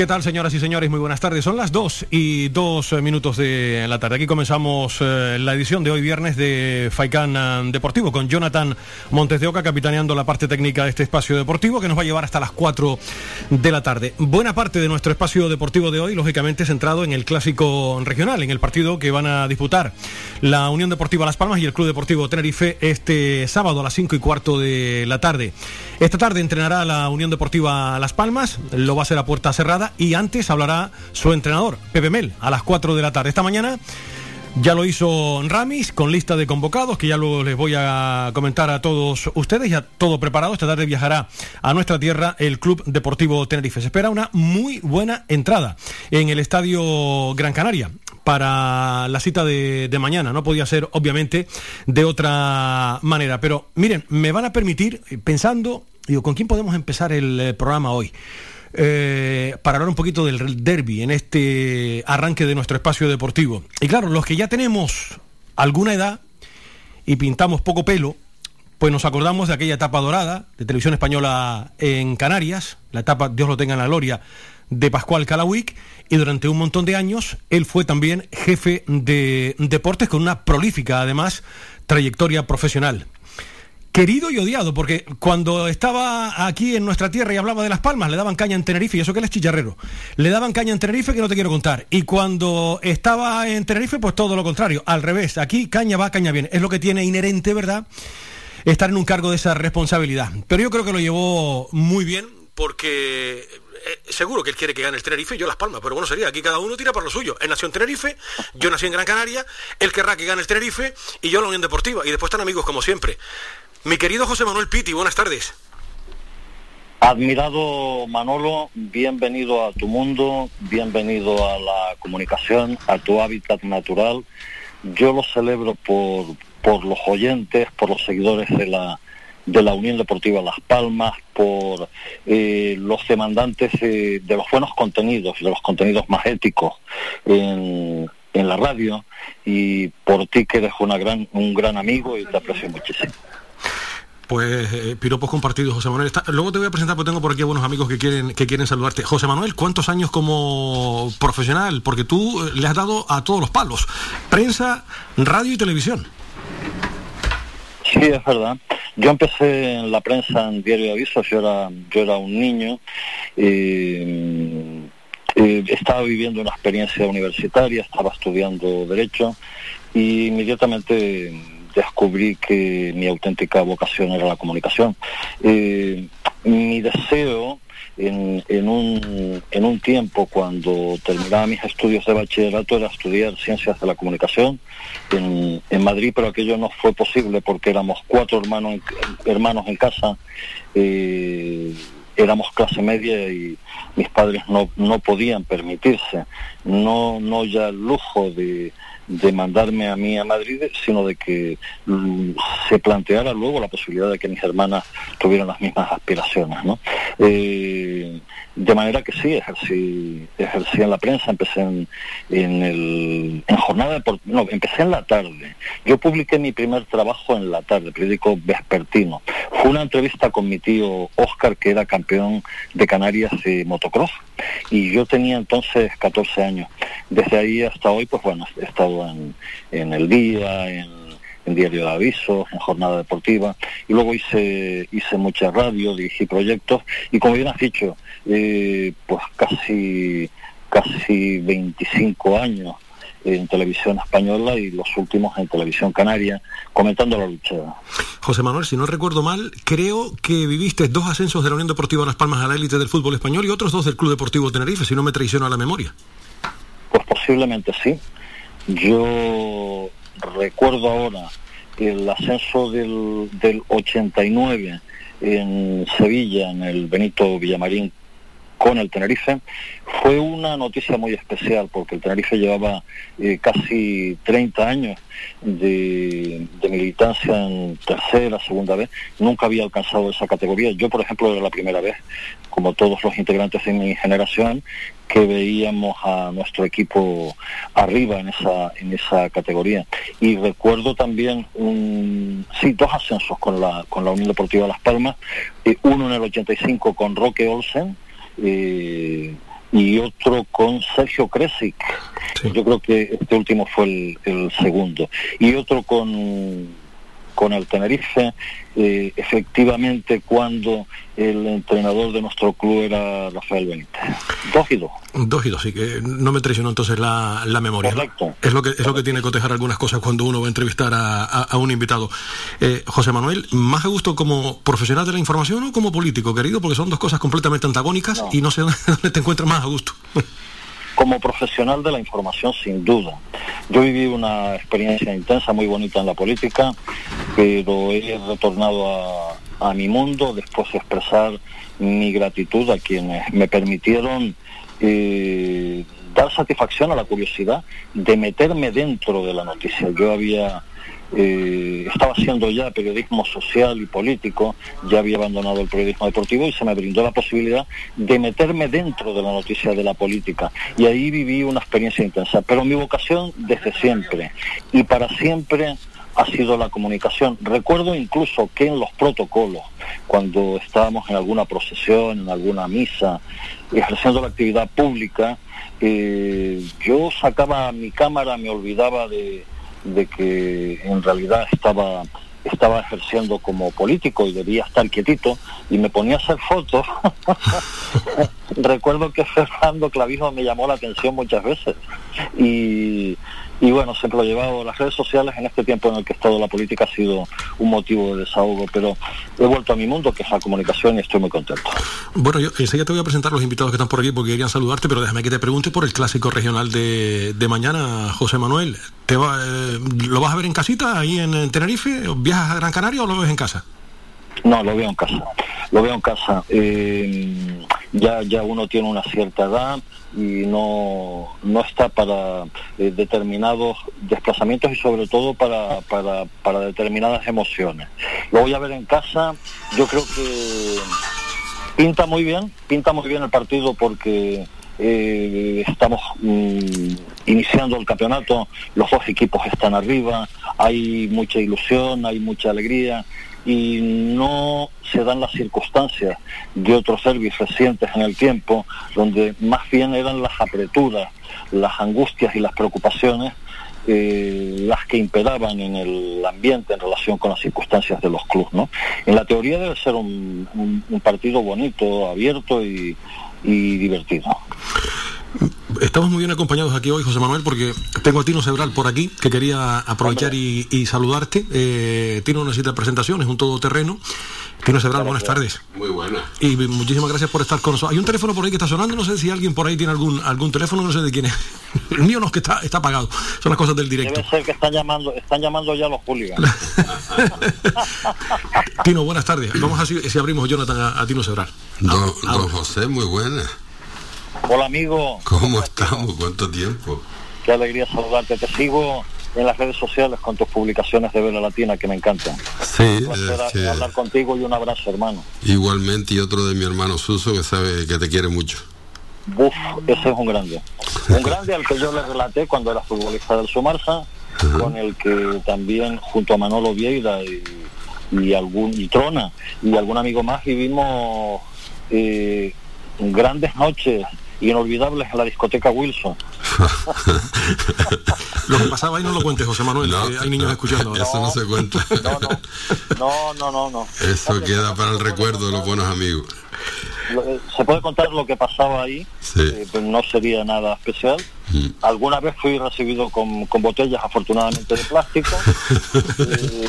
¿Qué tal, señoras y señores? Muy buenas tardes. Son las 2 y 2 eh, minutos de la tarde. Aquí comenzamos eh, la edición de hoy viernes de Faicán eh, Deportivo con Jonathan Montes de Oca capitaneando la parte técnica de este espacio deportivo que nos va a llevar hasta las 4 de la tarde. Buena parte de nuestro espacio deportivo de hoy, lógicamente, centrado en el clásico regional, en el partido que van a disputar la Unión Deportiva Las Palmas y el Club Deportivo Tenerife este sábado a las 5 y cuarto de la tarde. Esta tarde entrenará la Unión Deportiva Las Palmas, lo va a hacer a puerta cerrada y antes hablará su entrenador, Pepe Mel, a las 4 de la tarde. Esta mañana ya lo hizo Ramis con lista de convocados, que ya luego les voy a comentar a todos ustedes, ya todo preparado. Esta tarde viajará a nuestra tierra el Club Deportivo Tenerife. Se espera una muy buena entrada en el Estadio Gran Canaria para la cita de, de mañana. No podía ser, obviamente, de otra manera. Pero miren, me van a permitir, pensando, digo, ¿con quién podemos empezar el eh, programa hoy? Eh, para hablar un poquito del derby en este arranque de nuestro espacio deportivo. Y claro, los que ya tenemos alguna edad y pintamos poco pelo, pues nos acordamos de aquella etapa dorada de televisión española en Canarias, la etapa, Dios lo tenga en la gloria, de Pascual Calawick, y durante un montón de años él fue también jefe de deportes con una prolífica, además, trayectoria profesional querido y odiado, porque cuando estaba aquí en nuestra tierra y hablaba de Las Palmas, le daban caña en Tenerife, y eso que él es chicharrero, le daban caña en Tenerife que no te quiero contar. Y cuando estaba en Tenerife, pues todo lo contrario, al revés, aquí caña va, caña viene. Es lo que tiene inherente, ¿verdad? Estar en un cargo de esa responsabilidad. Pero yo creo que lo llevó muy bien, porque eh, seguro que él quiere que gane el Tenerife y yo Las Palmas, pero bueno, sería aquí cada uno tira por lo suyo. Él nació en Tenerife, yo nací en Gran Canaria, él querrá que gane el Tenerife y yo la Unión Deportiva. Y después están amigos como siempre. Mi querido José Manuel Piti, buenas tardes. Admirado Manolo, bienvenido a tu mundo, bienvenido a la comunicación, a tu hábitat natural. Yo lo celebro por, por los oyentes, por los seguidores de la, de la Unión Deportiva Las Palmas, por eh, los demandantes eh, de los buenos contenidos, de los contenidos más éticos en, en la radio y por ti que eres una gran, un gran amigo y te aprecio muchísimo. Pues eh, piropos compartidos, José Manuel. luego te voy a presentar porque tengo por aquí buenos amigos que quieren, que quieren saludarte. José Manuel, ¿cuántos años como profesional? Porque tú eh, le has dado a todos los palos. Prensa, radio y televisión. Sí, es verdad. Yo empecé en la prensa en Diario de Avisos, yo era, yo era un niño. Eh, estaba viviendo una experiencia universitaria, estaba estudiando Derecho y inmediatamente descubrí que mi auténtica vocación era la comunicación. Eh, mi deseo en, un, tiempo cuando terminaba mis estudios de bachillerato era estudiar ciencias de la comunicación en, Madrid, pero aquello no fue posible porque éramos cuatro hermanos, hermanos en casa. Eh, éramos clase media y mis padres no, no podían permitirse, no, no ya el lujo de, de mandarme a mí a Madrid, sino de que mm, se planteara luego la posibilidad de que mis hermanas tuvieran las mismas aspiraciones. ¿no? Eh, de manera que sí, ejercí, ejercí en la prensa, empecé en, en, el, en jornada no, empecé en la tarde. Yo publiqué mi primer trabajo en la tarde, periódico vespertino. Fue una entrevista con mi tío Oscar, que era campeón de Canarias de motocross, y yo tenía entonces 14 años. Desde ahí hasta hoy, pues bueno, he estado en, en el día, en en Diario de Avisos, en Jornada Deportiva, y luego hice, hice mucha radio, dirigí proyectos, y como bien has dicho, eh, pues casi, casi 25 años en televisión española y los últimos en televisión canaria, comentando la lucha. José Manuel, si no recuerdo mal, creo que viviste dos ascensos de la Unión Deportiva Las Palmas a la élite del fútbol español y otros dos del Club Deportivo Tenerife, si no me traiciona la memoria. Pues posiblemente sí. Yo recuerdo ahora el ascenso del, del 89 en Sevilla, en el Benito Villamarín con el Tenerife. Fue una noticia muy especial porque el Tenerife llevaba eh, casi 30 años de, militancia en tercera, segunda vez. Nunca había alcanzado esa categoría. Yo, por ejemplo, era la primera vez, como todos los integrantes de mi generación, que veíamos a nuestro equipo arriba en esa en esa categoría y recuerdo también un, sí dos ascensos con la con la Unión Deportiva Las Palmas eh, uno en el 85 con Roque Olsen eh, y otro con Sergio Kresic. Yo creo que este último fue el, segundo. Y otro con, con el Tenerife, eh, efectivamente cuando el entrenador de nuestro club era Rafael Benítez. Dos y dos. Dos y dos, sí, que no me traicionó entonces la, memoria. Correcto. Es lo que es lo que tiene que cotejar algunas cosas cuando uno va a entrevistar a, un invitado. Eh, José Manuel, ¿más a gusto como profesional de la información o como político, querido? Porque son dos cosas completamente antagónicas y no sé dónde te encuentras más a gusto. Como profesional de la información, sin duda. Yo viví una experiencia intensa, muy bonita en la política, pero he retornado a, mi mundo después de expresar mi gratitud a quienes me permitieron eh, dar satisfacción a la curiosidad de meterme dentro de la noticia. Yo había eh, estaba haciendo ya periodismo social y político, ya había abandonado el periodismo deportivo y se me brindó la posibilidad de meterme dentro de la noticia de la política. Y ahí viví una experiencia intensa. Pero mi vocación desde siempre y para siempre ha sido la comunicación. Recuerdo incluso que en los protocolos, cuando estábamos en alguna procesión, en alguna misa, ejerciendo la actividad pública, eh, yo sacaba mi cámara, me olvidaba de, de que en realidad estaba estaba ejerciendo como político y debía estar quietito y me ponía a hacer fotos. Recuerdo que Fernando Clavijo me llamó la atención muchas veces y, y bueno, siempre lo he llevado. Las redes sociales en este tiempo en el que he estado la política ha sido un motivo de desahogo, pero he vuelto a mi mundo, que es la comunicación, y estoy muy contento. Bueno, yo enseguida te voy a presentar los invitados que están por aquí porque querían saludarte, pero déjame que te pregunte por el clásico regional de, de mañana, José Manuel. ¿Te va, eh, ¿Lo vas a ver en casita, ahí en, Tenerife? ¿Viajas a Gran Canaria o lo ves en casa? No, lo veo en casa. Lo veo en casa. Eh, ya, ya uno tiene una cierta edad y no, no está para eh, determinados desplazamientos y sobre todo para, para, para determinadas emociones. Lo voy a ver en casa, yo creo que pinta muy bien, pinta muy bien el partido porque eh, estamos mm, iniciando el campeonato, los dos equipos están arriba, hay mucha ilusión, hay mucha alegría y no se dan las circunstancias de otros servicios recientes en el tiempo, donde más bien eran las apreturas, las angustias y las preocupaciones eh, las que imperaban en el ambiente en relación con las circunstancias de los clubes. ¿no? En la teoría debe ser un, partido bonito, abierto y divertido. Estamos muy bien acompañados aquí hoy, José Manuel, porque tengo a Tino Sebral por aquí, que quería aprovechar y, saludarte. Eh, Tino necesita presentación, es un todoterreno. Tino Sebral, buenas tardes. Muy buena. Y muchísimas gracias por estar con nosotros. Hay un teléfono por ahí que está sonando, no sé si alguien por ahí tiene algún algún teléfono, no sé de quién es. El mío no es que está, está apagado, son las cosas del directo. Debe ser que están llamando, están llamando ya los hooligans. Tino, buenas tardes. Vamos a ver si abrimos Jonathan a, Tino Sebral. Don, don José, muy buena. Hola amigo. ¿Cómo estamos? ¿Cuánto tiempo? Qué alegría saludarte. Te sigo en las redes sociales con tus publicaciones de Vela Latina que me encantan. Sí, un hablar contigo y un abrazo, hermano. Igualmente, y otro de mi hermano Suso que sabe que te quiere mucho. Buf, ese es un grande. Un grande al que yo le relaté cuando era futbolista del Sumarsa, con el que también junto a Manolo Vieira y, algún y Trona y algún amigo más vivimos eh, grandes noches inolvidables en la discoteca Wilson. lo que pasaba ahí no lo cuentes, José Manuel, hay niños escuchando. Eso no, se cuenta. No, no, no, no. Eso queda para el recuerdo de los buenos amigos. Eh, se puede contar lo que pasaba ahí, eh, pues no sería nada especial. Mm. Alguna vez fui recibido con, con botellas, afortunadamente de plástico. Eh,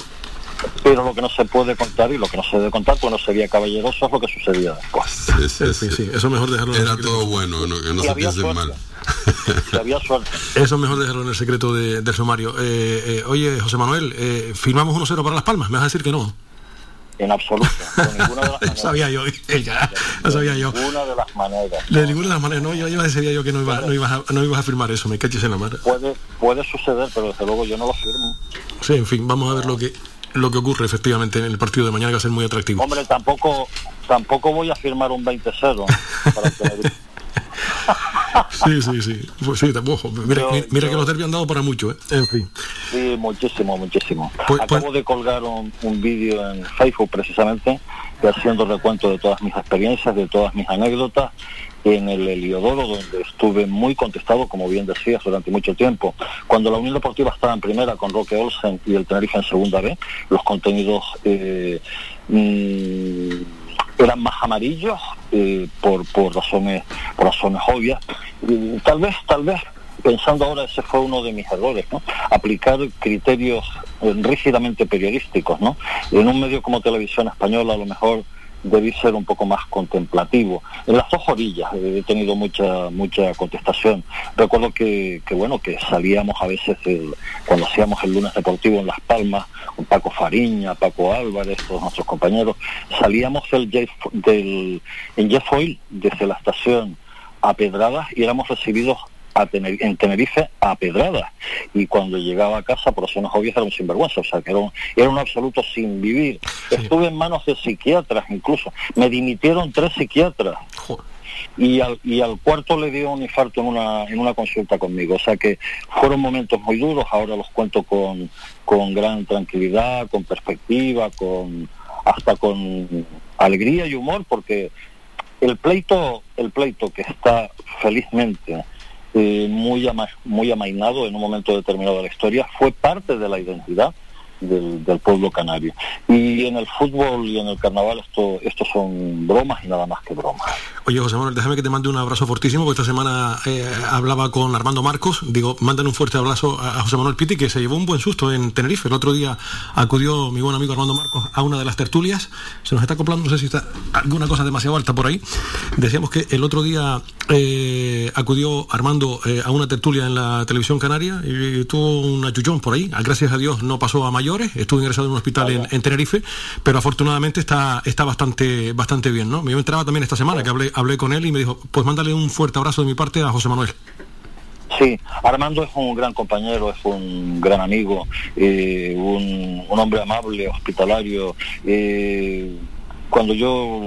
pero lo que no se puede contar y lo que no se debe contar, pues no sería caballeroso, es lo que sucedía después. Sí, sí, sí. Eso mejor dejarlo Era todo bueno, que no se piensen mal. había suerte. Eso es mejor dejarlo en el secreto del sumario. Eh, eh, oye, José Manuel, eh, firmamos 1-0 para Las Palmas, me vas a decir que no. en absoluto. De ninguna de las maneras. sabía yo, ya, lo sabía yo. De ninguna de las maneras. De ninguna de las maneras, no, yo, yo sabía yo que no, iba, no, ibas a, no ibas a firmar eso, me caches en la madre. Puede, puede suceder, pero desde luego yo no lo firmo. Sí, en fin, vamos a ver lo que lo que ocurre efectivamente en el partido de mañana que va a ser muy atractivo. Hombre, tampoco tampoco voy a firmar un 20-0 para que Sí, sí, sí. Pues sí, tampoco. Mira, Yo- mira yo- que los derbis han dado para mucho, ¿eh? En fin. Sí, muchísimo, muchísimo. Pues- Acabo pues- de colgar un, un vídeo en Facebook precisamente, haciendo recuento de todas mis experiencias, de todas mis anécdotas, en el Heliodoro, donde estuve muy contestado, como bien decías, durante mucho tiempo. Cuando la Unión Deportiva estaba en primera con Roque Olsen y el Tenerife en segunda B, los contenidos eh, mm, eran más amarillos eh, por, por razones por razones obvias. Tal vez, tal vez pensando ahora ese fue uno de mis errores. Aplicar criterios eh, rígidamente periodísticos, ¿no? En un medio como Televisión Española a lo mejor debí ser un poco más contemplativo. En las dos orillas he tenido mucha mucha contestación. Recuerdo que, que bueno, que salíamos a veces el- cuando hacíamos el lunes deportivo en Las Palmas, con Paco Fariña, Paco Álvarez, todos nuestros compañeros, salíamos del, Jet- del en Jet Foil desde la estación a Pedradas y éramos recibidos a Tener- en Tenerife a Pedradas y cuando llegaba a casa por razones obvias era un sinvergüenza, o sea que era un, era un absoluto sin vivir. Estuve en manos de psiquiatras incluso, me dimitieron tres psiquiatras Joder. y al, y al cuarto le dio un infarto en una, en una consulta conmigo. O sea que fueron momentos muy duros, ahora los cuento con, con gran tranquilidad, con perspectiva, con hasta con alegría y humor, porque el pleito, el pleito que está felizmente eh, muy, ama- muy amainado en un momento determinado de la historia, fue parte de la identidad del, pueblo canario. Y en el fútbol y en el carnaval esto, esto son bromas y nada más que bromas. Oye, José Manuel, déjame que te mande un abrazo fortísimo, porque esta semana eh, hablaba con Armando Marcos. Digo, mándale un fuerte abrazo a José Manuel Piti, que se llevó un buen susto en Tenerife. El otro día acudió mi buen amigo Armando Marcos a una de las tertulias. Se nos está acoplando, no sé si está alguna cosa demasiado alta por ahí. Decíamos que el otro día eh, acudió Armando eh, a una tertulia en la televisión canaria y tuvo un achuchón por ahí. Gracias a Dios no pasó a mayores, estuvo ingresado en un hospital en, en Tenerife, pero afortunadamente está, está bastante, bastante bien, ¿no? Me entraba también esta semana que hablé, hablé con él y me dijo, pues mándale un fuerte abrazo de mi parte a José Manuel. Sí, Armando es un gran compañero, es un gran amigo, eh, un, un hombre amable, hospitalario. eh, cuando yo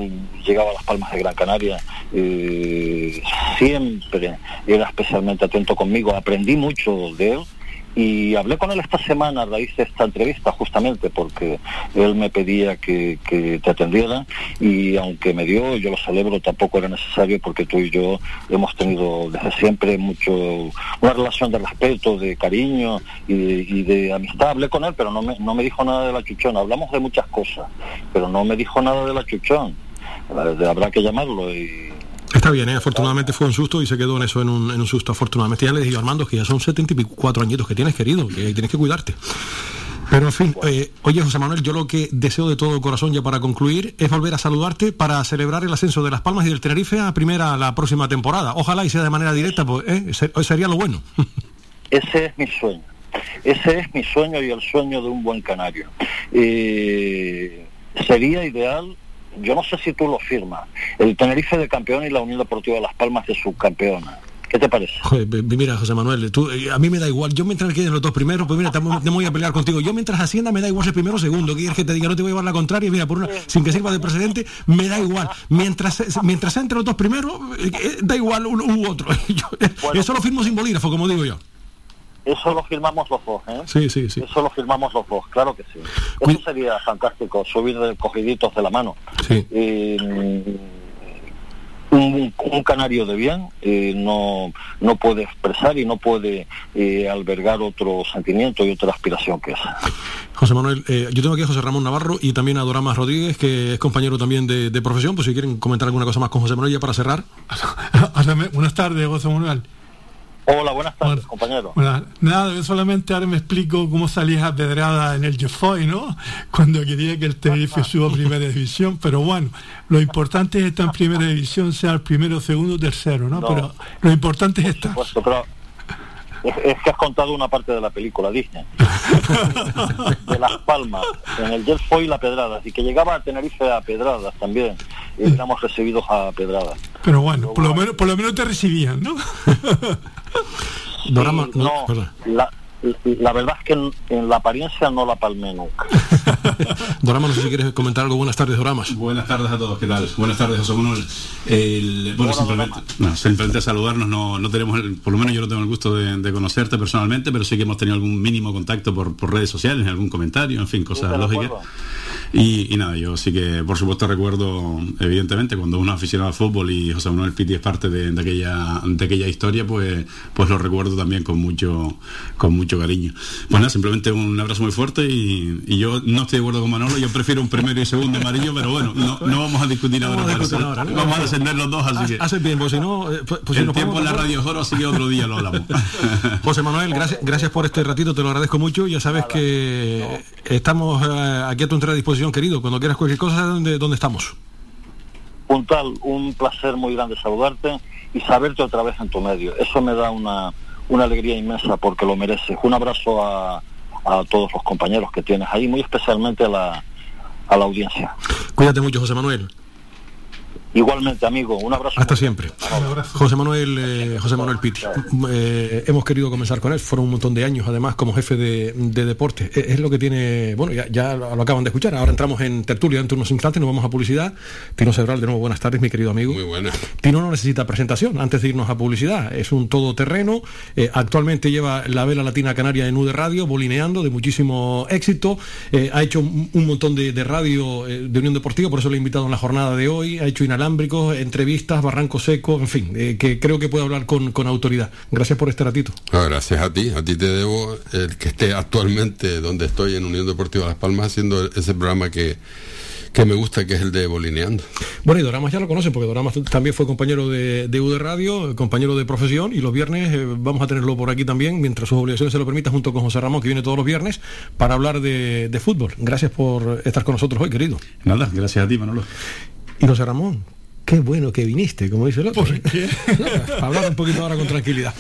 llegaba a las Palmas de Gran Canaria, eh, siempre era especialmente atento conmigo. Aprendí mucho de él y hablé con él esta semana a raíz de esta entrevista justamente porque él me pedía que, que te atendiera y aunque me dio, yo lo celebro, tampoco era necesario porque tú y yo hemos tenido desde siempre mucho una relación de respeto, de cariño y de, y de amistad. Hablé con él, pero no me, no me dijo nada de la chuchón. Hablamos de muchas cosas, pero no me dijo nada de la chuchón. Eh, Habrá que llamarlo y Está bien, ¿eh? afortunadamente fue un susto y se quedó en eso, en un, en un susto, afortunadamente. Ya le dije a Armando que ya son 74 añitos que tienes, querido, que tienes que cuidarte. Pero en fin, eh, oye José Manuel, yo lo que deseo de todo corazón ya para concluir es volver a saludarte para celebrar el ascenso de Las Palmas y del Tenerife a primera la próxima temporada. Ojalá y sea de manera directa, pues ¿eh? Se- sería lo bueno. Ese es mi sueño. Ese es mi sueño y el sueño de un buen canario. Eh, sería ideal, yo no sé si tú lo firmas, el Tenerife de campeón y la Unión Deportiva de Las Palmas de subcampeona. ¿Qué te parece? Mira, José Manuel, tú, eh, a mí me da igual. Yo mientras queden los dos primeros, pues mira, te, te voy a pelear contigo. Yo mientras Hacienda me da igual ser primero o segundo. ¿Quieres que te diga? No te voy a llevar la contraria. Mira, por una, sin que sirva de precedente, me da igual. Mientras mientras sea entre los dos primeros, eh, eh, da igual uno u otro. Yo, eh, Bueno. eso lo firmo sin bolígrafo, como digo yo. Eso lo firmamos los dos, ¿eh? Sí, sí, sí. Eso lo firmamos los dos, claro que sí. Cuid- Eso sería fantástico, subir de cogiditos de la mano. Sí. Eh, un, un canario de bien eh, no, no puede expresar y no puede eh, albergar otro sentimiento y otra aspiración que esa. José Manuel, eh, yo tengo aquí a José Ramón Navarro y también a Doramas Rodríguez, que es compañero también de, de profesión. Pues si quieren comentar alguna cosa más con José Manuel, ya para cerrar. Buenas tardes, José Manuel. Hola, buenas tardes, Bueno, compañero. Bueno, nada, solamente ahora me explico cómo salías a pedrada en el Jeffoy, ¿no? Cuando quería que el Tenerife suba a primera división, pero bueno, lo importante es estar en primera división, sea el primero, segundo, tercero, ¿no? No. Pero lo importante es estar. Por supuesto, pero Es, que has contado una parte de la película, Disney. de Las Palmas, en el Jet y La Pedrada, y que llegaba a Tenerife a Pedradas también, y éramos recibidos a Pedradas. Pero bueno, por, Lo menos, por lo menos te recibían, ¿no? no, la, la verdad es que en, la apariencia no la palmé nunca. Dorama, no sé si quieres comentar algo. Buenas tardes, Doramas. Buenas tardes a todos, ¿qué tal? Buenas tardes, José Manuel. bueno, simplemente, no, simplemente saludarnos, no, no tenemos, por lo menos yo no tengo el gusto de, conocerte personalmente, pero sí que hemos tenido algún mínimo contacto por, por redes sociales, algún comentario, en fin, cosas lógicas. Y, nada, yo sí que por supuesto recuerdo, evidentemente, cuando uno aficionado al fútbol y José Manuel Pitti es parte de, aquella, de aquella historia, pues, pues lo recuerdo también con mucho, con mucho cariño. Pues nada, simplemente un abrazo muy fuerte y, yo no estoy de acuerdo con Manolo, yo prefiero un primero y segundo amarillo, pero bueno, no, no vamos a discutir ahora. Vamos a, descender los dos, así que. Haces bien, pues si no. Eh, pues, pues el tiempo en la radio Joro, así que otro día lo hablamos. José Manuel, gracias, gracias por este ratito, te lo agradezco mucho. Ya sabes que estamos eh, aquí a tu entera disposición querido. Cuando quieras cualquier cosa, ¿dónde, dónde estamos? Puntal, un placer muy grande saludarte y saberte otra vez en tu medio. Eso me da una, una alegría inmensa porque lo mereces. Un abrazo a, a todos los compañeros que tienes ahí, muy especialmente a la, a la audiencia. Cuídate mucho, José Manuel. Igualmente, amigo, un abrazo. Hasta siempre. José Manuel, eh, José Manuel Pitti. Eh, hemos querido comenzar con él, fueron un montón de años además como jefe de, deporte. Es, lo que tiene, bueno, ya, lo acaban de escuchar. Ahora entramos en tertulia dentro de unos instantes, nos vamos a publicidad. Tino Sebral, de nuevo, buenas tardes, mi querido amigo. Muy buenas. Tino no necesita presentación antes de irnos a publicidad. Es un todoterreno. Eh, actualmente lleva la vela latina canaria en U de Radio, bolineando, de muchísimo éxito. ha hecho un, montón de, radio de Unión Deportiva, por eso lo he invitado en la jornada de hoy. Ha hecho inalámbricos entrevistas, Barranco Seco, en fin, eh, que creo que puede hablar con, autoridad. Gracias por este ratito. gracias a ti, a ti te debo el que esté actualmente donde estoy en Unión Deportiva Las Palmas haciendo ese programa que que me gusta, que es el de Bolineando. Bueno, y Doramas ya lo conocen, porque Doramas también fue compañero de, de UD Radio, compañero de profesión, y los viernes eh, vamos a tenerlo por aquí también, mientras sus obligaciones se lo permitan, junto con José Ramón, que viene todos los viernes, para hablar de, de fútbol. Gracias por estar con nosotros hoy, querido. Nada, gracias a ti, Manolo. Y José Ramón, Qué bueno que viniste, como dice el otro. ¿Por qué? Hablar un poquito ahora con tranquilidad.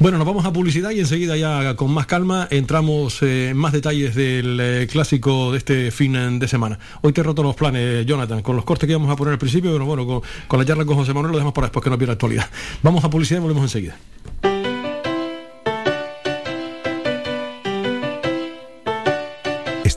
Bueno, nos vamos a publicidad y enseguida ya con más calma entramos en más detalles del eh, clásico de este fin de semana. Hoy te he roto los planes, Jonathan, con los cortes que íbamos a poner al principio, pero bueno, con, con la charla con José Manuel lo dejamos para después que nos viera la actualidad. Vamos a publicidad y volvemos enseguida.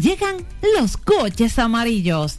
Llegan los coches amarillos.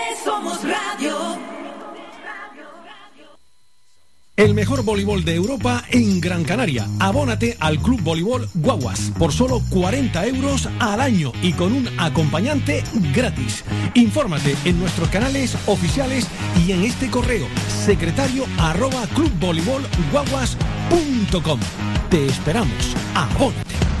El mejor voleibol de Europa en Gran Canaria. Abónate al Club Voleibol Guaguas por solo 40 euros al año y con un acompañante gratis. Infórmate en nuestros canales oficiales y en este correo secretario arroba clubvoleibolguaguas.com. Te esperamos. Abónate.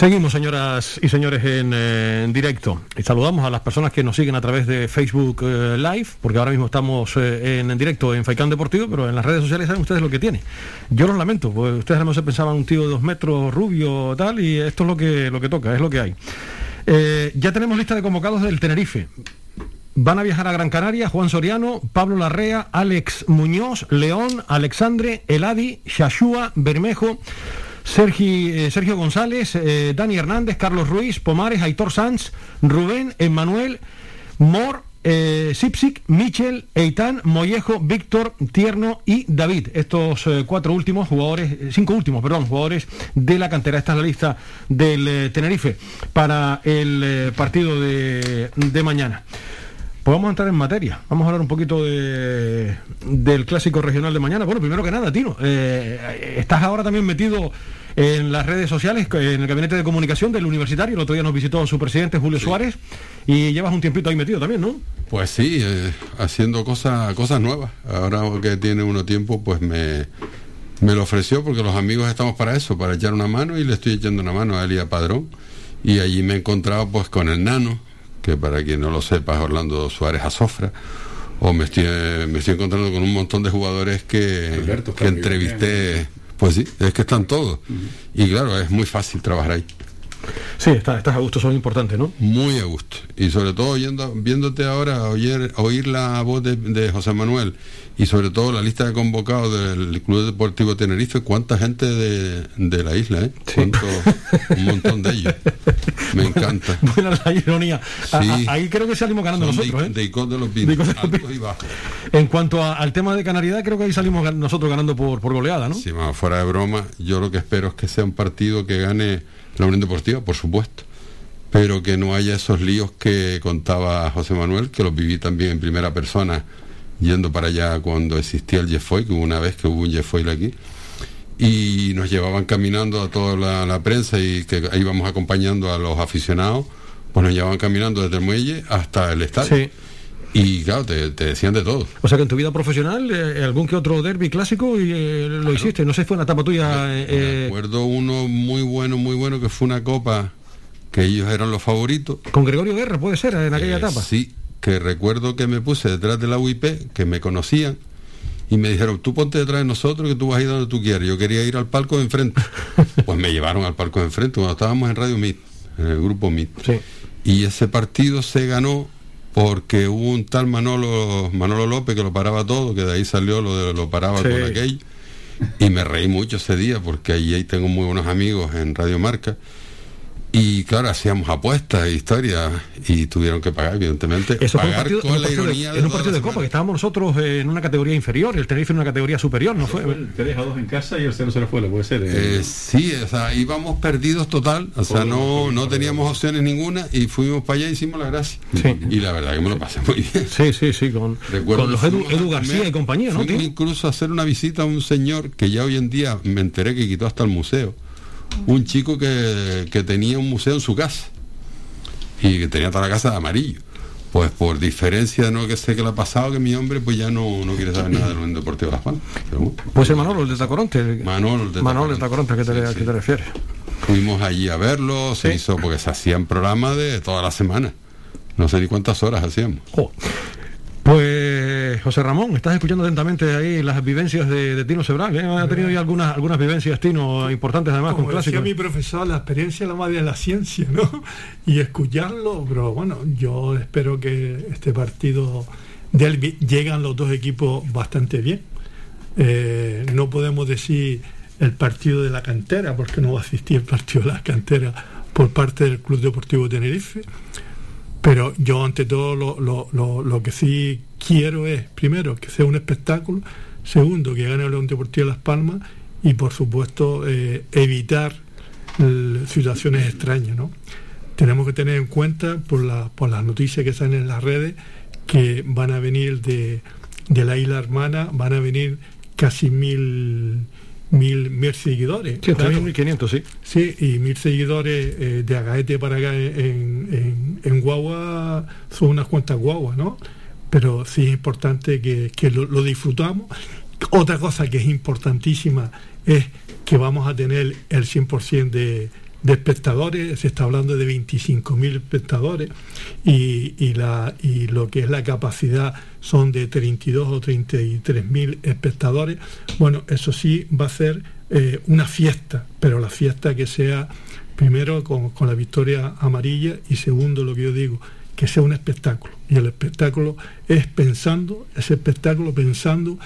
Seguimos, señoras y señores, en, eh, en, directo. Y saludamos a las personas que nos siguen a través de Facebook eh, Live, porque ahora mismo estamos eh, en, directo en Faicán Deportivo, pero en las redes sociales saben ustedes lo que tiene. Yo los lamento, porque ustedes no se pensaban un tío de dos metros, rubio, tal, y esto es lo que, lo que toca, es lo que hay. ya tenemos lista de convocados del Tenerife. Van a viajar a Gran Canaria Juan Soriano, Pablo Larrea, Alex Muñoz, León, Alexandre, Eladi, Shashua, Bermejo. Eh, Sergio González, eh, Dani Hernández, Carlos Ruiz, Pomares, Aitor Sanz, Rubén, Emmanuel, Mor, eh, Sipsik, Michel, Eitan, Mollejo, Víctor, Tierno y David. Estos eh, cuatro últimos jugadores, cinco últimos, perdón, jugadores de la cantera. Esta es la lista del Tenerife para el partido de mañana. Pues vamos a entrar en materia. Vamos a hablar un poquito de, del clásico regional de mañana. Bueno, primero que nada, Tino, eh, estás ahora también metido en las redes sociales, en el gabinete de comunicación del universitario. El otro día nos visitó su presidente, Julio sí. Suárez, y llevas un tiempito ahí metido también, ¿no? Pues sí, eh, haciendo cosas, cosas nuevas. Ahora que tiene uno tiempo, pues me, me lo ofreció porque los amigos estamos para eso, para echar una mano y le estoy echando una mano a él y a Padrón. Y allí me he encontrado pues con el nano, que para quien no lo sepa es Orlando Suárez Azofra, o me estoy, me estoy encontrando con un montón de jugadores que, Alberto, que entrevisté. Pues sí, es que están todos. Uh -huh. Y claro, es muy fácil trabajar ahí. Sí, estás, estás a gusto, son importantes, ¿no? Muy a gusto. Y sobre todo oyendo, viéndote ahora, oír, oír la voz de, de, José Manuel y sobre todo la lista de convocados del Club Deportivo Tenerife, cuánta gente de, de la isla, ¿eh? Sí. Cuánto, un montón de ellos. Me encanta. Buena la ironía. Sí. A, ahí creo que salimos ganando Son nosotros, de, ¿eh? De de los Vinos, de los y bajos. En cuanto a, al tema de canaridad, creo que ahí salimos nosotros ganando por, por goleada, ¿no? Sí, más fuera de broma, yo lo que espero es que sea un partido que gane la Unión Deportiva, por supuesto, pero que no haya esos líos que contaba José Manuel, que los viví también en primera persona yendo para allá cuando existía el Jeffoy, que hubo una vez que hubo un Jeffoy aquí, y nos llevaban caminando a toda la, la, prensa y que íbamos acompañando a los aficionados, pues nos llevaban caminando desde el muelle hasta el estadio. Sí. Y claro, te, te, decían de todo. O sea que en tu vida profesional, eh, algún que otro derby clásico y eh, lo claro. hiciste. No sé, fue una etapa tuya. Eh, Me acuerdo uno muy bueno, muy bueno, que fue una copa que ellos eran los favoritos. Con Gregorio Guerra, puede ser, en aquella etapa. Sí, que recuerdo que me puse detrás de la UIP, que me conocían, y me dijeron, tú ponte detrás de nosotros que tú vas a ir donde tú quieras. Yo quería ir al palco de enfrente. pues me llevaron al palco de enfrente cuando estábamos en Radio MIT, en el grupo MIT. Sí. Y ese partido se ganó porque hubo un tal Manolo Manolo López que lo paraba todo, que de ahí salió lo de lo paraba Sí. con aquello. Y me reí mucho ese día porque ahí, ahí tengo muy buenos amigos en Radio Marca. Y claro, hacíamos apuestas e historias y tuvieron que pagar, evidentemente. Eso fue un pagar partido, con en un la partido de, ironía en un partido de Copa, que estábamos nosotros eh, en una categoría inferior y el Tenerife en una categoría superior, ¿no fue? El 3 a 2 en casa y el 0 0 fuera, puede ser. eh. Eh, sí, o sea, íbamos perdidos total, o sea, no, no teníamos opciones ninguna y fuimos para allá y hicimos la gracia. Sí. Y la verdad que me lo pasé muy bien. Sí, sí, sí, con, Recuerdo con los Edu, García y compañía, ¿no? tío? incluso hacer una visita a un señor que ya hoy en día me enteré que quitó hasta el museo. Un chico que, que tenía un museo en su casa y que tenía toda la casa de amarillo. Pues por diferencia no que sé que le ha pasado, que mi hombre pues ya no, no quiere saber nada del Unión Deportivo de Las Palmas. Pero Pues el Manolo, el de Tacoronte. el- Manolo, el de Manolo, de Tacoronte. ¿a qué te, Sí, a sí. qué te refieres? fuimos allí a verlo, se Sí. hizo porque se hacían programas de toda la semana. No sé ni cuántas horas hacíamos. Pues José Ramón, estás escuchando atentamente ahí las vivencias de, de Tino Sebral. ¿eh? Ha tenido ya algunas, algunas vivencias, Tino, importantes además Como con decía clásicos. mi profesor, la experiencia es la madre de la ciencia, ¿no? Y escucharlo, pero bueno, yo espero que este partido del llegan los dos equipos bastante bien. Eh, no podemos decir el partido de la cantera, porque no va a asistir el partido de la cantera por parte del Club Deportivo Tenerife. Pero yo ante todo lo, que sí quiero es, primero, que sea un espectáculo, segundo, que gane el León Deportivo Las Palmas y por supuesto eh, evitar situaciones extrañas. ¿no? Tenemos que tener en cuenta por, la, por las noticias que salen en las redes que van a venir de, de la isla hermana, van a venir casi mil mil, mil seguidores. Sí, claro. 1500, sí. Sí, y mil seguidores eh, de Agaete para acá en, en, Guagua son unas cuantas guaguas, ¿no? Pero sí es importante que, lo, disfrutamos. Otra cosa que es importantísima es que vamos a tener el 100% de, de espectadores, se está hablando de 25.000 espectadores y, y, la, y lo que es la capacidad son de 32 o 33.000 espectadores. Bueno, eso sí va a ser eh, una fiesta, pero la fiesta que sea primero con, con la victoria amarilla y segundo lo que yo digo, que sea un espectáculo. Y el espectáculo es pensando, ese espectáculo pensando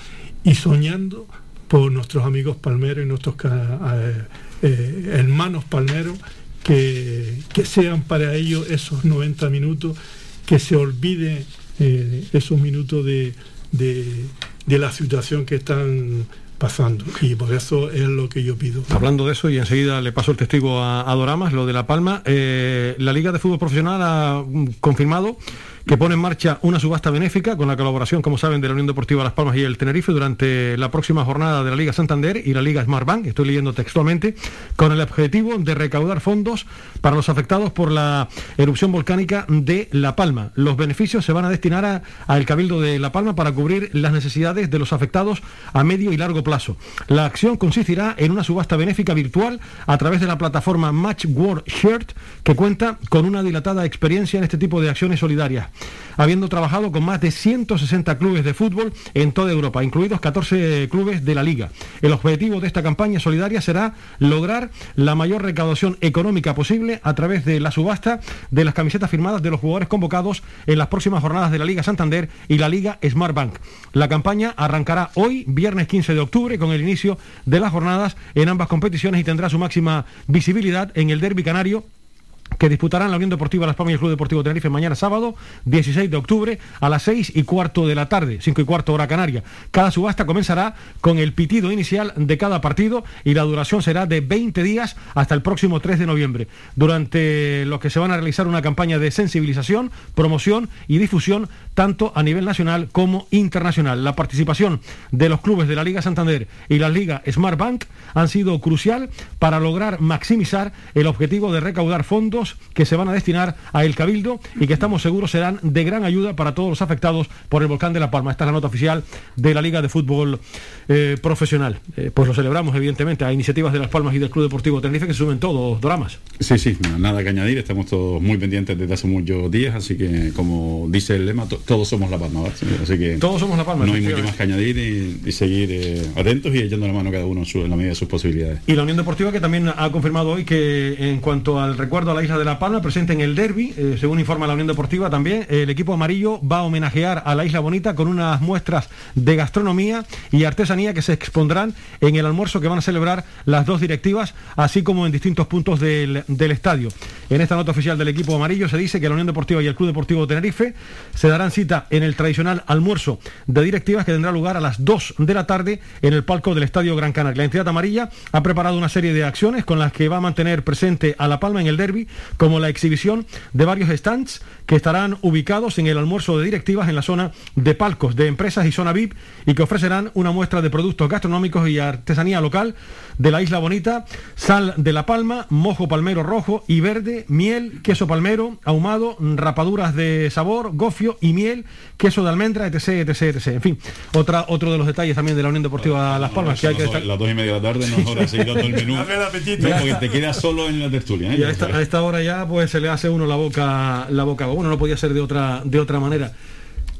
y soñando por nuestros amigos palmeros y nuestros eh, eh, hermanos palmeros, que, sean para ellos esos 90 minutos, que se olvide eh, esos minutos de, de, la situación que están pasando y por eso es lo que yo pido. Hablando de eso y enseguida le paso el testigo a, Doramas, lo de La Palma, la Liga de Fútbol Profesional ha mm, confirmado que pone en marcha una subasta benéfica con la colaboración, como saben, de la Unión Deportiva Las Palmas y el Tenerife durante la próxima jornada de la Liga Santander y la Liga Smart Bank, estoy leyendo textualmente, con el objetivo de recaudar fondos para los afectados por la erupción volcánica de La Palma. Los beneficios se van a destinar al Cabildo de La Palma para cubrir las necesidades de los afectados a medio y largo plazo. La acción consistirá en una subasta benéfica virtual a través de la plataforma Match World Shirt, que cuenta con una dilatada experiencia en este tipo de acciones solidarias habiendo trabajado con más de 160 clubes de fútbol en toda Europa, incluidos 14 clubes de la liga. El objetivo de esta campaña solidaria será lograr la mayor recaudación económica posible a través de la subasta de las camisetas firmadas de los jugadores convocados en las próximas jornadas de la Liga Santander y la Liga Smart Bank. La campaña arrancará hoy, viernes 15 de octubre, con el inicio de las jornadas en ambas competiciones y tendrá su máxima visibilidad en el Derby Canario que disputarán la Unión Deportiva Las Palmas y el Club Deportivo Tenerife mañana sábado, 16 de octubre, a las 6 y cuarto de la tarde, 5 y cuarto hora canaria. Cada subasta comenzará con el pitido inicial de cada partido y la duración será de 20 días hasta el próximo 3 de noviembre, durante lo que se van a realizar una campaña de sensibilización, promoción y difusión tanto a nivel nacional como internacional. La participación de los clubes de la Liga Santander y la Liga Smart Bank han sido crucial para lograr maximizar el objetivo de recaudar fondos que se van a destinar a El Cabildo y que estamos seguros serán de gran ayuda para todos los afectados por el volcán de La Palma. Esta es la nota oficial de la Liga de Fútbol eh, Profesional. Eh, pues lo celebramos, evidentemente, a iniciativas de Las Palmas y del Club Deportivo Tenerife que suben todos dramas. Sí, sí, nada que añadir, estamos todos muy pendientes desde hace muchos días, así que como dice el lema, todos somos La Palma, Así que todos somos La Palma. No hay mucho más que añadir y, seguir eh, atentos y echando la mano cada uno en, la medida de sus posibilidades. Y la Unión Deportiva que también ha confirmado hoy que en cuanto al recuerdo a la isla de La Palma, presente en el derby, eh, según informa la Unión Deportiva también, el equipo amarillo va a homenajear a la Isla Bonita con unas muestras de gastronomía y artesanía que se expondrán en el almuerzo que van a celebrar las dos directivas, así como en distintos puntos del, estadio. En esta nota oficial del equipo amarillo se dice que la Unión Deportiva y el Club Deportivo Tenerife se darán cita en el tradicional almuerzo de directivas que tendrá lugar a las 2 de la tarde en el palco del Estadio Gran Canaria. La entidad amarilla ha preparado una serie de acciones con las que va a mantener presente a La Palma en el derby, como la exhibición de varios stands que estarán ubicados en el almuerzo de directivas en la zona de palcos de empresas y zona VIP y que ofrecerán una muestra de productos gastronómicos y artesanía local de la Isla Bonita, sal de la palma, mojo palmero rojo y verde, miel, queso palmero, ahumado, rapaduras de sabor, gofio y miel, queso de almendra, etc, etc, etc. En fin, otra, otro de los detalles también de la Unión Deportiva Las Palmas. que hay que Las dos y media de la tarde, no hora seguir dando el menú. porque te quedas solo en la tertulia. ¿eh? Y a esta, a esta, hora ya pues se le hace uno la boca la boca. Bueno, no podía ser de otra, de otra manera.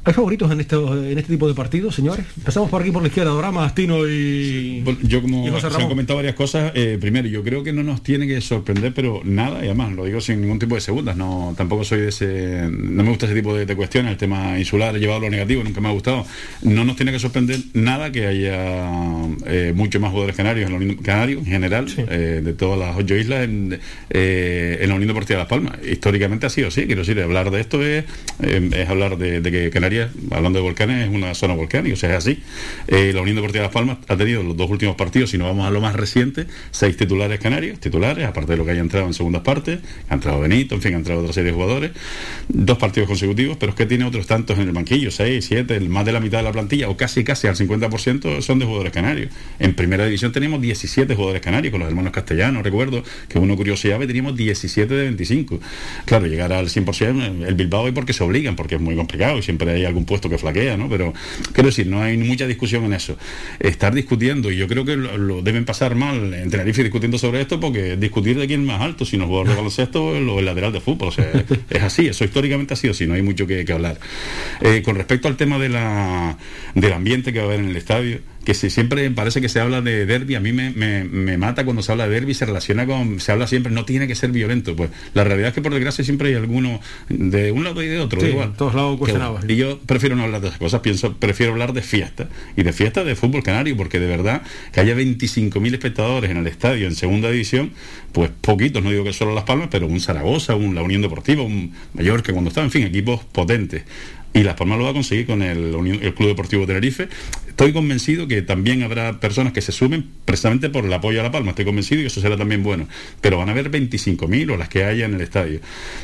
¿Hay favoritos en este, en este tipo de partidos, señores? Empezamos por aquí por la izquierda, Dorama, Astino y. yo, como se han comentado varias cosas, eh, primero, yo creo que no nos tiene que sorprender, pero nada, y además lo digo sin ningún tipo de segundas. No, tampoco soy de ese. No me gusta ese tipo de, cuestiones. El tema insular, he llevado lo negativo, nunca me ha gustado. No nos tiene que sorprender nada que haya eh, mucho más jugadores canarios en la Unión, Canario, en general, eh, de todas las ocho islas en, en la Unión Deportiva de Las Palmas. Históricamente ha sido así, quiero decir, hablar de esto es, es hablar de, de que Canarias hablando de volcanes, es una zona volcánica, o sea, es así. Eh, la Unión Deportiva de Las Palmas ha tenido los dos últimos partidos, si no vamos a lo más reciente, seis titulares canarios, titulares, aparte de lo que haya entrado en segundas partes, ha entrado Benito, en fin, ha entrado otra serie de jugadores, dos partidos consecutivos, pero es que tiene otros tantos en el banquillo, seis, siete, más de la mitad de la plantilla, o casi casi al 50% son de jugadores canarios. En primera división tenemos 17 jugadores canarios, con los hermanos castellanos, recuerdo que uno curiosidad teníamos 17 de 25. Claro, llegar al 100% el Bilbao y porque se obligan, porque es muy complicado y siempre hay algún puesto que flaquea, ¿no? Pero quiero decir, no hay mucha discusión en eso. Estar discutiendo, y yo creo que lo, deben pasar mal en Tenerife discutiendo sobre esto, porque discutir de quién es más alto, si no jugador de baloncesto o el lateral de fútbol. O sea, es así, eso históricamente ha sido así, no hay mucho que, hablar. Eh, con respecto al tema de la, del ambiente que va a haber en el estadio, que si siempre parece que se habla de derby, a mí me, me, mata cuando se habla de derby, se relaciona con, se habla siempre, no tiene que ser violento. Pues la realidad es que por desgracia siempre hay alguno de un lado y de otro, igual. todos lados Y yo prefiero no hablar de esas cosas, pienso, prefiero hablar de fiesta y de fiesta de fútbol canario, porque de verdad que haya 25.000 espectadores en el estadio en segunda división, pues poquitos, no digo que solo Las Palmas, pero un Zaragoza, un La Unión Deportiva, un Mallorca, cuando estaba, en fin, equipos potentes y Las Palmas lo va a conseguir con el, Club Deportivo Tenerife. Estoy convencido que también habrá personas que se sumen precisamente por el apoyo a La Palma. Estoy convencido y eso será también bueno. Pero van a haber 25.000 o las que haya en el estadio.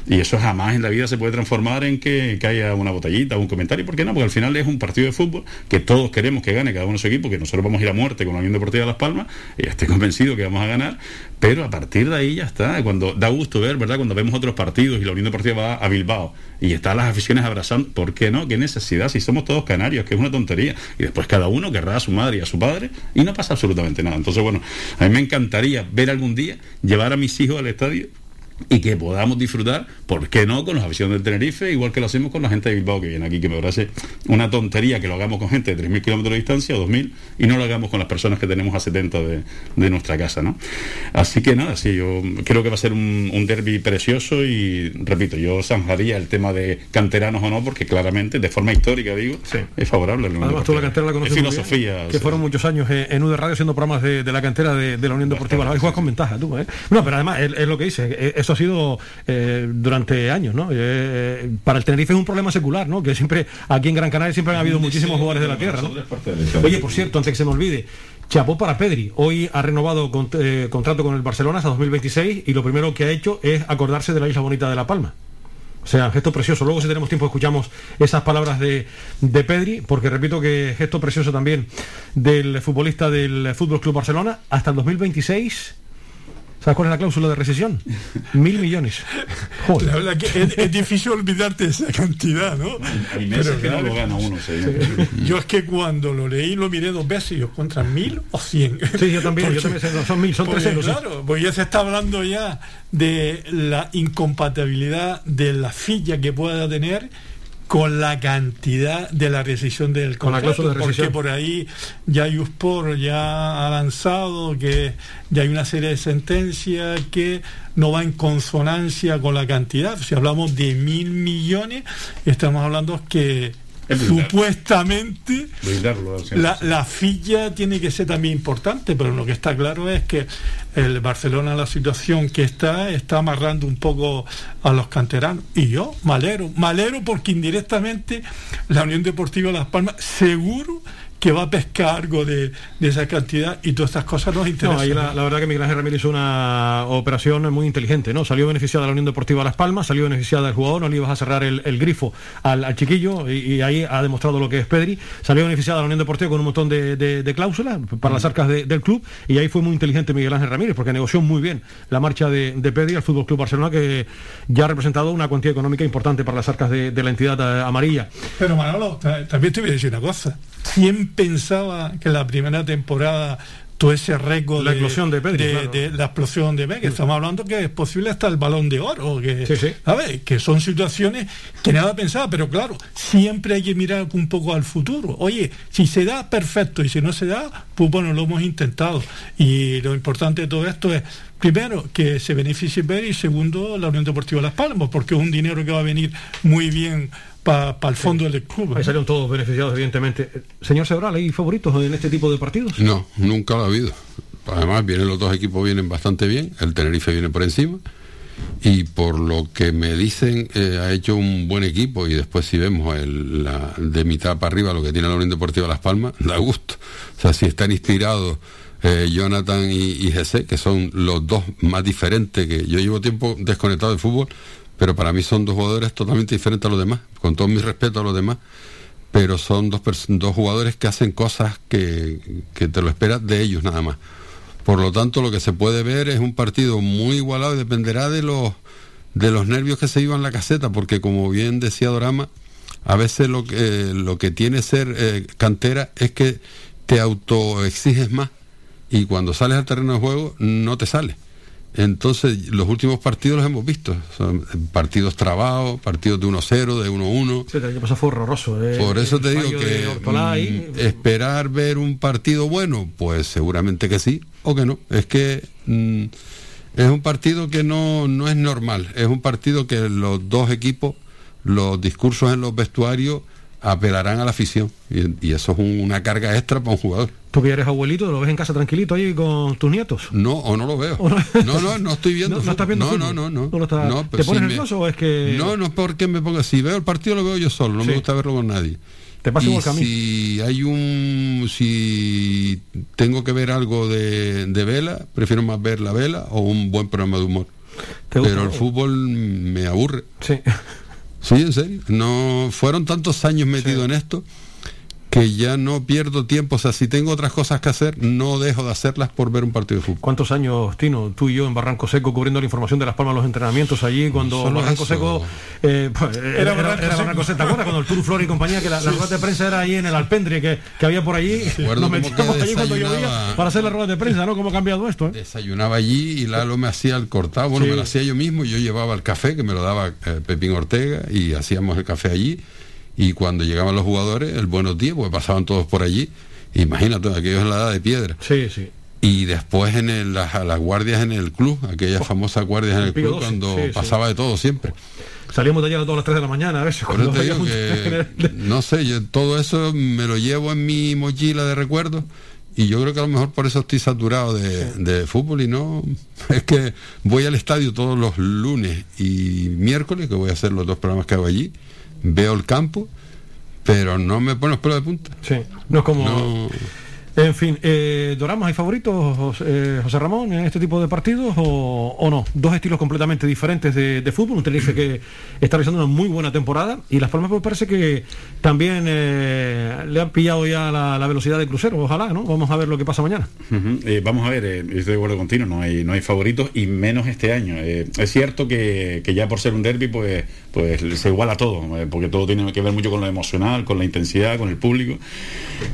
Y eso jamás en la vida se puede transformar en que, haya una botellita un comentario. ¿Por qué no? Porque al final es un partido de fútbol que todos queremos que gane cada uno de su equipo, que nosotros vamos a ir a muerte con la Unión Deportiva de Las Palmas. Y estoy convencido que vamos a ganar. Pero a partir de ahí ya está. Cuando da gusto ver, ¿verdad? Cuando vemos otros partidos y la Unión Deportiva va a Bilbao y están las aficiones abrazando, ¿por qué no? ¿Qué necesidad? Si somos todos canarios, que es una tontería. Y después cada uno querrá a su madre y a su padre y no pasa absolutamente nada. Entonces, bueno, a mí me encantaría ver algún día llevar a mis hijos al estadio y que podamos disfrutar, ¿por qué no?, con los aficionados del Tenerife, igual que lo hacemos con la gente de Bilbao que viene aquí, que me parece una tontería que lo hagamos con gente de 3.000 kilómetros de distancia o 2.000 y no lo hagamos con las personas que tenemos a 70 de, nuestra casa, ¿no? Así que nada, sí, yo creo que va a ser un, un derby precioso y, repito, yo zanjaría el tema de canteranos o no, porque claramente, de forma histórica, digo, es favorable. Además, tú la cantera la conoces filosofía. que fueron muchos años en UD Radio haciendo programas de, la cantera de, la Unión Deportiva. La juegas con ventaja tú, ¿eh? No, pero además es, lo que dice, eso ha sido eh, durante años, ¿no? Eh, para el Tenerife es un problema secular, ¿no? Que siempre, aquí en Gran Canaria siempre han habido muchísimos jugadores de la tierra, ¿no? Oye, por cierto, antes que se me olvide, chapó para Pedri. Hoy ha renovado eh, contrato con el Barcelona hasta 2026 y lo primero que ha hecho es acordarse de la isla bonita de La Palma. O sea, gesto precioso. Luego si tenemos tiempo escuchamos esas palabras de, de Pedri, porque repito que gesto precioso también del futbolista del Fútbol Club Barcelona hasta el 2026 ¿Sabes cuál es la cláusula de recesión? Mil millones. La verdad que es, difícil olvidarte esa cantidad, ¿no? Hay meses que no lo gana uno. Yo es que cuando lo leí lo miré dos veces y yo, ¿contra mil o cien? Sí, yo también, yo también sé, son mil, son tres euros. Claro, pues ya se está hablando ya de la incompatibilidad de la filla que pueda tener con la cantidad de la rescisión del contrato, de porque por ahí ya Yuspor ya ha avanzado que ya hay una serie de sentencias que no va en consonancia con la cantidad. Si hablamos de mil millones, estamos hablando que supuestamente la, la filla tiene que ser también importante, pero lo que está claro es que el Barcelona, la situación que está, está amarrando un poco a los canteranos. Y yo, malero, malero porque indirectamente la Unión Deportiva Las Palmas seguro que va a pescar algo de, esa cantidad y todas estas cosas nos interesan. No, la, verdad que Miguel Ángel Ramírez hizo una operación muy inteligente, ¿no? Salió beneficiada la Unión Deportiva Las Palmas, salió beneficiada el jugador, no le ibas a cerrar el, grifo al, chiquillo y, ahí ha demostrado lo que es Pedri. Salió beneficiada la Unión Deportiva con un montón de, cláusulas para las arcas del club y ahí fue muy inteligente Miguel Ángel Ramírez porque negoció muy bien la marcha de, Pedri al Fútbol Club Barcelona que ya ha representado una cuantía económica importante para las arcas de, la entidad eh, amarilla. Pero Manolo, también te voy a decir una cosa ¿quién pensaba que la primera temporada todo ese récord la explosión de, de, la explosión de Pedri. Estamos hablando que es posible hasta el balón de oro, que, que son situaciones que nada pensaba, pero claro, siempre hay que mirar un poco al futuro. Oye, si se da, perfecto, y si no se da, pues bueno, lo hemos intentado. Y lo importante de todo esto es primero, que se beneficie Pedri y segundo, la Unión Deportiva Las Palmas, porque es un dinero que va a venir muy bien para el fondo del club. Ahí salieron todos beneficiados, evidentemente. Señor Sebral, ¿hay favoritos en este tipo de partidos? No, nunca lo ha habido. Además, vienen los dos equipos vienen bastante bien. El Tenerife viene por encima. Y por lo que me dicen, eh, ha hecho un buen equipo. Y después, si vemos el, la, de mitad para arriba lo que tiene la Unión Deportiva Las Palmas, da gusto. O sea, si están inspirados eh, Jonathan y, y que son los dos más diferentes que yo llevo tiempo desconectado del fútbol pero para mí son dos jugadores totalmente diferentes a los demás, con todo mi respeto a los demás, pero son dos, dos jugadores que hacen cosas que, te lo esperas de ellos nada más. Por lo tanto, lo que se puede ver es un partido muy igualado y dependerá de los, de los nervios que se en la caseta, porque como bien decía Dorama, a veces lo que, lo que tiene ser eh, cantera es que te autoexiges más y cuando sales al terreno de juego no te sale. Entonces, los últimos partidos los hemos visto. Son partidos trabados, partidos de 1-0, de 1-1. Sí, el fue horroroso. Eh, Por eso te digo que mm, esperar ver un partido bueno, pues seguramente que sí o que no. Es que mm, es un partido que no, no es normal. Es un partido que los dos equipos, los discursos en los vestuarios apelarán a la afición. Y, eso es una carga extra para un jugador. ¿Tú que eres abuelito, lo ves en casa tranquilito ahí con tus nietos? No, o no lo veo. No, no, no estoy viendo. ¿No, estás viendo no, no, no, no, ¿Te pones nervioso o es que.? No, no es porque me ponga. Si veo el partido, lo veo yo solo. No me gusta verlo con nadie. Te pasa igual Si hay un. Si tengo que ver algo de, de vela, prefiero más ver la vela o un buen programa de humor. Pero el fútbol me aburre. Sí. Sí, en serio. No fueron tantos años metido en esto que ya no pierdo tiempo. O sea, si tengo otras cosas que hacer, no dejo de hacerlas por ver un partido de fútbol. ¿Cuántos años, Tino, tú y yo en Barranco Seco cubriendo la información de Las Palmas, los entrenamientos allí, cuando Barranco Seco... Eh, pues, era, Barranco Seco, ¿te acuerdas? Cuando el Tour Flor y compañía, que la, rueda de prensa era ahí en el Alpendre, que, que había por allí. Nos metíamos allí cuando llovía para hacer la rueda de prensa, ¿no? ¿Cómo ha cambiado esto? Eh? Desayunaba allí y Lalo me hacía el cortado. Bueno, me lo hacía yo mismo. Yo llevaba el café, que me lo daba eh, Pepín Ortega, y hacíamos el café allí y cuando llegaban los jugadores, el buenos días, porque pasaban todos por allí, imagínate, aquellos en la edad de piedra. Sí, sí. Y después en el, las, las, guardias en el club, aquellas oh, famosas guardias en el club, cuando pasaba de todo siempre. Salíamos de allá a todas las 3 de la mañana a veces. no sé, yo todo eso me lo llevo en mi mochila de recuerdos y yo creo que a lo mejor por eso estoy saturado de, de, fútbol y no es que voy al estadio todos los lunes y miércoles que voy a hacer los dos programas que hago allí veo el campo, pero no me pone los pelos de punta. Sí, no es como... En fin, eh, ¿Doramos hay favoritos, eh, José Ramón, en este tipo de partidos o, no? Dos estilos completamente diferentes de, fútbol. Un Tenerife que está realizando una muy buena temporada y Las Palmas pues parece que también eh, le han pillado ya la, velocidad de crucero. Ojalá, ¿no? Vamos a ver lo que pasa mañana. Eh, vamos a ver, estoy de acuerdo contigo, no hay, no hay favoritos y menos este año. es cierto que, ya por ser un derby pues, pues se iguala todo, porque todo tiene que ver mucho con lo emocional, con la intensidad, con el público.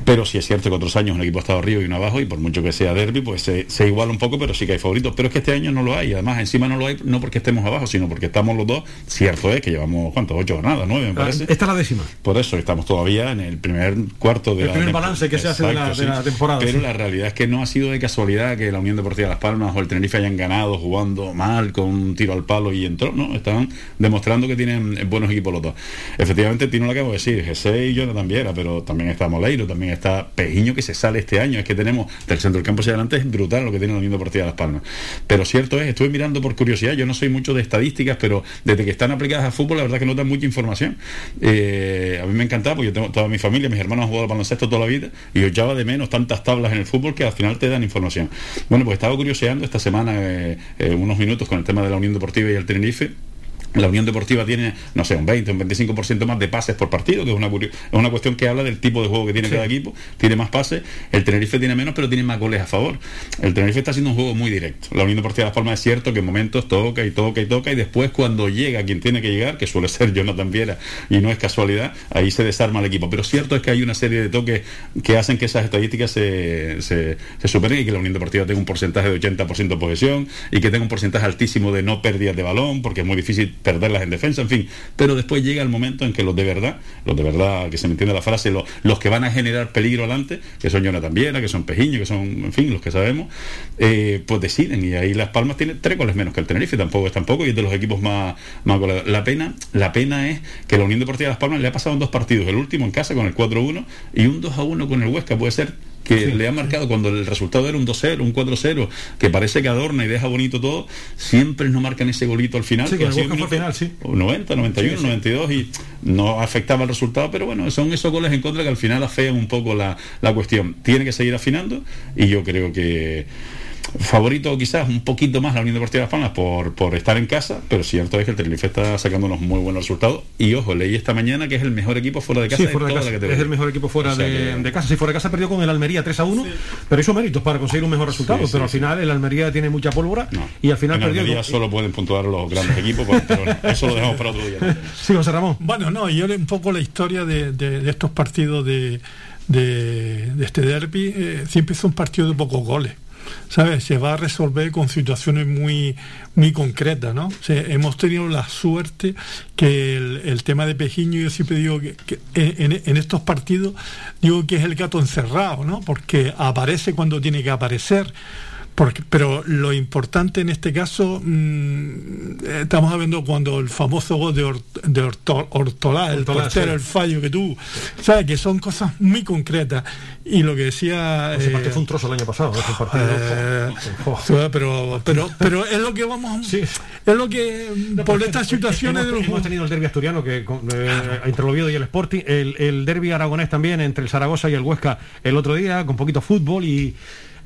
Pero sí es cierto que otros años equipo ha estado arriba y uno abajo y por mucho que sea derby, pues se, iguala un poco, pero sí que hay favoritos. Pero es que este año no lo hay. Además, encima no lo hay no porque estemos abajo, sino porque estamos los dos. Cierto es que llevamos, ¿cuántos? Ocho jornadas, nueve, me ah, parece. Esta es la décima. Por eso estamos todavía en el primer cuarto de el primer balance que se hace de la, temporada. Pero la realidad es que no ha sido de casualidad que la Unión Deportiva Las Palmas o el Tenerife hayan ganado jugando mal, con un tiro al palo y entró. No, están demostrando que tienen buenos equipos los dos. Efectivamente, Tino lo acabo de decir, Jesse y Jonathan Viera, pero también está Moleiro, también está Pejiño que se sale este año. Es que tenemos del centro del campo hacia adelante, es brutal lo que tiene la Unión Deportiva de Las Palmas. Pero cierto es, estuve mirando por curiosidad, yo no soy mucho de estadísticas, pero desde que están aplicadas al fútbol, la verdad que no dan mucha información. Eh, a mí me encantaba, porque yo tengo toda mi familia, mis hermanos han jugado al baloncesto toda la vida, y yo echaba de menos tantas tablas en el fútbol que al final te dan información. Bueno, pues estaba curioseando esta semana eh, eh, unos minutos con el tema de la Unión Deportiva y el Tenerife La Unión Deportiva tiene, no sé, un 20, un 25% más de pases por partido, que es una, es una cuestión que habla del tipo de juego que tiene cada equipo. Tiene más pases, el Tenerife tiene menos, pero tiene más goles a favor. El Tenerife está haciendo un juego muy directo. La Unión Deportiva de Las Palmas es cierto que en momentos toca y toca y toca, y después cuando llega quien tiene que llegar, que suele ser Jonathan Viera, y no es casualidad, ahí se desarma el equipo. Pero cierto es que hay una serie de toques que hacen que esas estadísticas se, se, se superen y que la Unión Deportiva tenga un porcentaje de 80% de posesión y que tenga un porcentaje altísimo de no pérdidas de balón, porque es muy difícil perderlas en defensa, en fin. Pero después llega el momento en que los de verdad, los de verdad, que se me entiende la frase, los, que van a generar peligro adelante, que son Jonathan Viera, que son Pejiño, que son, en fin, los que sabemos, eh, pues deciden. Y ahí Las Palmas tiene tres goles menos que el Tenerife, tampoco es tampoco, y es de los equipos más, más. La pena, la pena es que la Unión Deportiva de Las Palmas le ha pasado en dos partidos, el último en casa con el 4-1 y un 2-1 con el Huesca, puede ser que le ha marcado cuando el resultado era un 2-0, un 4-0, que parece que adorna y deja bonito todo, siempre no marcan ese golito al final. Sí, que final, sí. 90, 91, 92 y no afectaba el resultado, pero bueno, son esos goles en contra que al final afean un poco la, la cuestión. Tiene que seguir afinando y yo creo que favorito quizás un poquito más la Unión Deportiva de Las Palmas por, por estar en casa, pero cierto es que el Tenerife está sacando unos muy buenos resultados. Y ojo, leí esta mañana que es el mejor equipo fuera de casa. Sí, fuera de casa. es el mejor equipo fuera de, casa. Si fuera de casa perdió con el Almería 3 a 1, pero hizo méritos para conseguir un mejor resultado. pero al final el Almería tiene mucha pólvora y al final en perdió. Almería solo pueden puntuar los grandes equipos, pero eso lo dejamos para otro día. Sí, José Ramón. Bueno, no, yo un poco la historia de, de, estos partidos de, de, este derby. Eh, siempre es un partido de pocos goles. ¿Sabes? Se va a resolver con situaciones muy, muy concretas, ¿no? hemos tenido la suerte que el, tema de Pejiño, yo siempre digo que, en, en, estos partidos, digo que es el gato encerrado, ¿no? Porque aparece cuando tiene que aparecer pero lo importante en este caso, mm, estamos hablando cuando el famoso gol de, Ortolá, el portero, el fallo que tú, sabes que son cosas muy concretas. Y lo que decía. Ese partido fue un trozo el año pasado, partido. Eh, pero, pero, pero es lo que vamos. Es lo que. por estas situaciones hemos, de los. Hemos tenido el derbi asturiano, que eh, entre el Oviedo y el Sporting, el, el derbi aragonés también, entre el Zaragoza y el Huesca el otro día, con poquito fútbol y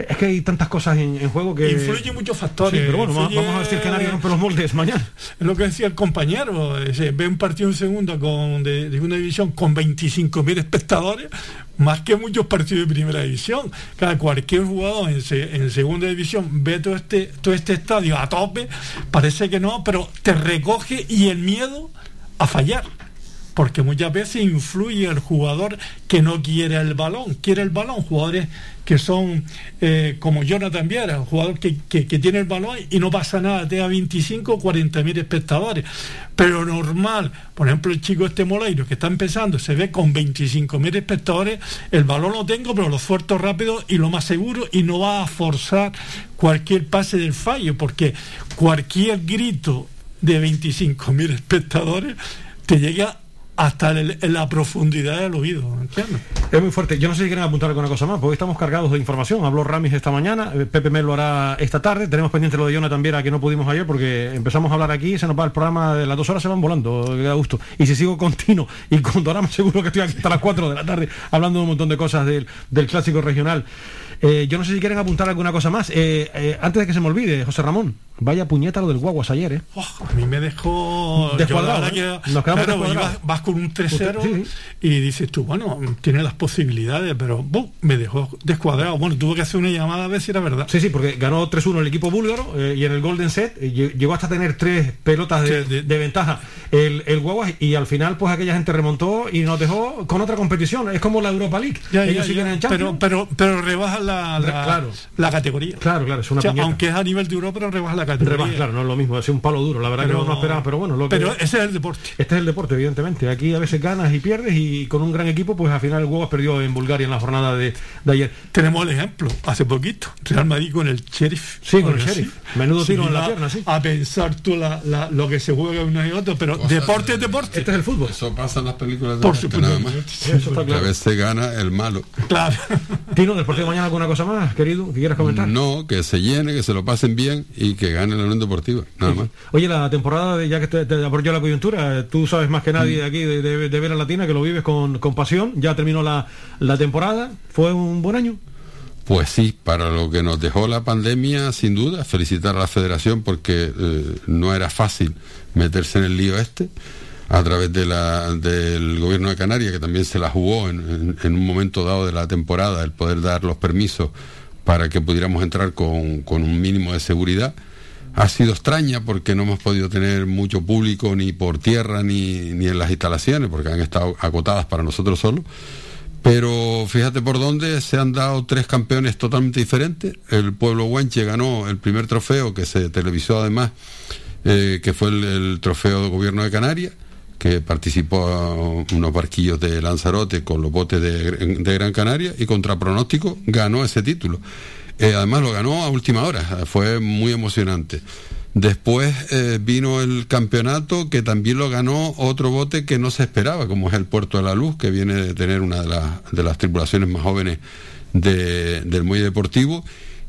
es que hay tantas cosas en, juego que. Influyen muchos factores. pero bueno, vamos a ver si el Canario rompe los moldes mañana. Es lo que decía el compañero. ve un partido en segunda con, de, una división con 25.000 espectadores, más que muchos partidos de primera división. Cada cualquier jugador en, en, segunda división ve todo este, todo este estadio a tope, parece que no, pero te recoge y el miedo a fallar porque muchas veces influye el jugador que no quiere el balón, quiere el balón, jugadores que son eh, como Jonathan Viera, jugador que, tiene el balón y no pasa nada, te da 25 o 40 mil espectadores. Pero normal, por ejemplo, el chico este Moleiro que está empezando, se ve con 25 mil espectadores, el balón lo tengo, pero lo suelto rápido y lo más seguro y no va a forzar cualquier pase del fallo, porque cualquier grito de 25 mil espectadores te llega hasta en la profundidad del oído. Es muy fuerte. Yo no sé si quieren apuntar alguna cosa más, porque estamos cargados de información. Habló Ramis esta mañana, eh, Pepe Mel lo hará esta tarde. Tenemos pendiente lo de Jonathan Viera, que no pudimos ayer, porque empezamos a hablar aquí, se nos va el programa de las dos horas, se van volando, que da gusto. Y si sigo continuo y con Dorama, seguro que estoy aquí hasta las cuatro de la tarde, hablando de un montón de cosas del, clásico regional. Eh, yo no sé si quieren apuntar alguna cosa más. Eh, antes de que se me olvide, José Ramón. Vaya puñeta lo del Guaguas ayer, ¿eh? Oh, a mí me dejó... Descuadrado, ¿eh? Nos quedamos vas, con un 3-0 y dices tú, bueno, tiene las posibilidades, pero me dejó descuadrado. Bueno, tuve que hacer una llamada a ver si era verdad. Sí, sí, porque ganó 3-1 el equipo búlgaro eh, y en el Golden Set eh, llegó hasta tener tres pelotas de, ventaja el, el, Guaguas y al final pues aquella gente remontó y nos dejó con otra competición. Es como la Europa League. Ellos siguen en pero, pero, pero rebaja la, la, categoría. Claro, claro, es una Aunque es a nivel de Europa, pero rebaja la claro, no es lo mismo, es un palo duro, la verdad que no, esperaba, pero bueno. Lo pero ese es el deporte. Este es el deporte, evidentemente. Aquí a veces ganas y pierdes y con un gran equipo, pues al final el Huevos perdió en Bulgaria en la jornada de, ayer. Tenemos el ejemplo, hace poquito, Real Madrid con el Sheriff. Sí, con el Sheriff. Menudo tiro en la pierna, sí. A pensar tú la, lo que se juega uno y otro, pero deporte es deporte. Este es el fútbol. Eso pasa en las películas de Por supuesto. nada más. Que a veces gana el malo. Claro. Tino, después de mañana alguna cosa más, querido, que quieras comentar. No, que se llene, que se lo pasen bien y que gane la Unión Deportiva. Nada más. Oye, la temporada, de, ya que te, te la coyuntura, tú sabes más que nadie mm. aquí de, de, de Latina, que lo vives con, con pasión. Ya terminó la, la temporada. ¿Fue un buen año? Pues sí, para lo que nos dejó la pandemia, sin duda, felicitar a la federación porque eh, no era fácil meterse en el lío este a través de la, del gobierno de Canarias, que también se la jugó en, un momento dado de la temporada, el poder dar los permisos para que pudiéramos entrar con, con un mínimo de seguridad. Ha sido extraña porque no hemos podido tener mucho público ni por tierra ni, ni en las instalaciones, porque han estado acotadas para nosotros solos pero fíjate por dónde se han dado tres campeones totalmente diferentes. El pueblo Huenche ganó el primer trofeo que se televisó además, eh, que fue el, trofeo de gobierno de Canarias, que participó unos barquillos de Lanzarote con los botes de, Gran Canaria y contra pronóstico ganó ese título. Eh, además lo ganó a última hora, fue muy emocionante. Después eh, vino el campeonato que también lo ganó otro bote que no se esperaba, como es el Puerto de la Luz, que viene de tener una de, de las tripulaciones más jóvenes del muelle deportivo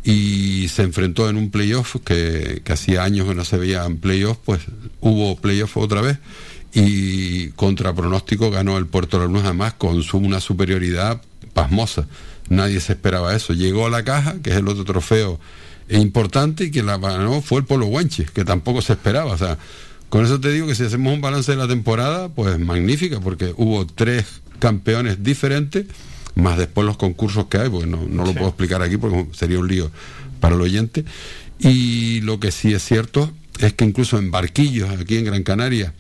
y se enfrentó en un playoff que, que hacía años que no se veía en playoff, pues hubo playoff otra vez y contra pronóstico ganó el Puerto de la Luz además con una superioridad pasmosa. Nadie se esperaba eso. Llegó a la caja, que es el otro trofeo importante y que la ganó fue el Polo Guanche, que tampoco se esperaba. O sea, con eso te digo que si hacemos un balance de la temporada, pues magnífica, porque hubo tres campeones diferentes, más después los concursos que hay, porque no, no lo puedo explicar aquí porque sería un lío para el oyente. Y lo que sí es cierto es que incluso en barquillos aquí en Gran Canaria,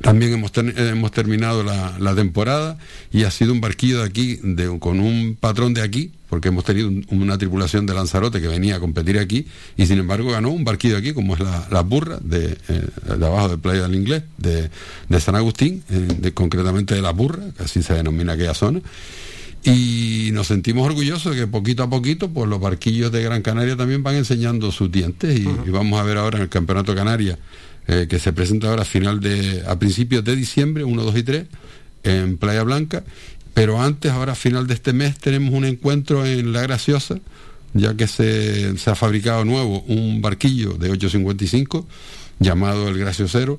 también hemos, hemos terminado la, temporada y ha sido un barquillo de aquí, de, con un patrón de aquí, porque hemos tenido una tripulación de Lanzarote que venía a competir aquí y sin embargo ganó un barquillo aquí, como es la, burra de, eh, de, abajo de Playa del Inglés, de, San Agustín, eh, de, concretamente de la burra, que así se denomina aquella zona. Y nos sentimos orgullosos de que poquito a poquito, pues los barquillos de Gran Canaria también van enseñando sus dientes y, y vamos a ver ahora en el Campeonato Canaria eh, que se presenta ahora a final de, a principios de diciembre, 1, 2 y 3, en Playa Blanca, pero antes, ahora a final de este mes, tenemos un encuentro en La Graciosa, ya que se, se ha fabricado nuevo un barquillo de 855 llamado el Graciosero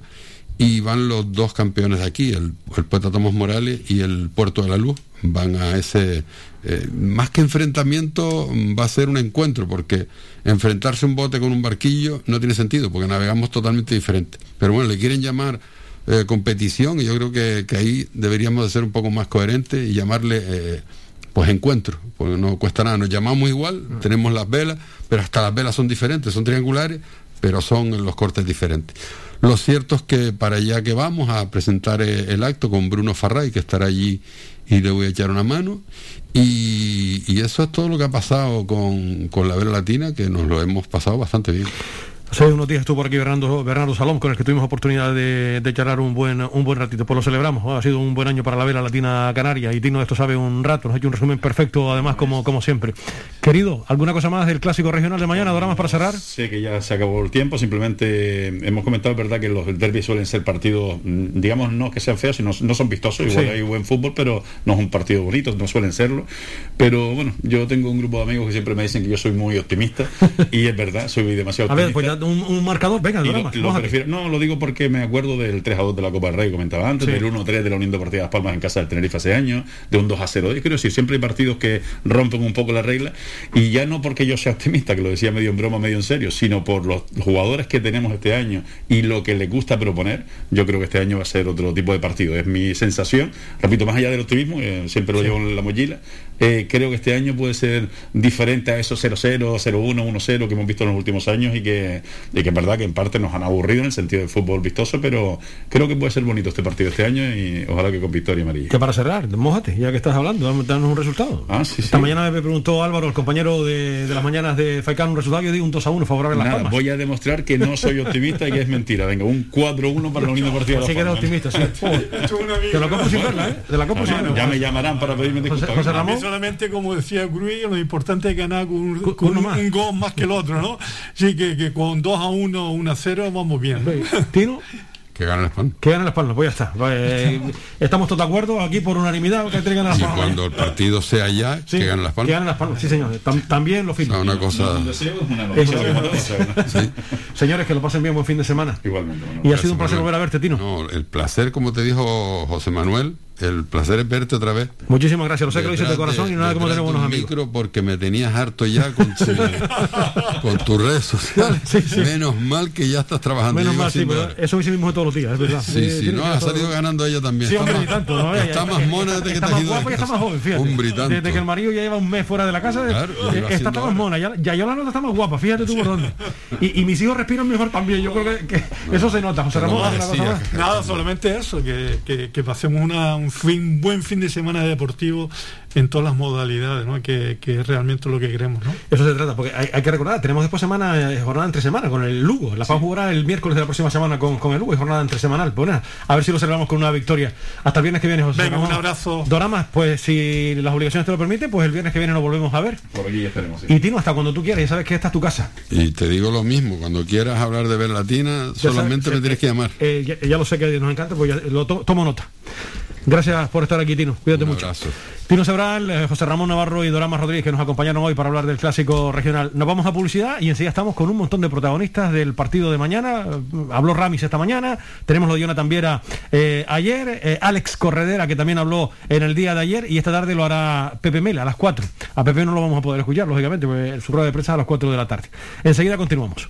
y van los dos campeones de aquí, el, el poeta Tomás Morales y el Puerto de la Luz, van a ese, eh, más que enfrentamiento, va a ser un encuentro, porque enfrentarse un bote con un barquillo no tiene sentido, porque navegamos totalmente diferente. Pero bueno, le quieren llamar eh, competición y yo creo que, ahí deberíamos de ser un poco más coherentes y llamarle... Eh, pues encuentro, porque no cuesta nada, nos llamamos igual, tenemos las velas, pero hasta las velas son diferentes, son triangulares, pero son los cortes diferentes. Lo cierto es que para allá que vamos a presentar el acto con Bruno Farray, que estará allí y le voy a echar una mano. Y, y eso es todo lo que ha pasado con, con la Vela Latina, que nos lo hemos pasado bastante bien. Hace unos días estuvo aquí Bernardo, Bernardo Salón, con el que tuvimos oportunidad de, de charlar un buen, un buen ratito. Pues lo celebramos. Ha sido un buen año para la vela latina canaria y Tino esto sabe un rato. Nos ha hecho un resumen perfecto, además, como, como siempre. Querido, ¿alguna cosa más del clásico regional de mañana? ¿Doramas para cerrar? Sé que ya se acabó el tiempo. Simplemente hemos comentado, ¿verdad?, que los derbis suelen ser partidos, mm, digamos, no que sean feos, sino no son vistosos. Igual hay buen fútbol, pero no es un partido bonito, no suelen serlo. Pero bueno, yo tengo un grupo de amigos que siempre me dicen que yo soy muy optimista y es verdad, soy demasiado optimista. A ver, pues un, un marcador. Venga, no, lo digo porque me acuerdo del 3 a 2 de la Copa del Rey, comentaba antes, del 1 a 3 de la Unión Deportiva Las Palmas en casa del Tenerife hace años, de un 2 a 0. Y quiero decir, siempre hay partidos que rompen un poco la regla, y ya no porque yo sea optimista, que lo decía medio en broma, medio en serio, sino por los jugadores que tenemos este año y lo que les gusta proponer, yo creo que este año va a ser otro tipo de partido. Es mi sensación, repito, más allá del optimismo, eh, siempre lo llevo en la mochila, eh, creo que este año puede ser diferente a esos 0-0, 0-1, 1-0 que hemos visto en los últimos años y que, y que es verdad que en parte nos han aburrido en el sentido de fútbol vistoso, pero creo que puede ser bonito este partido este año y ojalá que con victoria amarilla. Que para cerrar, mójate, ya que estás hablando, darnos un resultado. Ah, sí, Esta mañana me preguntó Álvaro, el compañero de, las mañanas de Faicán, un resultado, yo digo un 2 1 favorable a las Palmas. Voy a demostrar que no soy optimista y que es mentira. Venga, un 4-1 para la Unión Deportiva. Así que eres optimista, sí. de la Copa sin verla, ¿eh? De la Copa sin Ya me llamarán para pedirme disculpas. José, Ramón. Solamente como decía Gruy, lo importante es ganar con, un, más. un, gol más que el otro, ¿no? Sí, que, que con 2 a 1, 1 a 0 vamos bien. ¿Tino? Que gane la espalda. Que gane la espalda, pues ya está. Eh, estamos todos de acuerdo aquí por unanimidad que gane la espalda. Y cuando el partido sea ya, que gane la espalda. Que gane sí señor. también lo firmo. una cosa. Señores, que lo pasen bien, buen fin de semana. Igualmente. y ha sido un placer volver a verte, Tino. No, el placer, como te dijo José Manuel, el placer es verte otra vez. Muchísimas gracias, lo sé que lo dices de corazón y nada como tener buenos amigos. micro porque me tenías harto ya con, con tus redes sociales. Menos mal que ya estás trabajando. Menos mal, sí, pero eso hicimos todos los días, es verdad. Sí, sí, no, ha salido ganando ella también. Sí, hombre, está tanto, ¿no? Está más mona desde que está más guapa y está más joven, fíjate. Hombre, Desde que el marido ya lleva un mes fuera de la casa, eh, está más mona. Ya, ya yo la nota está más guapa, fíjate tú por dónde. Y, y mis hijos respiran mejor también, yo creo que, eso se nota. José Ramón, Nada, solamente eso, que pasemos una, un fin, buen fin de semana deportivo en todas las modalidades, ¿no? que, que es realmente lo que queremos. ¿no? Eso se trata, porque hay, que recordar, tenemos después semana, eh, jornada entre semana con el Lugo. La sí. jugará el miércoles de la próxima semana con, con el Lugo y jornada entre semanal. Pues a ver si lo celebramos con una victoria. Hasta el viernes que viene, José. Venga, un abrazo. Doramas, pues si las obligaciones te lo permiten, pues el viernes que viene nos volvemos a ver. Por aquí esperemos. Sí. Y Tino, hasta cuando tú quieras, ya sabes que esta es tu casa. Y te digo lo mismo, cuando quieras hablar de ver latina, solamente me tienes que llamar. Eh, ya, ya, lo sé que nos encanta, pues ya lo to tomo nota. Gracias por estar aquí, Tino. Cuídate Un mucho. Tino Sebral, eh, José Ramón Navarro y Dorama Rodríguez que nos acompañaron hoy para hablar del clásico regional. Nos vamos a publicidad y enseguida estamos con un montón de protagonistas del partido de mañana. Habló Ramis esta mañana, tenemos lo de Jonathan Viera eh, ayer, eh, Alex Corredera que también habló en el día de ayer y esta tarde lo hará Pepe Mela a las 4. A Pepe no lo vamos a poder escuchar, lógicamente, porque su rueda de prensa a las 4 de la tarde. Enseguida continuamos.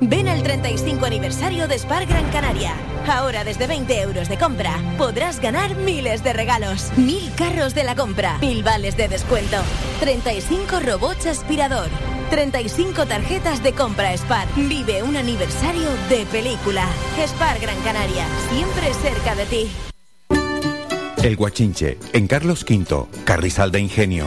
Ven al 35 aniversario de Spar Gran Canaria. Ahora desde 20 euros de compra podrás ganar miles de regalos. Mil carros de la compra, mil vales de descuento, 35 robots aspirador, 35 tarjetas de compra Spar. Vive un aniversario de película. Spar Gran Canaria, siempre cerca de ti. El Guachinche, en Carlos V, Carrizal de Ingenio.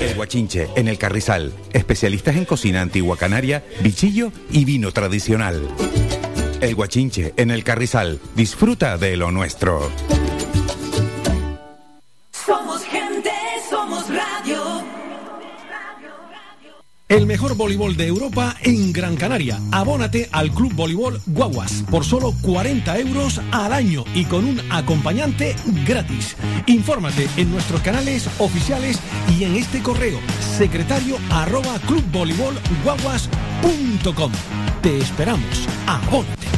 El Guachinche, en el Carrizal. Especialistas en cocina antigua canaria, bichillo y vino tradicional. El Guachinche, en el Carrizal. Disfruta de lo nuestro. El mejor voleibol de Europa en Gran Canaria. Abónate al Club Voleibol Guaguas por solo 40 euros al año y con un acompañante gratis. Infórmate en nuestros canales oficiales y en este correo secretario arroba. Te esperamos. Abónate.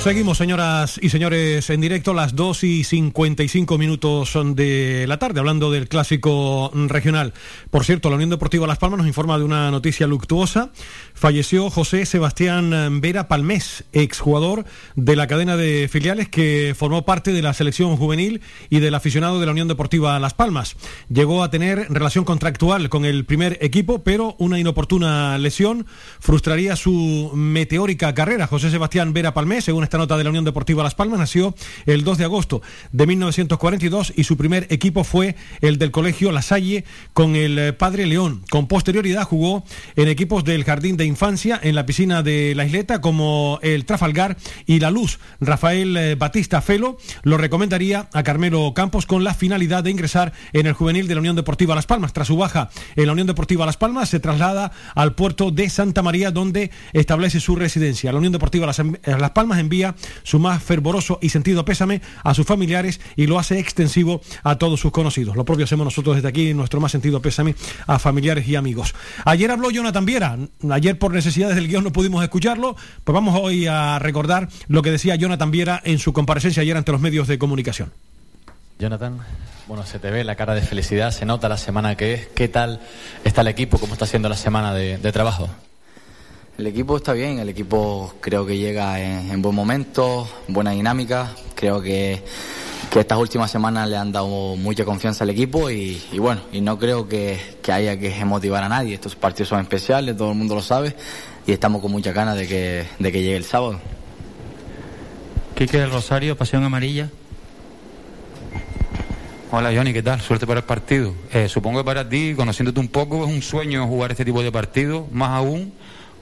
Seguimos, señoras y señores, en directo las 2 y 55 minutos de la tarde, hablando del clásico regional. Por cierto, la Unión Deportiva Las Palmas nos informa de una noticia luctuosa. Falleció José Sebastián Vera Palmés, exjugador de la cadena de filiales que formó parte de la selección juvenil y del aficionado de la Unión Deportiva Las Palmas. Llegó a tener relación contractual con el primer equipo, pero una inoportuna lesión frustraría su meteórica carrera. José Sebastián Vera Palmés, según esta nota de la Unión Deportiva Las Palmas, nació el 2 de agosto de 1942 y su primer equipo fue el del Colegio La Salle con el eh, Padre León. Con posterioridad jugó en equipos del Jardín de Infancia, en la piscina de la Isleta, como el Trafalgar y La Luz. Rafael eh, Batista Felo lo recomendaría a Carmelo Campos con la finalidad de ingresar en el juvenil de la Unión Deportiva Las Palmas. Tras su baja en la Unión Deportiva Las Palmas, se traslada al puerto de Santa María, donde establece su residencia. La Unión Deportiva Las, Palmas envía su más fervoroso y sentido pésame a sus familiares y lo hace extensivo a todos sus conocidos. Lo propio hacemos nosotros desde aquí, nuestro más sentido pésame a familiares y amigos. Ayer habló Jonathan Viera, ayer por necesidades del guion no pudimos escucharlo, pues vamos hoy a recordar lo que decía Jonathan Viera en su comparecencia ayer ante los medios de comunicación. Jonathan, bueno, se te ve la cara de felicidad, se nota la semana que es. ¿Qué tal está el equipo? ¿Cómo está siendo la semana de, de trabajo? El equipo está bien, el equipo creo que llega en, buen momento, buena dinámica. Creo que, estas últimas semanas le han dado mucha confianza al equipo y, bueno, y no creo que, haya que motivar a nadie. Estos partidos son especiales, todo el mundo lo sabe y estamos con mucha ganas de que, de que llegue el sábado. Quique del Rosario, Pasión Amarilla. Hola Johnny, ¿qué tal? Suerte para el partido. Eh, supongo que para ti, conociéndote un poco, es un sueño jugar este tipo de partido, más aún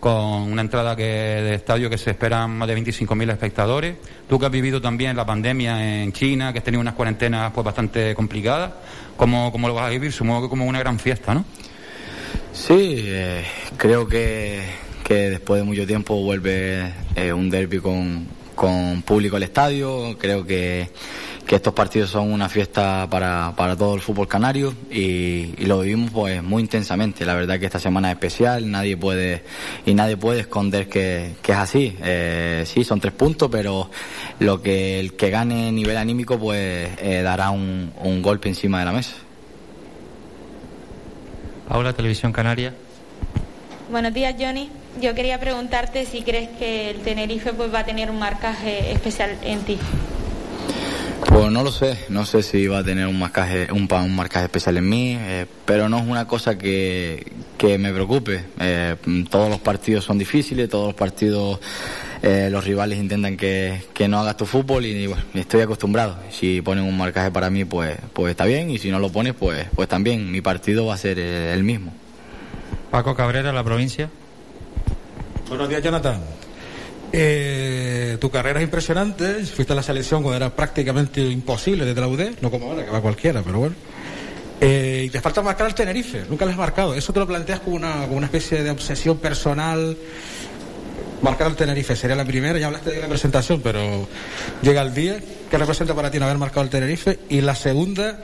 con una entrada que, de estadio que se esperan más de 25.000 espectadores. Tú que has vivido también la pandemia en China, que has tenido unas cuarentenas pues bastante complicadas, ¿cómo, cómo lo vas a vivir? Supongo que como una gran fiesta, ¿no? Sí, eh, creo que, que, después de mucho tiempo vuelve eh, un derby con, con público al estadio. Creo que que estos partidos son una fiesta para, para todo el fútbol canario y, lo vivimos pues muy intensamente. La verdad que esta semana es especial, nadie puede y nadie puede esconder que, es así. Eh, sí, son tres puntos, pero lo que el que gane nivel anímico pues eh, dará un, un golpe encima de la mesa. Paula, Televisión Canaria. Buenos días, Johnny. Yo quería preguntarte si crees que el Tenerife pues va a tener un marcaje especial en ti. Pues no lo sé, no sé si va a tener un marcaje, un, un marcaje especial en mí, eh, pero no es una cosa que, me preocupe. Eh, todos los partidos son difíciles, todos los partidos eh, los rivales intentan que, no hagas tu fútbol y, bueno, estoy acostumbrado. Si ponen un marcaje para mí, pues, pues está bien, y si no lo pones, pues, pues también. Mi partido va a ser el mismo. Paco Cabrera, la provincia. Buenos días, Jonathan. Eh, tu carrera es impresionante, fuiste a la selección cuando era prácticamente imposible desde la UD, no como ahora, que va cualquiera, pero bueno. Eh, y te falta marcar al Tenerife, nunca lo has marcado. Eso te lo planteas como una, especie de obsesión personal. Marcar al Tenerife sería la primera, ya hablaste de la presentación, pero llega el día. ¿Qué representa para ti no haber marcado al Tenerife? Y la segunda,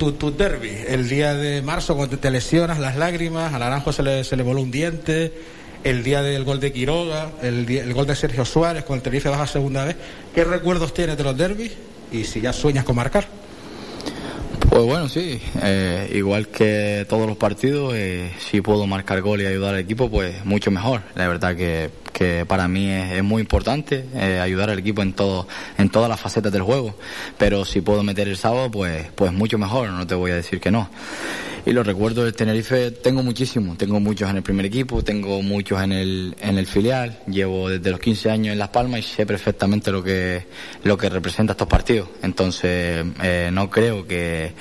tu, tu derby, el día de marzo, cuando te lesionas, las lágrimas, a Naranjo se le, se le voló un diente el día del gol de Quiroga, el, el gol de Sergio Suárez, con el Tenerife baja segunda vez. ¿Qué recuerdos tienes de los derbis y si ya sueñas con marcar? Pues bueno, sí, eh, igual que todos los partidos, eh, si puedo marcar gol y ayudar al equipo, pues mucho mejor. La verdad que, que para mí es, muy importante eh, ayudar al equipo en todo, en todas las facetas del juego. Pero si puedo meter el sábado, pues, pues mucho mejor, no te voy a decir que no. Y los recuerdos del Tenerife tengo muchísimos. Tengo muchos en el primer equipo, tengo muchos en el, en el filial. Llevo desde los 15 años en Las Palmas y sé perfectamente lo que, lo que representa estos partidos. Entonces, eh, no creo que,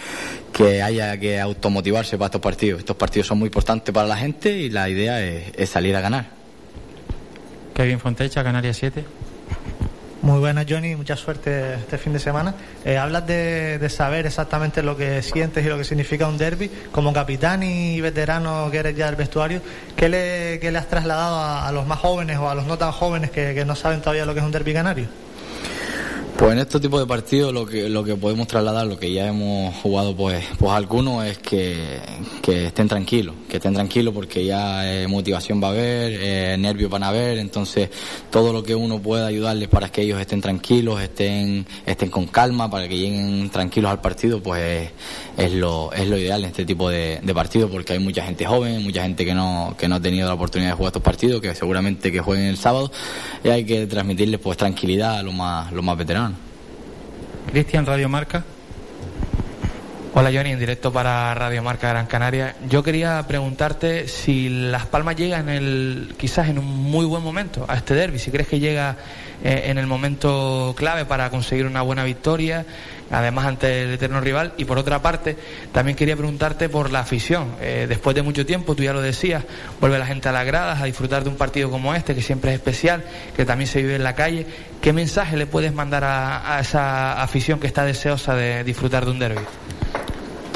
que haya que automotivarse para estos partidos. Estos partidos son muy importantes para la gente y la idea es, es salir a ganar. Kevin Fontecha, Canarias 7. Muy buenas, Johnny. Mucha suerte este fin de semana. Eh, hablas de, saber exactamente lo que sientes y lo que significa un derby. Como capitán y veterano que eres ya del vestuario, ¿qué le, le has trasladado a, los más jóvenes o a los no tan jóvenes que, no saben todavía lo que es un derby canario? Pues en este tipo de partidos lo que, lo que podemos trasladar, lo que ya hemos jugado pues, pues algunos es que, que estén tranquilos, que estén tranquilos porque ya eh, motivación va a haber, eh, nervios van a haber, entonces todo lo que uno pueda ayudarles para que ellos estén tranquilos, estén, estén con calma, para que lleguen tranquilos al partido, pues es lo, es lo ideal en este tipo de, de partidos porque hay mucha gente joven, mucha gente que no, que no ha tenido la oportunidad de jugar estos partidos, que seguramente que jueguen el sábado y hay que transmitirles pues tranquilidad a los más, los más veteranos. Cristian, Radio Marca. Hola Johnny, en directo para Radio Marca Gran Canaria. Yo quería preguntarte si Las Palmas llega en el, quizás en un muy buen momento a este derby, si crees que llega eh, en el momento clave para conseguir una buena victoria, además ante el eterno rival. Y por otra parte, también quería preguntarte por la afición. Eh, después de mucho tiempo, tú ya lo decías, vuelve la gente a las gradas a disfrutar de un partido como este, que siempre es especial, que también se vive en la calle. ¿Qué mensaje le puedes mandar a, a esa afición que está deseosa de disfrutar de un derby?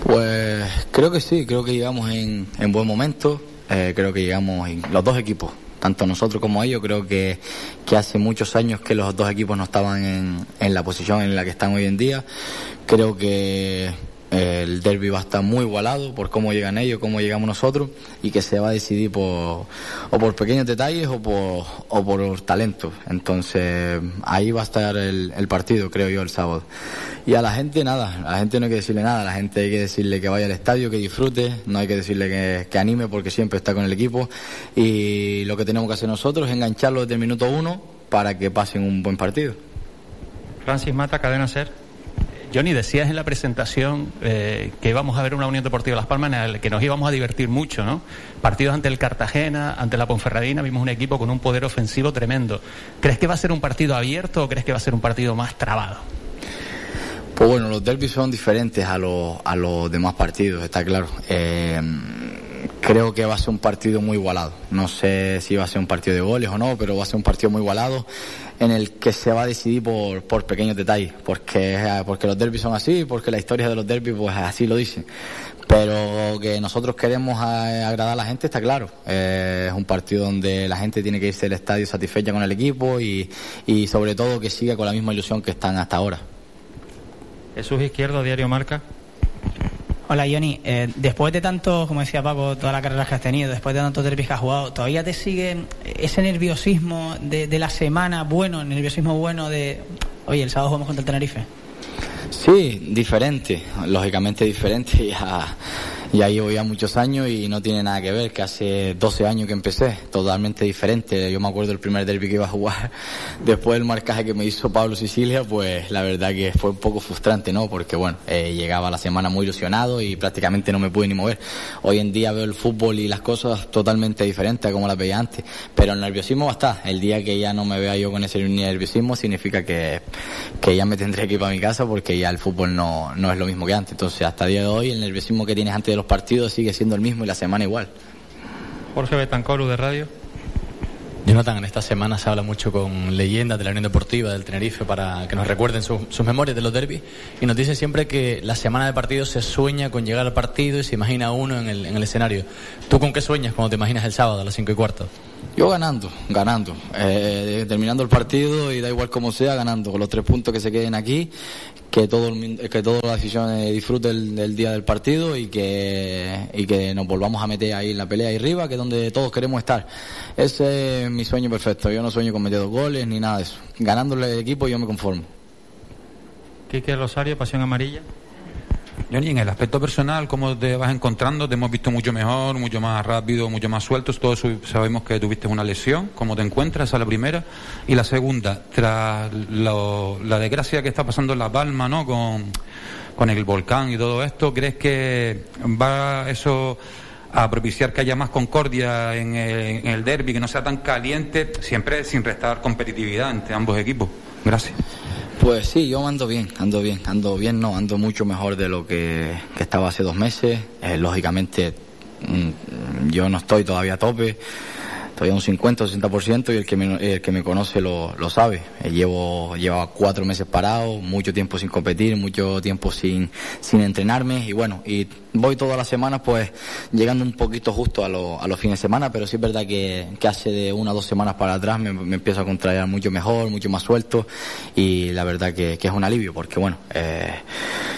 Pues creo que sí, creo que llegamos en, en buen momento, eh, creo que llegamos en los dos equipos, tanto nosotros como ellos, creo que, que hace muchos años que los dos equipos no estaban en, en la posición en la que están hoy en día, creo que el derby va a estar muy igualado por cómo llegan ellos, cómo llegamos nosotros y que se va a decidir por, o por pequeños detalles o por, o por talento. Entonces ahí va a estar el, el partido, creo yo, el sábado. Y a la gente nada, a la gente no hay que decirle nada, a la gente hay que decirle que vaya al estadio, que disfrute, no hay que decirle que, anime porque siempre está con el equipo y lo que tenemos que hacer nosotros es engancharlo desde el minuto uno para que pasen un buen partido. Francis Mata, Cadena Ser. Johnny, decías en la presentación eh, que íbamos a ver una Unión Deportiva Las Palmas en la que nos íbamos a divertir mucho, ¿no? Partidos ante el Cartagena, ante la Ponferradina, vimos un equipo con un poder ofensivo tremendo. ¿Crees que va a ser un partido abierto o crees que va a ser un partido más trabado? Pues bueno, los derbis son diferentes a los, a los demás partidos, está claro. Eh, creo que va a ser un partido muy igualado. No sé si va a ser un partido de goles o no, pero va a ser un partido muy igualado en el que se va a decidir por, por pequeños detalles, porque, porque los derbis son así, porque la historia de los derbis pues así lo dice. Pero que nosotros queremos a- agradar a la gente está claro. Eh, es un partido donde la gente tiene que irse del estadio satisfecha con el equipo y, y sobre todo que siga con la misma ilusión que están hasta ahora. Jesús Izquierdo, Diario Marca. Hola Johnny, Eh, después de tanto, como decía Paco, todas las carreras que has tenido, después de tantos derbis que has jugado, ¿todavía te sigue ese nerviosismo de, de la semana bueno, el nerviosismo bueno de, oye, el sábado jugamos contra el Tenerife? Sí, diferente, lógicamente diferente. Ya, ya llevo ya muchos años y no tiene nada que ver, que hace 12 años que empecé, totalmente diferente. Yo me acuerdo el primer derby que iba a jugar, después del marcaje que me hizo Pablo Sicilia, pues la verdad que fue un poco frustrante, ¿no? Porque bueno, eh, llegaba la semana muy ilusionado y prácticamente no me pude ni mover. Hoy en día veo el fútbol y las cosas totalmente diferentes a como las veía antes, pero el nerviosismo va a estar. El día que ya no me vea yo con ese nerviosismo significa que, que ya me tendré que ir para mi casa porque ya el fútbol no, no es lo mismo que antes. Entonces, hasta el día de hoy, el nerviosismo que tienes antes de los partidos sigue siendo el mismo y la semana igual. Jorge Betancor, de Radio. Jonathan, en esta semana se habla mucho con leyendas de la Unión Deportiva del Tenerife para que nos recuerden su- sus memorias de los derbis y nos dice siempre que la semana de partido se sueña con llegar al partido y se imagina uno en el, en el escenario. ¿Tú con qué sueñas cuando te imaginas el sábado a las 5 y cuarto? Yo ganando, ganando, eh, terminando el partido y da igual como sea, ganando, con los tres puntos que se queden aquí, que todo el, que toda la afición disfrute el, día del partido y que, y que nos volvamos a meter ahí en la pelea ahí arriba, que es donde todos queremos estar. Ese es mi sueño perfecto, yo no sueño con meter dos goles ni nada de eso. Ganándole el equipo yo me conformo. Quique Rosario, Pasión Amarilla. Johnny, en el aspecto personal, ¿cómo te vas encontrando? Te hemos visto mucho mejor, mucho más rápido, mucho más sueltos. Todos sabemos que tuviste una lesión. ¿Cómo te encuentras? Esa es la primera. Y la segunda, tras lo- la desgracia que está pasando en La Palma, ¿no? Con, con el volcán y todo esto, ¿crees que va eso a propiciar que haya más concordia en el, en el derby, que no sea tan caliente, siempre sin restar competitividad entre ambos equipos? Gracias. Pues sí, yo ando bien, ando bien, ando bien, no, ando mucho mejor de lo que, que estaba hace dos meses. Eh, lógicamente, mm, yo no estoy todavía a tope, estoy a un 50 o 60% y el que me, el que me conoce lo, lo sabe. Eh, llevo, llevaba cuatro meses parado, mucho tiempo sin competir, mucho tiempo sin, sin entrenarme y bueno, y voy todas las semanas pues llegando un poquito justo a, a los fines de semana, pero sí es verdad que, hace de una o dos semanas para atrás me, empiezo a contraer mucho mejor, mucho más suelto y la verdad que, es un alivio porque bueno, eh,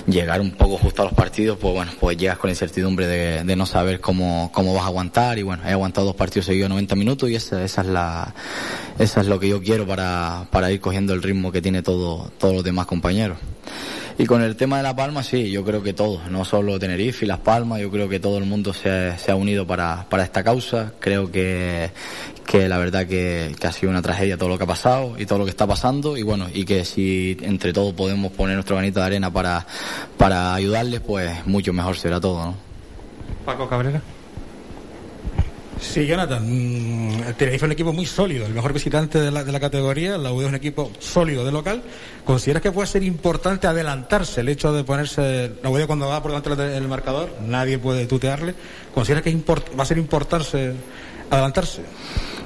llegar un poco justo a los partidos pues bueno, pues llegas con la incertidumbre de, de, no saber cómo, cómo vas a aguantar y bueno, he aguantado dos partidos seguidos 90 minutos y esa, esa es la esa es lo que yo quiero para, para ir cogiendo el ritmo que tiene todo, todos los demás compañeros. Y con el tema de La Palma, sí, yo creo que todos, no solo Tenerife y Las Palmas, yo creo que todo el mundo se, ha unido para, para, esta causa. Creo que, que la verdad que, que, ha sido una tragedia todo lo que ha pasado y todo lo que está pasando. Y bueno, y que si entre todos podemos poner nuestro granito de arena para, para ayudarles, pues mucho mejor será todo, ¿no? Paco Cabrera. Sí, Jonathan, mm, el Tenerife es un equipo muy sólido, el mejor visitante de la, de la categoría, la UD es un equipo sólido de local. ¿Consideras que puede ser importante adelantarse el hecho de ponerse, la UD cuando va por delante del marcador, nadie puede tutearle? ¿Consideras que va a ser importante adelantarse?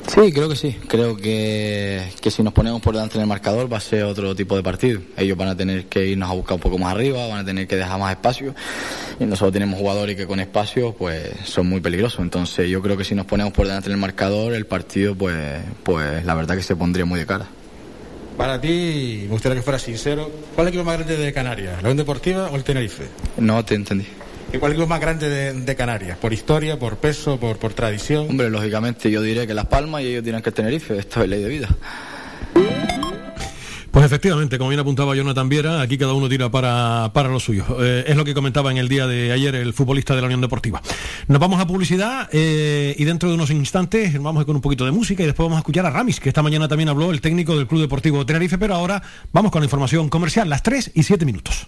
Sí, creo que sí. Creo que, que si nos ponemos por delante en el marcador va a ser otro tipo de partido. Ellos van a tener que irnos a buscar un poco más arriba, van a tener que dejar más espacio. Y nosotros tenemos jugadores que con espacio pues son muy peligrosos. Entonces yo creo que si nos ponemos por delante en el marcador, el partido pues, pues la verdad que se pondría muy de cara. Para ti, me gustaría que fuera sincero, ¿cuál es el equipo más grande de Canarias? ¿La Unión Deportiva o el Tenerife? No te entendí. ¿Cuál es el más grande de, Canarias? ¿Por historia, por peso, por, por tradición? Hombre, lógicamente yo diré que Las Palmas y ellos dirán que Tenerife. Esto es ley de vida. Pues efectivamente, como bien apuntaba Jonathan Viera, aquí cada uno tira para, para lo suyo. Eh, es lo que comentaba en el día de ayer el futbolista de la Unión Deportiva. Nos vamos a publicidad eh, y dentro de unos instantes vamos con un poquito de música y después vamos a escuchar a Ramis, que esta mañana también habló el técnico del Club Deportivo Tenerife, pero ahora vamos con la información comercial, las 3 y 7 minutos.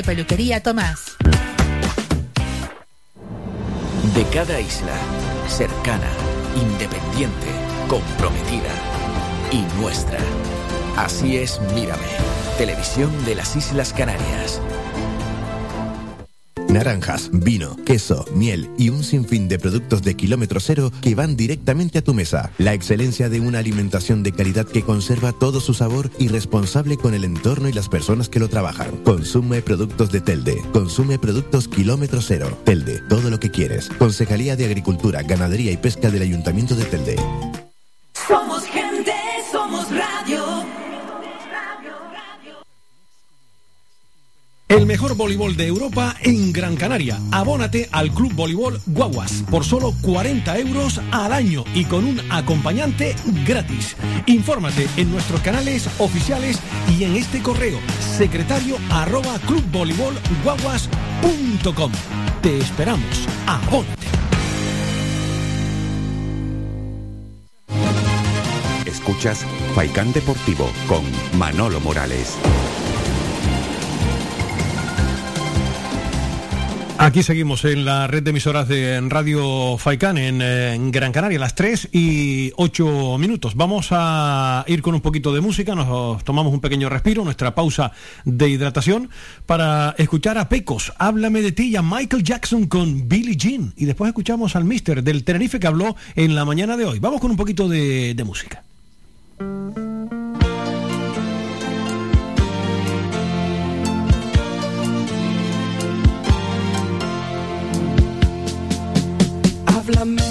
Peluquería Tomás. De cada isla, cercana, independiente, comprometida y nuestra. Así es Mírame, televisión de las Islas Canarias. Naranjas, vino, queso, miel y un sinfín de productos de kilómetro cero que van directamente a tu mesa. La excelencia de una alimentación de calidad que conserva todo su sabor y responsable con el entorno y las personas que lo trabajan. Consume productos de Telde. Consume productos kilómetro cero. Telde, todo lo que quieres. Concejalía de Agricultura, Ganadería y Pesca del Ayuntamiento de Telde. El mejor voleibol de Europa en Gran Canaria. Abónate al Club Voleibol Guaguas por solo 40 euros al año y con un acompañante gratis. Infórmate en nuestros canales oficiales y en este correo secretario. Te esperamos. Abónate. Escuchas Faikán Deportivo con Manolo Morales. Aquí seguimos en la red de emisoras de Radio Faicán en, Gran Canaria, las 3 y 8 minutos. Vamos a ir con un poquito de música, nos tomamos un pequeño respiro, nuestra pausa de hidratación, para escuchar a Pecos, Háblame de ti y a Michael Jackson con Billie Jean. Y después escuchamos al Mister del Tenerife que habló en la mañana de hoy. Vamos con un poquito de, de música. Háblame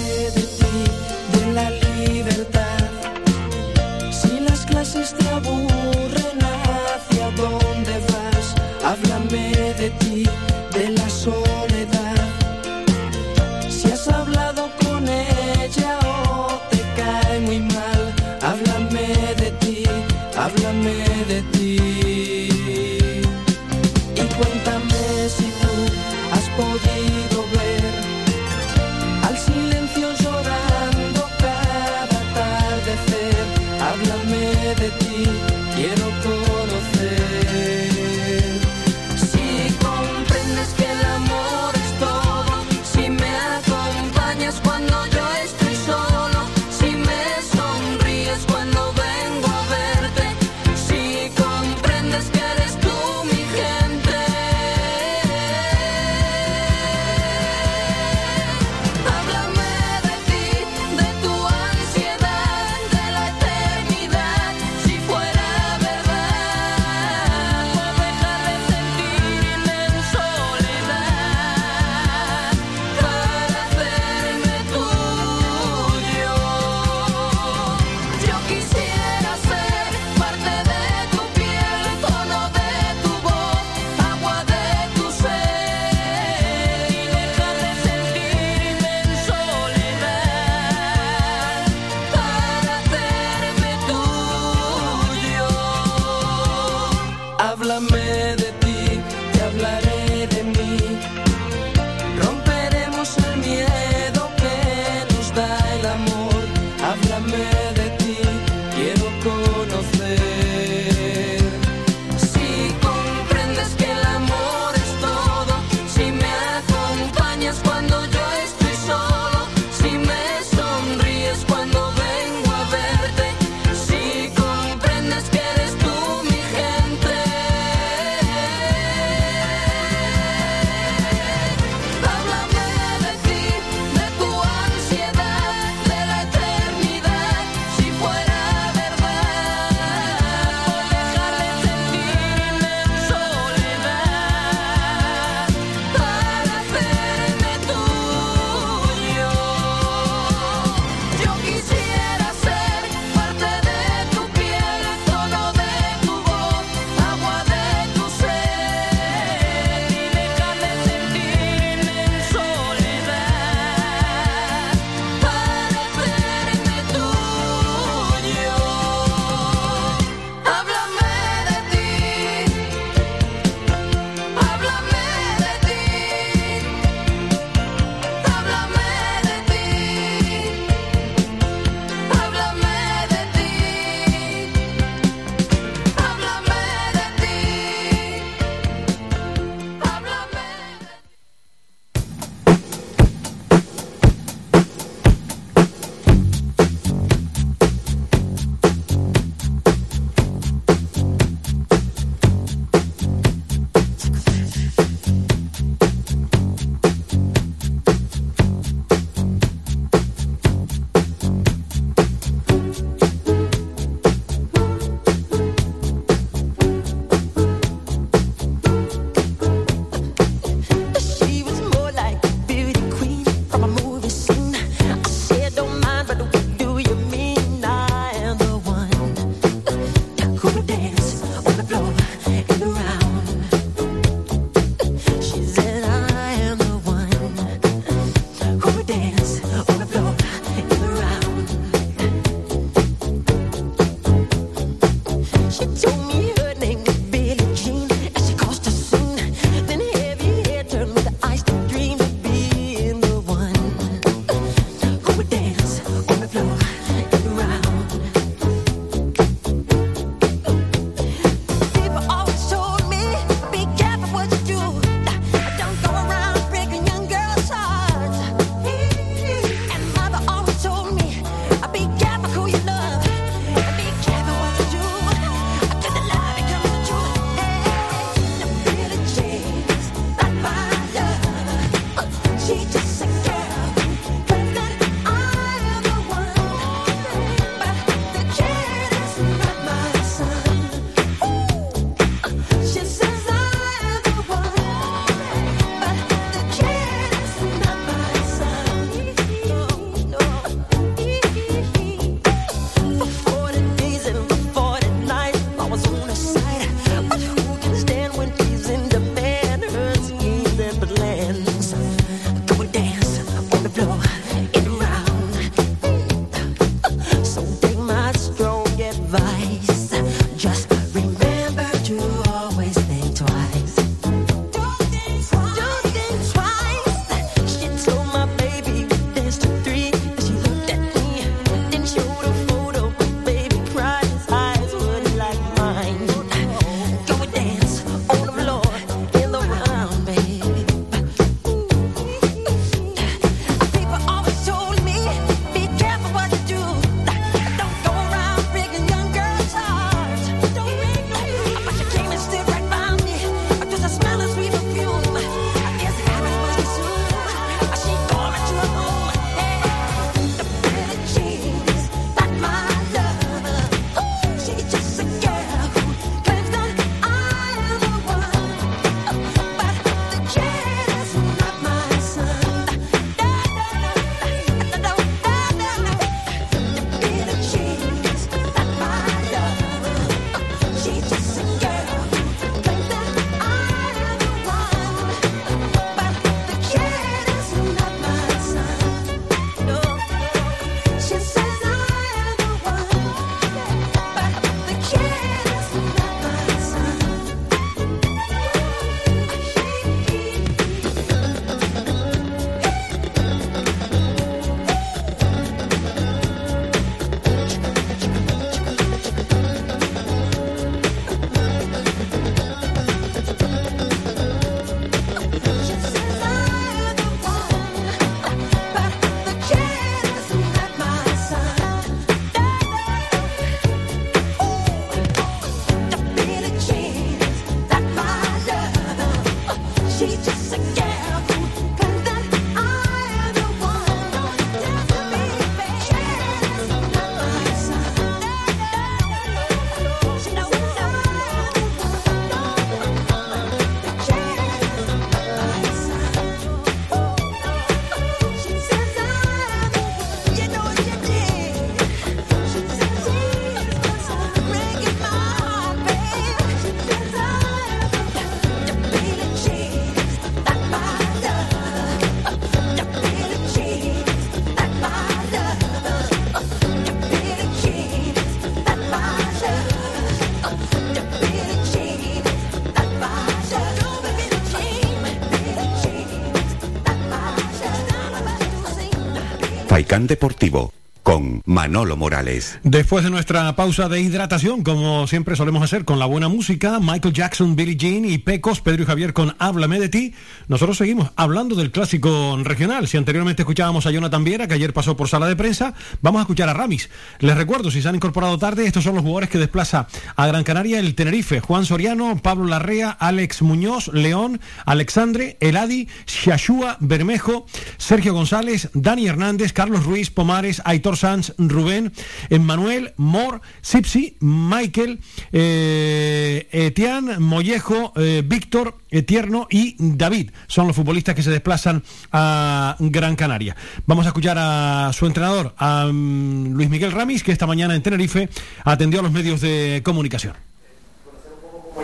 Deportivo con Manolo Morales. Después de nuestra pausa de hidratación, como siempre solemos hacer con la buena música, Michael Jackson, Billie Jean y Pecos, Pedro y Javier con Háblame de ti, nosotros seguimos hablando del clásico regional. Si anteriormente escuchábamos a Jonathan Viera, que ayer pasó por sala de prensa, vamos a escuchar a Ramis. Les recuerdo, si se han incorporado tarde, estos son los jugadores que desplaza a Gran Canaria el Tenerife, Juan Soriano, Pablo Larrea, Alex Muñoz, León, Alexandre, Eladi, Shashua, Bermejo, Sergio González, Dani Hernández, Carlos Ruiz, Pomares, Aitor Sanz, Rubén, Emmanuel, Mor, Sipsi, Michael, eh, Etián, Mollejo, eh, Víctor, Etierno y David. Son los futbolistas que se desplazan a Gran Canaria. Vamos a escuchar a su entrenador, a mm, Luis Miguel Ramis, que esta mañana en Tenerife atendió a los medios de comunicación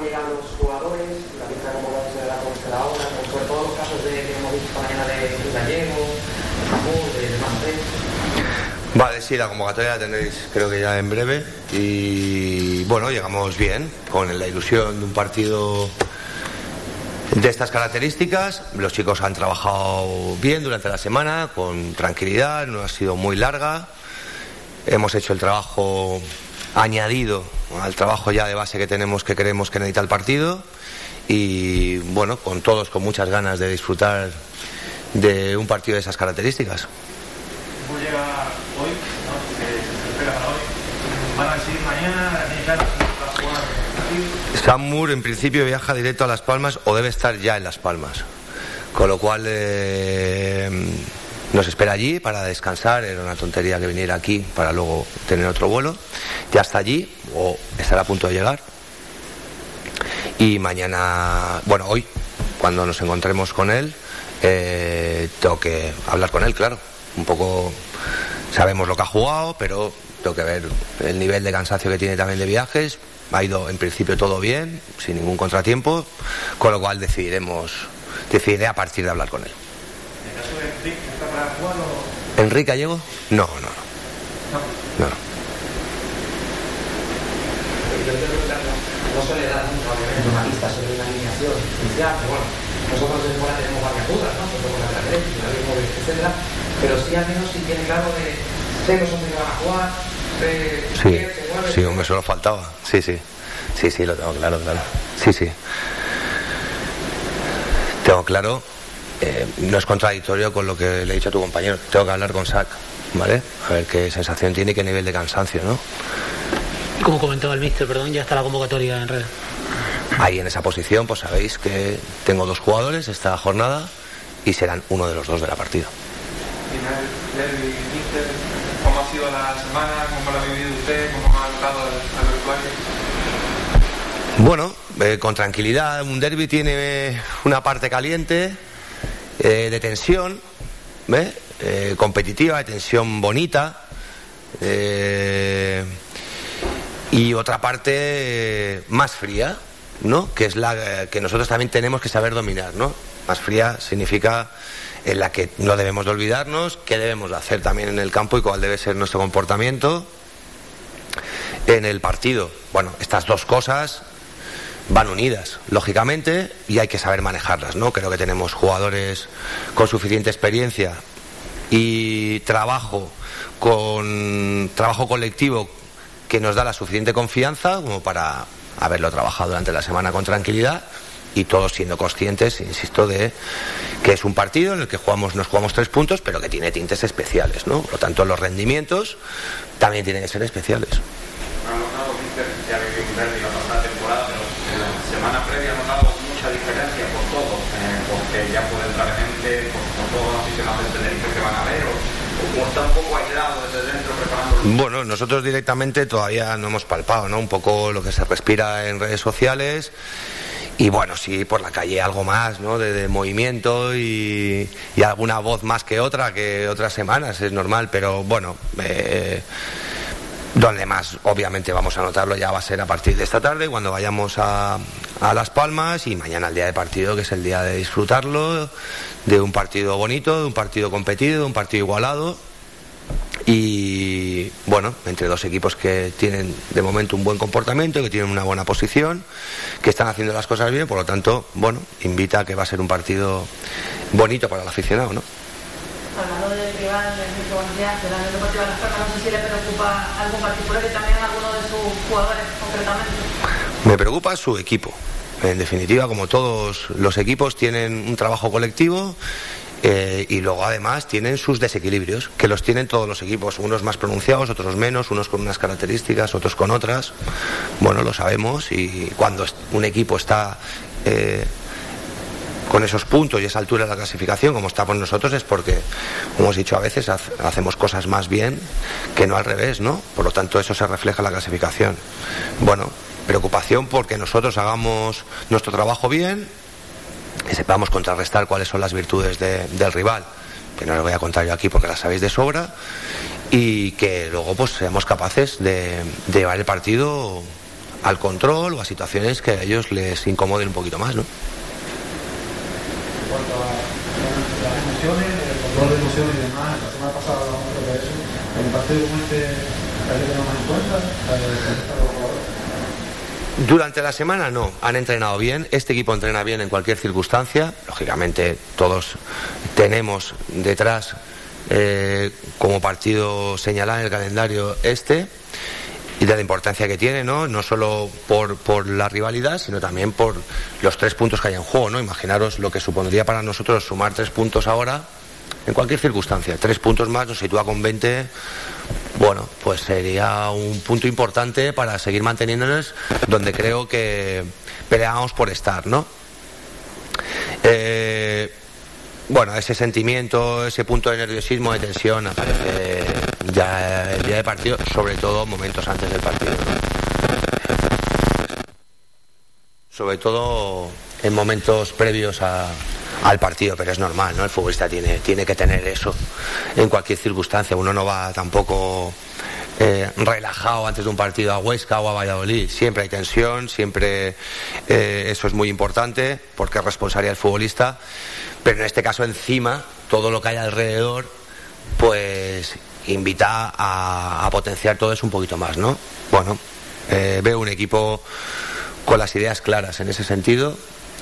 llegan los jugadores, la lista de convocados de la constelación ahora, como sobre todos los casos de, que hemos visto esta mañana de Luis Gallego, de Jamón, de demás Vale, sí, la convocatoria la tendréis creo que ya en breve y bueno, llegamos bien, con la ilusión de un partido de estas características. Los chicos han trabajado bien durante la semana, con tranquilidad, no ha sido muy larga. Hemos hecho el trabajo añadido al trabajo ya de base que tenemos que creemos que necesita el partido y bueno, con todos con muchas ganas de disfrutar de un partido de esas características. ¿Cómo llega hoy? ¿no? Que se espera para hoy. ¿Van. Sam Moore en principio viaja directo a Las Palmas o debe estar ya en Las Palmas. Con lo cual eh, nos espera allí para descansar. Era una tontería que viniera aquí para luego tener otro vuelo. Ya está allí o estará a punto de llegar. Y mañana, bueno, hoy, cuando nos encontremos con él, eh, tengo que hablar con él, claro. Un poco sabemos lo que ha jugado, pero tengo que ver el nivel de cansancio que tiene también de viajes. Ha ido en principio todo bien, sin ningún contratiempo, con lo cual decidiremos, decidiré a partir de hablar con él. ¿En caso Enrique, está. No, no, no. no. Que no se le da nunca, obviamente, una lista sobre una alineación inicial, pero bueno, nosotros desde fuera tenemos varias dudas, ¿no? Con la Atlético, etcétera, pero sí al menos si tiene claro de sé los hombres que van a jugar, Sí, sí, hombre, solo faltaba. Sí, sí. Sí, sí, lo tengo claro, claro. Sí, sí. Tengo claro, eh, no es contradictorio con lo que le he dicho a tu compañero. Tengo que hablar con Sac, ¿vale? A ver qué sensación tiene y qué nivel de cansancio, ¿no? Como comentaba el mister, perdón, ya está la convocatoria en red. Ahí en esa posición, pues sabéis que tengo dos jugadores esta jornada y serán uno de los dos de la partida. Sido la semana? ¿Cómo lo ha vivido usted? ¿Cómo ha notado al, al vestuario? Bueno, eh, con tranquilidad, un derby tiene eh, una parte caliente, eh, de tensión, ¿ve? Eh, competitiva, de tensión bonita, y otra parte más fría, ¿no? Que es la que nosotros también tenemos que saber dominar, ¿no? Más fría significa en la que no debemos de olvidarnos qué debemos de hacer también en el campo y cuál debe ser nuestro comportamiento en el partido. Bueno, estas dos cosas van unidas, lógicamente, y hay que saber manejarlas, ¿no? Creo que tenemos jugadores con suficiente experiencia y trabajo con trabajo colectivo que nos da la suficiente confianza como para haberlo trabajado durante la semana con tranquilidad y todos siendo conscientes, insisto, de que es un partido en el que jugamos, nos jugamos tres puntos, pero que tiene tintes especiales, ¿no? Por lo tanto, los rendimientos también tienen que ser especiales. Han notado, Mister, ya vivido un derby la pasada temporada, pero en la semana previa ha notado mucha diferencia por todo, porque ya puede entrar gente, por, por todos los aficionados del Tenerife que van a ver, o, o como está un poco aislado desde dentro preparando Bueno, nosotros directamente todavía no hemos palpado, ¿no? Un poco lo que se respira en redes sociales. Y bueno, sí, por la calle algo más, ¿no? De, movimiento y, y alguna voz más que otra, que otras semanas, es normal, pero bueno, eh, donde más obviamente vamos a notarlo ya va a ser a partir de esta tarde, cuando vayamos a, a Las Palmas y mañana el día de partido, que es el día de disfrutarlo, de un partido bonito, de un partido competido, de un partido igualado. Y bueno, entre dos equipos que tienen de momento un buen comportamiento, que tienen una buena posición, que están haciendo las cosas bien, por lo tanto, bueno, invita a que va a ser un partido bonito para el aficionado, ¿no? Hablando de que rival, Enrique Buenos días, de la Deportiva Las Palmas. No sé si le preocupa algo particular y también a alguno de sus jugadores concretamente. Me preocupa su equipo. En definitiva, como todos los equipos, tienen un trabajo colectivo eh, y luego además tienen sus desequilibrios, que los tienen todos los equipos, unos más pronunciados, otros menos, unos con unas características, otros con otras. Bueno, lo sabemos y cuando un equipo está eh, con esos puntos y esa altura de la clasificación, como estamos nosotros, es porque, como hemos dicho a veces, hacemos cosas más bien que no al revés, ¿no? Por lo tanto, eso se refleja en la clasificación. Bueno, preocupación porque nosotros hagamos nuestro trabajo bien, que sepamos contrarrestar cuáles son las virtudes de- del rival, que no lo voy a contar yo aquí porque las sabéis de sobra, y que luego pues seamos capaces de, de llevar el partido al control o a situaciones que a ellos les incomoden un poquito más, ¿no? En cuanto a las emociones, el control de emociones y demás, la semana pasada hablamos de eso. Un partido como este, hay que tener más en cuenta, hay que tener a los jugadores. Durante la semana no, han entrenado bien, este equipo entrena bien en cualquier circunstancia, lógicamente todos tenemos detrás eh, como partido señalado en el calendario este y de la importancia que tiene, ¿no? No solo por, por la rivalidad, sino también por los tres puntos que hay en juego, ¿no? Imaginaros lo que supondría para nosotros sumar tres puntos ahora en cualquier circunstancia. Tres puntos más nos sitúa con 20 bueno, pues sería un punto importante para seguir manteniéndonos donde creo que peleamos por estar, ¿no? Eh, bueno, ese sentimiento, ese punto de nerviosismo, de tensión aparece ya el día de partido, sobre todo momentos antes del partido. ¿no? Sobre todo en momentos previos a- al partido, pero es normal, ¿no? El futbolista tiene, tiene que tener eso en cualquier circunstancia. Uno no va tampoco eh, relajado antes de un partido a Huesca o a Valladolid. Siempre hay tensión, siempre eh, eso es muy importante porque es responsabilidad del futbolista. Pero en este caso encima, todo lo que hay alrededor, pues invita a, a potenciar todo eso un poquito más, ¿no? Bueno, eh, veo un equipo con las ideas claras en ese sentido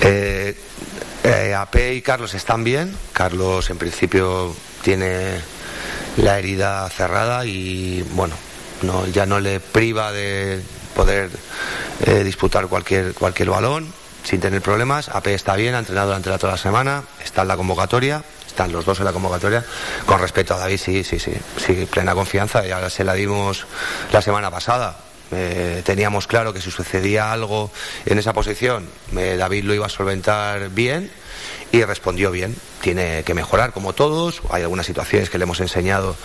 Eh, eh, AP y Carlos están bien. Carlos, en principio, tiene la herida cerrada y, bueno, no, ya no le priva de poder eh, disputar cualquier, cualquier balón sin tener problemas. AP está bien, ha entrenado durante la, toda la semana, está en la convocatoria. Están los dos en la convocatoria. Con respecto a David, sí, sí, sí, sí, plena confianza. Ya se la dimos la semana pasada. Eh, teníamos claro que si sucedía algo en esa posición, eh, David lo iba a solventar bien y respondió bien. Tiene que mejorar como todos. Hay algunas situaciones que le hemos enseñado,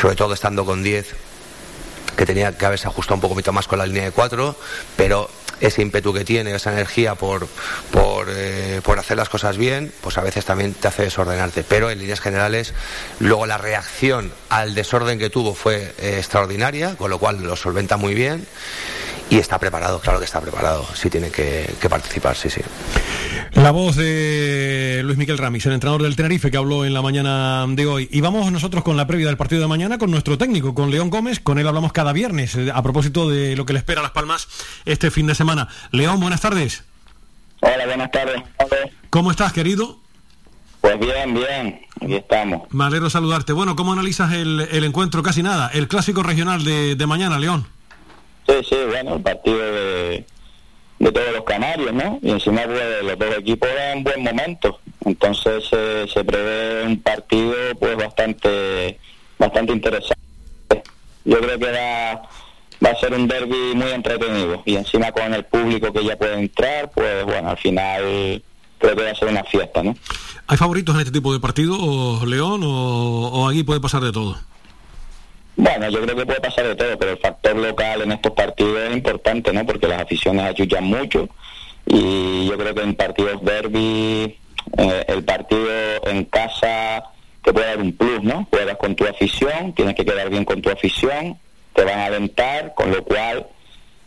sobre todo estando con 10, que tenía que haberse ajustado un poquito más con la línea de 4, pero ese ímpetu que tiene, esa energía por, por, eh, por hacer las cosas bien, pues a veces también te hace desordenarte. Pero en líneas generales, luego la reacción al desorden que tuvo fue eh, extraordinaria, con lo cual lo solventa muy bien y está preparado, claro que está preparado, sí tiene que, que participar, sí, sí. La voz de Luis Miquel Ramis, el entrenador del Tenerife que habló en la mañana de hoy. Y vamos nosotros con la previa del partido de mañana con nuestro técnico, con León Gómez. Con él hablamos cada viernes eh, a propósito de lo que le espera a Las Palmas este fin de semana. León, buenas tardes. Hola, buenas tardes. ¿Cómo estás, querido? Pues bien, bien, aquí estamos. Me alegro saludarte. Bueno, ¿cómo analizas el, el encuentro? Casi nada. El clásico regional de, de mañana, León. Sí, sí, bueno, el partido de, de todos los canarios, ¿no? Y encima pues, los dos equipos en buen momento. Entonces eh, se prevé un partido pues bastante bastante interesante. Yo creo que va, a ser un derby muy entretenido. Y encima con el público que ya puede entrar, pues bueno, al final creo que va a ser una fiesta, ¿no? ¿Hay favoritos en este tipo de partido, o León, o, o aquí puede pasar de todo? Bueno, yo creo que puede pasar de todo, pero el factor local en estos partidos es importante, ¿no? Porque las aficiones ayudan mucho y yo creo que en partidos derby, eh, el partido en casa te puede dar un plus, ¿no? Juegas con tu afición, tienes que quedar bien con tu afición, te van a alentar, con lo cual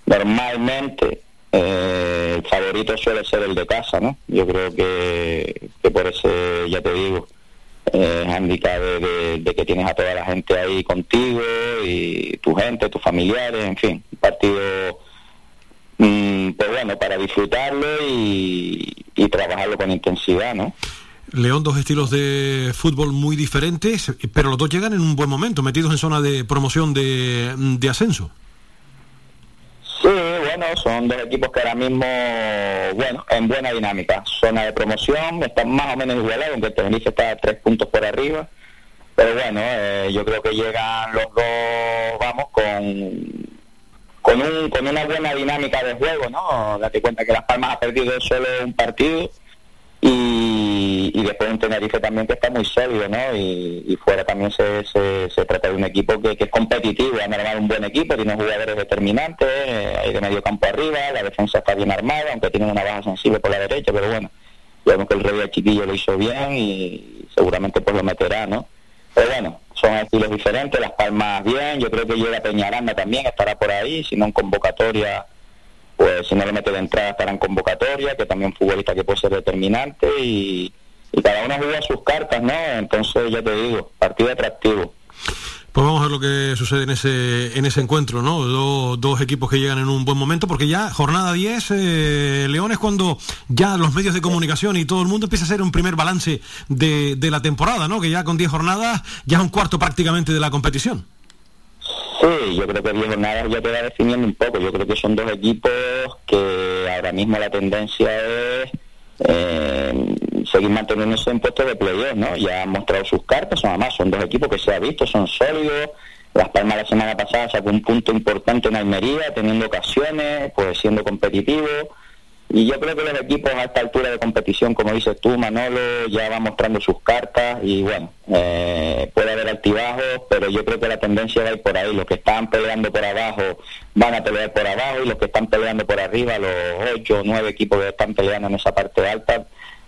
normalmente eh, el favorito suele ser el de casa, ¿no? Yo creo que, que por ese, ya te digo, eh, handicap de, que tienes a toda la gente ahí contigo y tu gente, tus familiares, en fin, un partido, mm, pues bueno, para disfrutarlo y, y trabajarlo con intensidad, ¿no? León, dos estilos de fútbol muy diferentes, pero los dos llegan en un buen momento, metidos en zona de promoción de, de ascenso. Sí, bueno, son dos equipos que ahora mismo, bueno, en buena dinámica. Zona de promoción, están más o menos igualados, aunque Tenerife está tres puntos por arriba. Pero bueno, eh, yo creo que llegan los dos, vamos, con, con, un, con una buena dinámica de juego, ¿no? Date cuenta que Las Palmas ha perdido solo un partido y, y después un Tenerife también que está muy sólido, ¿no? Y, fuera también se, se, trata de un equipo que, que es competitivo, han armado un buen equipo, tiene jugadores determinantes, eh, hay de medio campo arriba, la defensa está bien armada, aunque tiene una baja sensible por la derecha, pero bueno, vemos que el rey del chiquillo lo hizo bien y seguramente pues lo meterá, ¿no? Pero bueno, son estilos diferentes, Las Palmas bien, yo creo que llega Peñaranda también, estará por ahí, si no en convocatoria pues le mete de entrada estará en convocatoria, que también futbolista que puede ser determinante y, cada uno juega sus cartas, ¿no? Entonces ya te digo, partido atractivo. Pues vamos a ver lo que sucede en ese, en ese encuentro, ¿no? Do- dos equipos que llegan en un buen momento, porque ya jornada 10, eh, León es cuando ya los medios de comunicación y todo el mundo empieza a hacer un primer balance de, de la temporada, ¿no? Que ya con 10 jornadas ya es un cuarto prácticamente de la competición. Sí, yo creo que diez jornadas ya te va definiendo un poco. Yo creo que son dos equipos que ahora mismo la tendencia es eh, seguir manteniéndose en puestos de playoff, ¿no? Ya han mostrado sus cartas, son además son dos equipos que se ha visto, son sólidos. Las Palmas la semana pasada sacó un punto importante en Almería, teniendo ocasiones, pues siendo competitivo. Y yo creo que los equipos a esta altura de competición, como dices tú, Manolo, ya van mostrando sus cartas y bueno, eh, puede haber altibajos, pero yo creo que la tendencia va a ir por ahí. Los que están peleando por abajo van a pelear por abajo y los que están peleando por arriba, los ocho o nueve equipos que están peleando en esa parte alta,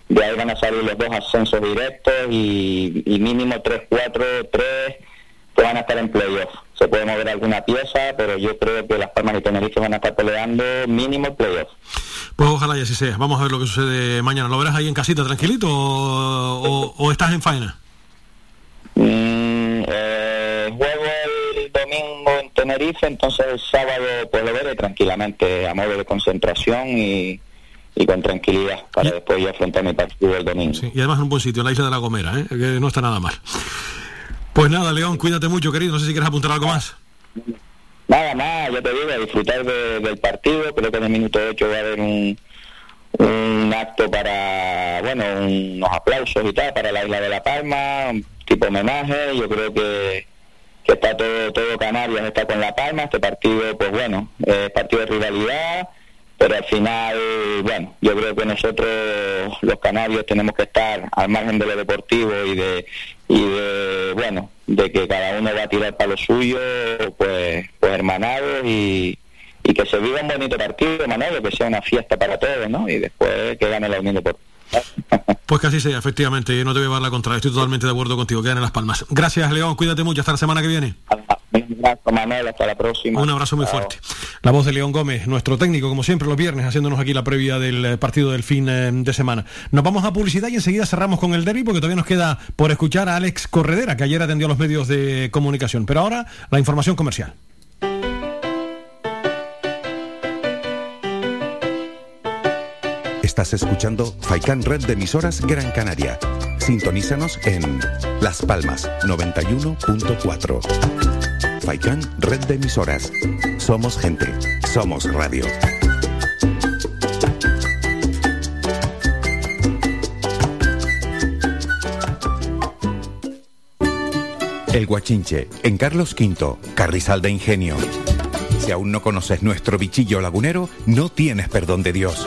de ahí van a salir los dos ascensos directos y, y mínimo tres, cuatro, tres que van a estar en playoff. Se puede mover alguna pieza, pero yo creo que Las Palmas y Tenerife van a estar peleando mínimo playoff. Pues ojalá y así sea. Vamos a ver lo que sucede mañana. ¿Lo verás ahí en casita tranquilito o, o- o estás en faena? Mm, eh, juego el domingo en Tenerife, entonces el sábado pues lo veré tranquilamente a modo de concentración y, y con tranquilidad para después ya afrontar mi partido el domingo. Y además en un buen sitio, en la isla de la Gomera, ¿eh? que no está nada mal. Pues nada, León, cuídate mucho, querido. No sé si quieres apuntar algo más. Nada más, yo te digo, a disfrutar de- del partido. Creo que en el minuto 8 va a haber un, un acto para, bueno, unos aplausos y tal para la isla de La Palma, un tipo homenaje. Yo creo que, que está todo, todo Canarias está con La Palma. Este partido, pues bueno, es partido de rivalidad. Pero al final, bueno, yo creo que nosotros los canarios tenemos que estar al margen de lo deportivo y de, y de bueno, de que cada uno va a tirar para lo suyo, pues, pues hermanados y, y que se viva un bonito partido, Manolo, que sea una fiesta para todos, ¿no? Y después que gane la Unión Deportiva. Pues que así sea, efectivamente. No te voy a dar la contraria. Estoy totalmente de acuerdo contigo. Quedan en Las Palmas. Gracias, León. Cuídate mucho. Hasta la semana que viene. Un abrazo, Manuel, hasta la próxima. Un abrazo muy fuerte. La voz de León Gómez, nuestro técnico, como siempre, los viernes, haciéndonos aquí la previa del eh, partido del fin eh, de semana. Nos vamos a publicidad y enseguida cerramos con el derby porque todavía nos queda por escuchar a Alex Corredera, que ayer atendió a los medios de comunicación. Pero ahora, la información comercial. Estás escuchando Faikan Red de emisoras Gran Canaria. Sintonízanos en Las Palmas 91.4. Faikan Red de emisoras. Somos gente. Somos radio. El Guachinche, en Carlos V, Carrizal de Ingenio. Si aún no conoces nuestro bichillo lagunero, no tienes perdón de Dios.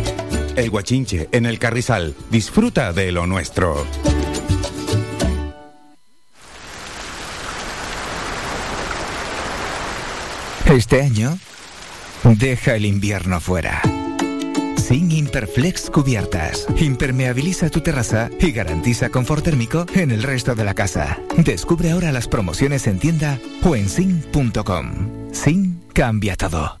El Guachinche, en el Carrizal. Disfruta de lo nuestro. Este año, deja el invierno fuera. Sin Imperflex Cubiertas. Impermeabiliza tu terraza y garantiza confort térmico en el resto de la casa. Descubre ahora las promociones en tienda o en sin.com. Sin cambia todo.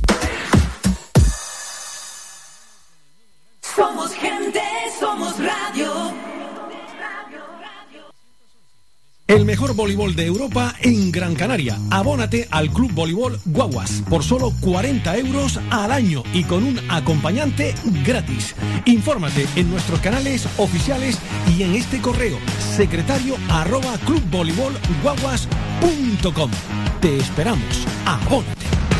Somos gente, somos radio. El mejor voleibol de Europa en Gran Canaria. Abónate al Club Voleibol Guaguas por solo 40 euros al año y con un acompañante gratis. Infórmate en nuestros canales oficiales y en este correo secretario arroba clubvoleibolguaguas.com. Te esperamos. Abónate.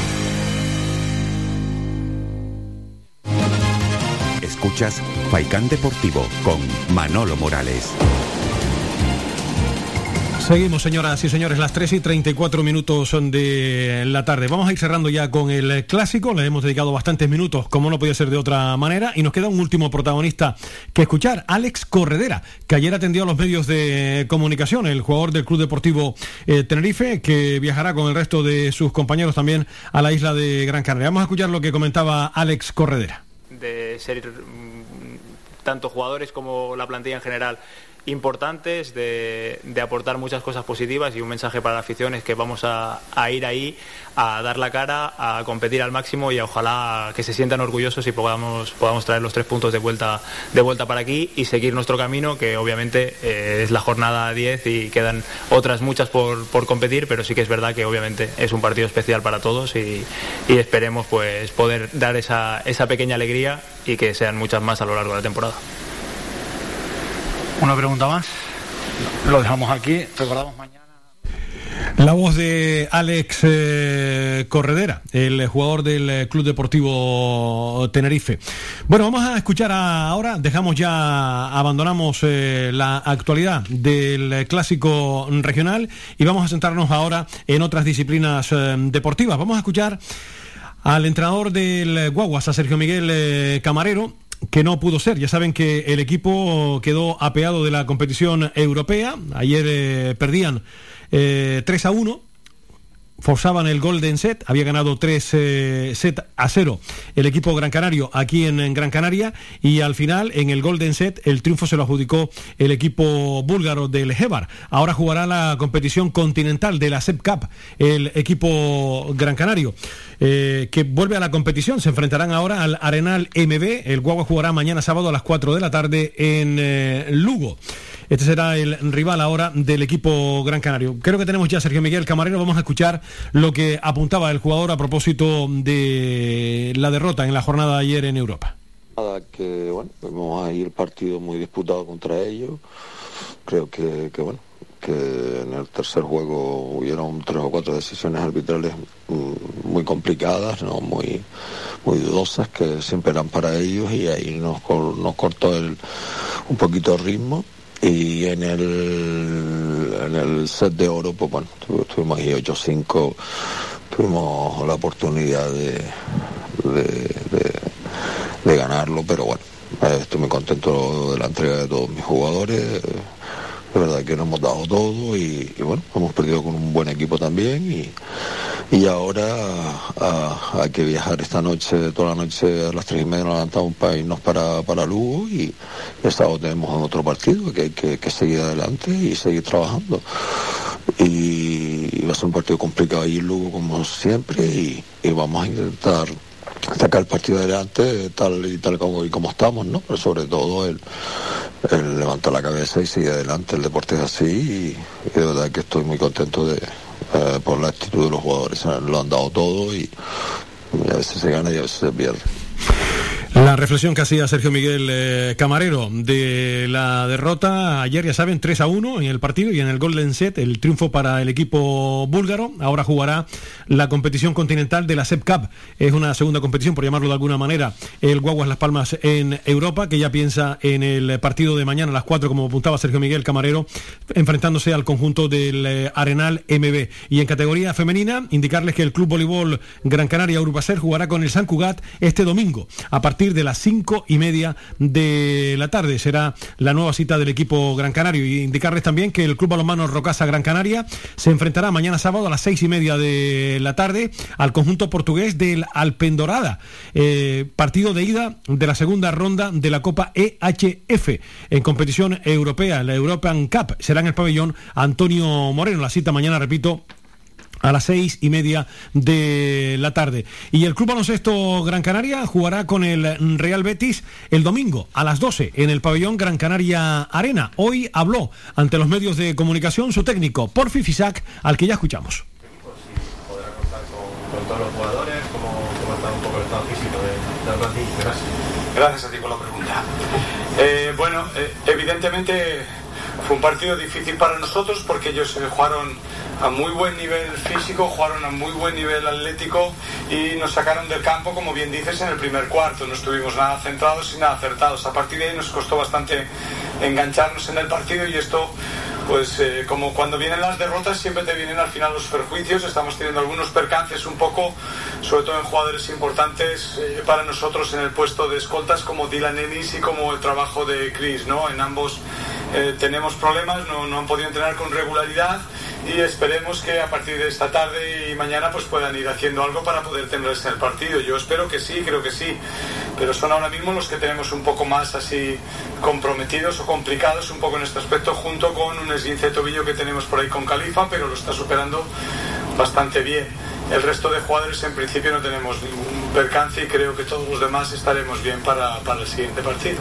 Escuchas Faikán Deportivo con Manolo Morales. Seguimos, señoras y señores, las 3 y 34 minutos de la tarde. Vamos a ir cerrando ya con el clásico. Le hemos dedicado bastantes minutos, como no podía ser de otra manera. Y nos queda un último protagonista que escuchar, Alex Corredera, que ayer atendió a los medios de comunicación, el jugador del Club Deportivo eh, Tenerife, que viajará con el resto de sus compañeros también a la isla de Gran Canaria. Vamos a escuchar lo que comentaba Alex Corredera. De ser mm, tanto jugadores como la plantilla en general importantes, de, de aportar muchas cosas positivas y un mensaje para la afición es que vamos a, a ir ahí a dar la cara, a competir al máximo y ojalá que se sientan orgullosos y podamos, podamos traer los tres puntos de vuelta, de vuelta para aquí y seguir nuestro camino, que obviamente eh, es la jornada 10 y quedan otras muchas por, por competir, pero sí que es verdad que obviamente es un partido especial para todos y, y esperemos pues poder dar esa, esa pequeña alegría y que sean muchas más a lo largo de la temporada. Una pregunta más. Lo dejamos aquí. Recordamos mañana. La voz de Alex eh, Corredera, el jugador del eh, Club Deportivo Tenerife. Bueno, vamos a escuchar ahora, dejamos ya, abandonamos eh, la actualidad del clásico regional y vamos a centrarnos ahora en otras disciplinas deportivas. Vamos a escuchar al entrenador del Guaguas, a Sergio Miguel Camarero, que no pudo ser. Ya saben que el equipo quedó apeado de la competición europea. Ayer eh, perdían eh, 3 a 1 forzaban el Golden Set, había ganado 3 eh, set a 0 el equipo Gran Canario aquí en, Gran Canaria y al final en el Golden Set el triunfo se lo adjudicó el equipo búlgaro del Hebar. Ahora jugará la competición continental de la SEP Cup el equipo Gran Canario eh, que vuelve a la competición. Se enfrentarán ahora al Arenal MB. El Guagua jugará mañana sábado a las 4 de la tarde en eh, Lugo. Este será el rival ahora del equipo Gran Canario. Creo que tenemos ya Sergio Miguel Camarero. Vamos a escuchar lo que apuntaba el jugador a propósito de la derrota en la jornada de ayer en Europa. Que bueno, vemos ahí el partido muy disputado contra ellos. Creo que, que, bueno, que en el tercer juego hubieron tres o cuatro decisiones arbitrales mm, muy complicadas, no muy, muy dudosas, que siempre eran para ellos y ahí nos, nos cortó el, un poquito el ritmo. Y en el, en el set de oro, pues bueno, tu- tuvimos ahí 8-5, tuvimos la oportunidad de, de, ganarlo, pero bueno, eh, estoy muy contento de la entrega de todos mis jugadores. De verdad que nos hemos dado todo y, bueno, hemos perdido con un buen equipo también y, y ahora ah, hay que viajar esta noche, toda la noche a las tres y media nos levantamos para irnos para, para Lugo y sábado tenemos otro partido que hay que, que seguir adelante y seguir trabajando. Y va a ser un partido complicado ahí en Lugo como siempre y, y vamos a intentar sacar el partido adelante tal y tal como, y como estamos, ¿no? Pero sobre todo el, el levantar la cabeza y seguir adelante. El deporte es así y, y de verdad que estoy muy contento de, eh, por la actitud de los jugadores. Lo han dado todo y, y a veces se gana y a veces se pierde. La reflexión que hacía Sergio Miguel eh, Camarero de la derrota ayer, ya saben, 3 a 1 en el partido y en el Golden Set, el triunfo para el equipo búlgaro. Ahora jugará la competición continental de la SEP Cup. Es una segunda competición, por llamarlo de alguna manera, el Guaguas Las Palmas en Europa, que ya piensa en el partido de mañana a las 4, como apuntaba Sergio Miguel Camarero, enfrentándose al conjunto del eh, Arenal MB. Y en categoría femenina, indicarles que el Club Voleibol Gran Canaria Urbacer jugará con el San Cugat este domingo, a partir de las cinco y media de la tarde. Será la nueva cita del equipo Gran Canario. Y indicarles también que el Club Balonmano Rocasa Gran Canaria se enfrentará mañana sábado a las seis y media de la tarde al conjunto portugués del Alpendorada. Eh, partido de ida de la segunda ronda de la Copa EHF en competición europea, la European Cup. Será en el pabellón Antonio Moreno. La cita mañana, repito, a las seis y media de la tarde. Y el Club Baloncesto Gran Canaria jugará con el Real Betis el domingo a las 12 en el pabellón Gran Canaria Arena. Hoy habló ante los medios de comunicación su técnico, Porfi Fisac, al que ya escuchamos. Todos los jugadores, cómo, cómo está un poco el estado físico de, la. Gracias. Gracias a ti por la pregunta. Eh, bueno, eh, evidentemente fue un partido difícil para nosotros porque ellos eh, jugaron a muy buen nivel físico, jugaron a muy buen nivel atlético y nos sacaron del campo, como bien dices, en el primer cuarto. No estuvimos nada centrados y nada acertados. A partir de ahí nos costó bastante engancharnos en el partido y esto pues eh, como cuando vienen las derrotas siempre te vienen al final los perjuicios, estamos teniendo algunos percances un poco, sobre todo en jugadores importantes eh, para nosotros en el puesto de escoltas como Dylan Ennis y como el trabajo de Chris, ¿no? En ambos eh, tenemos problemas, no, han podido entrenar con regularidad y esperemos que a partir de esta tarde y mañana pues puedan ir haciendo algo para poder tenerles en el partido. Yo espero que sí, creo que sí, pero son ahora mismo los que tenemos un poco más así comprometidos o complicados un poco en este aspecto junto con un esguince de tobillo que tenemos por ahí con Califa, pero lo está superando bastante bien. El resto de jugadores en principio no tenemos ningún percance y creo que todos los demás estaremos bien para, para el siguiente partido.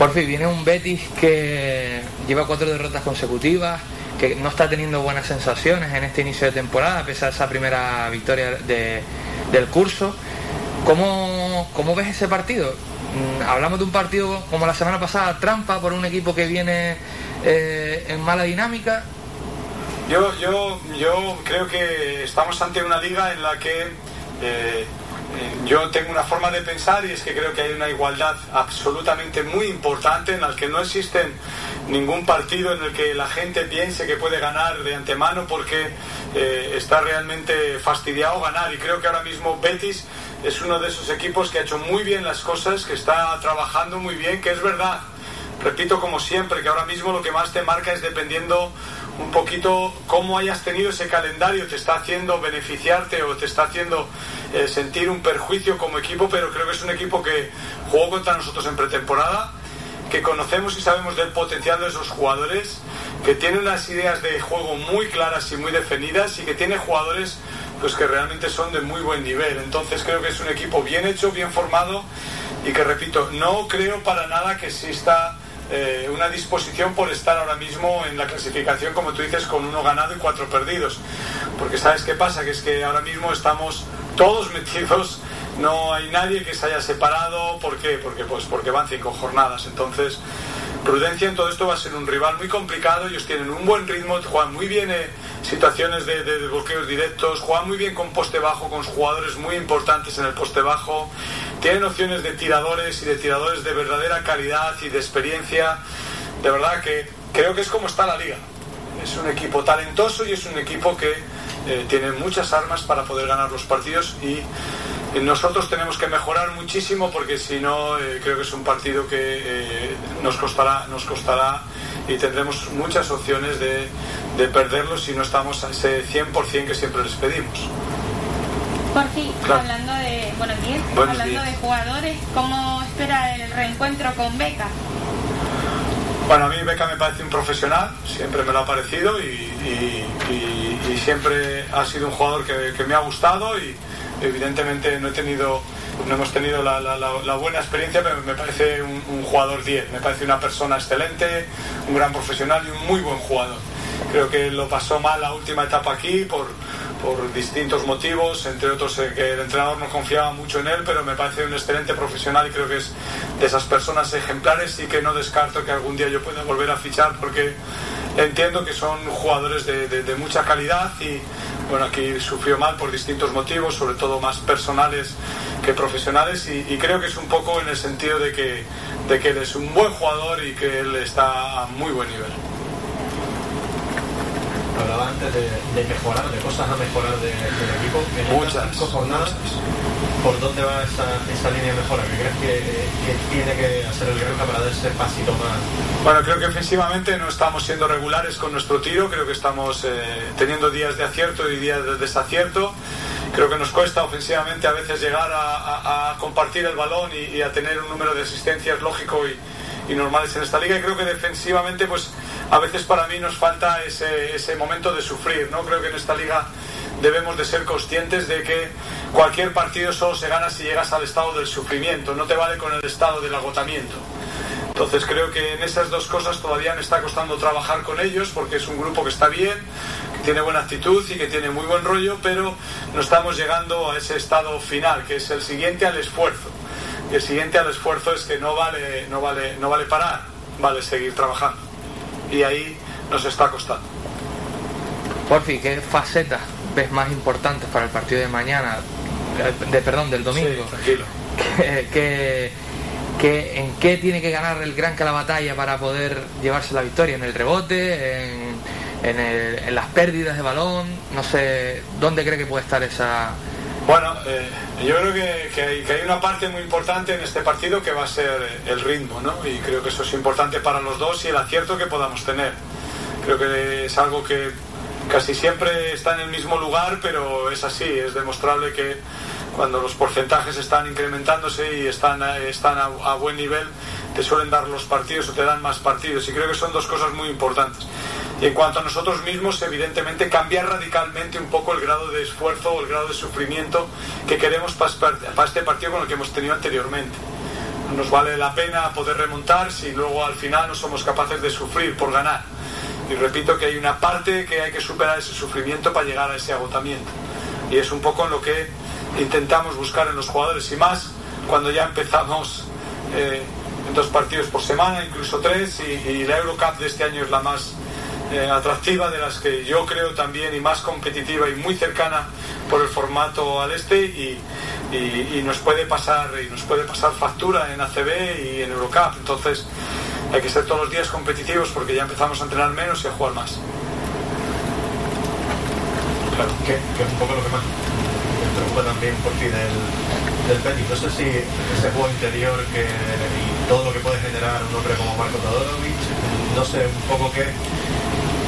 Por fin, viene un Betis que lleva cuatro derrotas consecutivas, que no está teniendo buenas sensaciones en este inicio de temporada, a pesar de esa primera victoria de- del curso. ¿Cómo, ves ese partido? Mm, Hablamos de un partido como la semana pasada, trampa por un equipo que viene eh, en mala dinámica. Yo, yo, yo creo que estamos ante una liga en la que eh, yo tengo una forma de pensar y es que creo que hay una igualdad absolutamente muy importante en la que no existen ningún partido en el que la gente piense que puede ganar de antemano porque eh, está realmente fastidiado ganar. Y creo que ahora mismo Betis es uno de esos equipos que ha hecho muy bien las cosas, que está trabajando muy bien, que es verdad. Repito como siempre, que ahora mismo lo que más te marca es dependiendo un poquito cómo hayas tenido ese calendario, te está haciendo beneficiarte o te está haciendo eh, sentir un perjuicio como equipo, pero creo que es un equipo que jugó contra nosotros en pretemporada, que conocemos y sabemos del potencial de esos jugadores, que tiene unas ideas de juego muy claras y muy definidas y que tiene jugadores pues que realmente son de muy buen nivel. Entonces creo que es un equipo bien hecho, bien formado y que repito, no creo para nada que exista eh, una disposición por estar ahora mismo en la clasificación, como tú dices, con uno ganado y cuatro perdidos. Porque sabes qué pasa, que es que ahora mismo estamos todos metidos, no hay nadie que se haya separado. ¿Por qué? Porque, pues, porque van cinco jornadas. Entonces, prudencia en todo esto va a ser un rival muy complicado. Ellos tienen un buen ritmo, juegan muy bien eh, situaciones de, de- de bloqueos directos, juegan muy bien con poste bajo, con jugadores muy importantes en el poste bajo. Tienen opciones de tiradores y de tiradores de verdadera calidad y de experiencia. De verdad que creo que es como está la liga. Es un equipo talentoso y es un equipo que eh, tiene muchas armas para poder ganar los partidos y eh, nosotros tenemos que mejorar muchísimo porque si no eh, creo que es un partido que eh, nos costará nos costará y tendremos muchas opciones de, de perderlo si no estamos a ese 100% que siempre les pedimos. Por fin, Claro. hablando de, buenos días, Buenos hablando días. de jugadores, ¿cómo espera el reencuentro con Beca? Bueno, a mí Beca me parece un profesional, siempre me lo ha parecido y, siempre ha sido un jugador que, me ha gustado y evidentemente no hemos tenido la, buena experiencia, pero me parece un jugador 10, me parece una persona excelente, un gran profesional y un muy buen jugador. Creo que lo pasó mal la última etapa aquí por, por distintos motivos, entre otros que el entrenador no confiaba mucho en él, pero me parece un excelente profesional y creo que es de esas personas ejemplares y que no descarto que algún día yo pueda volver a fichar porque entiendo que son jugadores de mucha calidad y bueno, aquí sufrió mal por distintos motivos, sobre todo más personales que profesionales y, y creo que es un poco en el sentido de que, de que él es un buen jugador y que él está a muy buen nivel. Hablaba antes de, de mejorar, de cosas a mejorar de- del equipo. En Muchas, cinco jornadas, ¿por dónde va esa, esa línea de mejora? ¿Qué crees que, que tiene que hacer el Granca para dar ese pasito más? Bueno, creo que ofensivamente no estamos siendo regulares con nuestro tiro, creo que estamos eh, teniendo días de acierto y días de desacierto. Creo que nos cuesta ofensivamente a veces llegar a, a- a compartir el balón y, y a tener un número de asistencias lógico y, y normales en esta liga. Y creo que defensivamente, pues a veces para mí nos falta ese, ese momento de sufrir. ¿no? Creo que en esta liga debemos de ser conscientes de que cualquier partido solo se gana si llegas al estado del sufrimiento. No te vale con el estado del agotamiento. Entonces creo que en esas dos cosas todavía me está costando trabajar con ellos porque es un grupo que está bien, que tiene buena actitud y que tiene muy buen rollo, pero no estamos llegando a ese estado final, que es el siguiente al esfuerzo. Y el siguiente al esfuerzo es que no vale, no vale, no vale parar, vale seguir trabajando. Y ahí nos está costando. Porfi, ¿qué facetas ves más importantes para el partido de mañana? De, perdón, del domingo. tranquilo. ¿Qué, qué- qué- en qué tiene que ganar el Granca la batalla para poder llevarse la victoria? ¿En el rebote? ¿En, en el- en las pérdidas de balón? No sé, ¿dónde cree que puede estar esa...? Bueno, eh, yo creo que, hay, que hay una parte muy importante en este partido que va a ser el ritmo, ¿no? Y creo que eso es importante para los dos y el acierto que podamos tener. Creo que es algo que casi siempre está en el mismo lugar, pero es así, es demostrable que cuando los porcentajes están incrementándose y están, están a, a buen nivel, te suelen dar los partidos o te dan más partidos. Y creo que son dos cosas muy importantes. Y en cuanto a nosotros mismos, evidentemente cambiar radicalmente un poco el grado de esfuerzo o el grado de sufrimiento que queremos para este partido con el que hemos tenido anteriormente. No nos vale la pena poder remontar si luego al final no somos capaces de sufrir por ganar. Y repito que hay una parte que hay que superar ese sufrimiento para llegar a ese agotamiento. Y es un poco lo que intentamos buscar en los jugadores y más cuando ya empezamos eh, dos partidos por semana, incluso tres, y, la Eurocup de este año es la más eh, atractiva de las que yo creo también y más competitiva y muy cercana por el formato al este y, nos puede pasar y nos puede pasar factura en ACB y en Eurocup. Entonces hay que ser todos los días competitivos porque ya empezamos a entrenar menos y a jugar más. Claro, que, que un poco lo que más preocupa también por ti del, del. No sé si ese juego interior que, y todo lo que puede generar un hombre como Marco Todorovic, no sé un poco qué,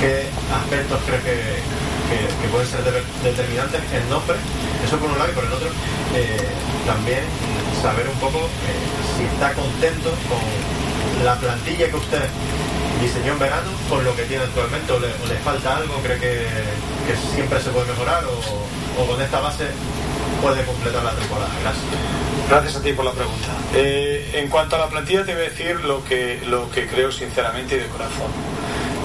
qué aspectos crees que, que- que pueden ser de- determinantes en nombre, eso por un lado y por el otro, eh, también saber un poco eh, si está contento con la plantilla que usted diseñó en verano con lo que tiene actualmente o le, falta algo, cree que, que siempre se puede mejorar o, o con esta base puede completar la temporada. Gracias. Gracias a ti por la pregunta. Eh, en cuanto a la plantilla, te voy a decir lo que, lo que creo sinceramente y de corazón.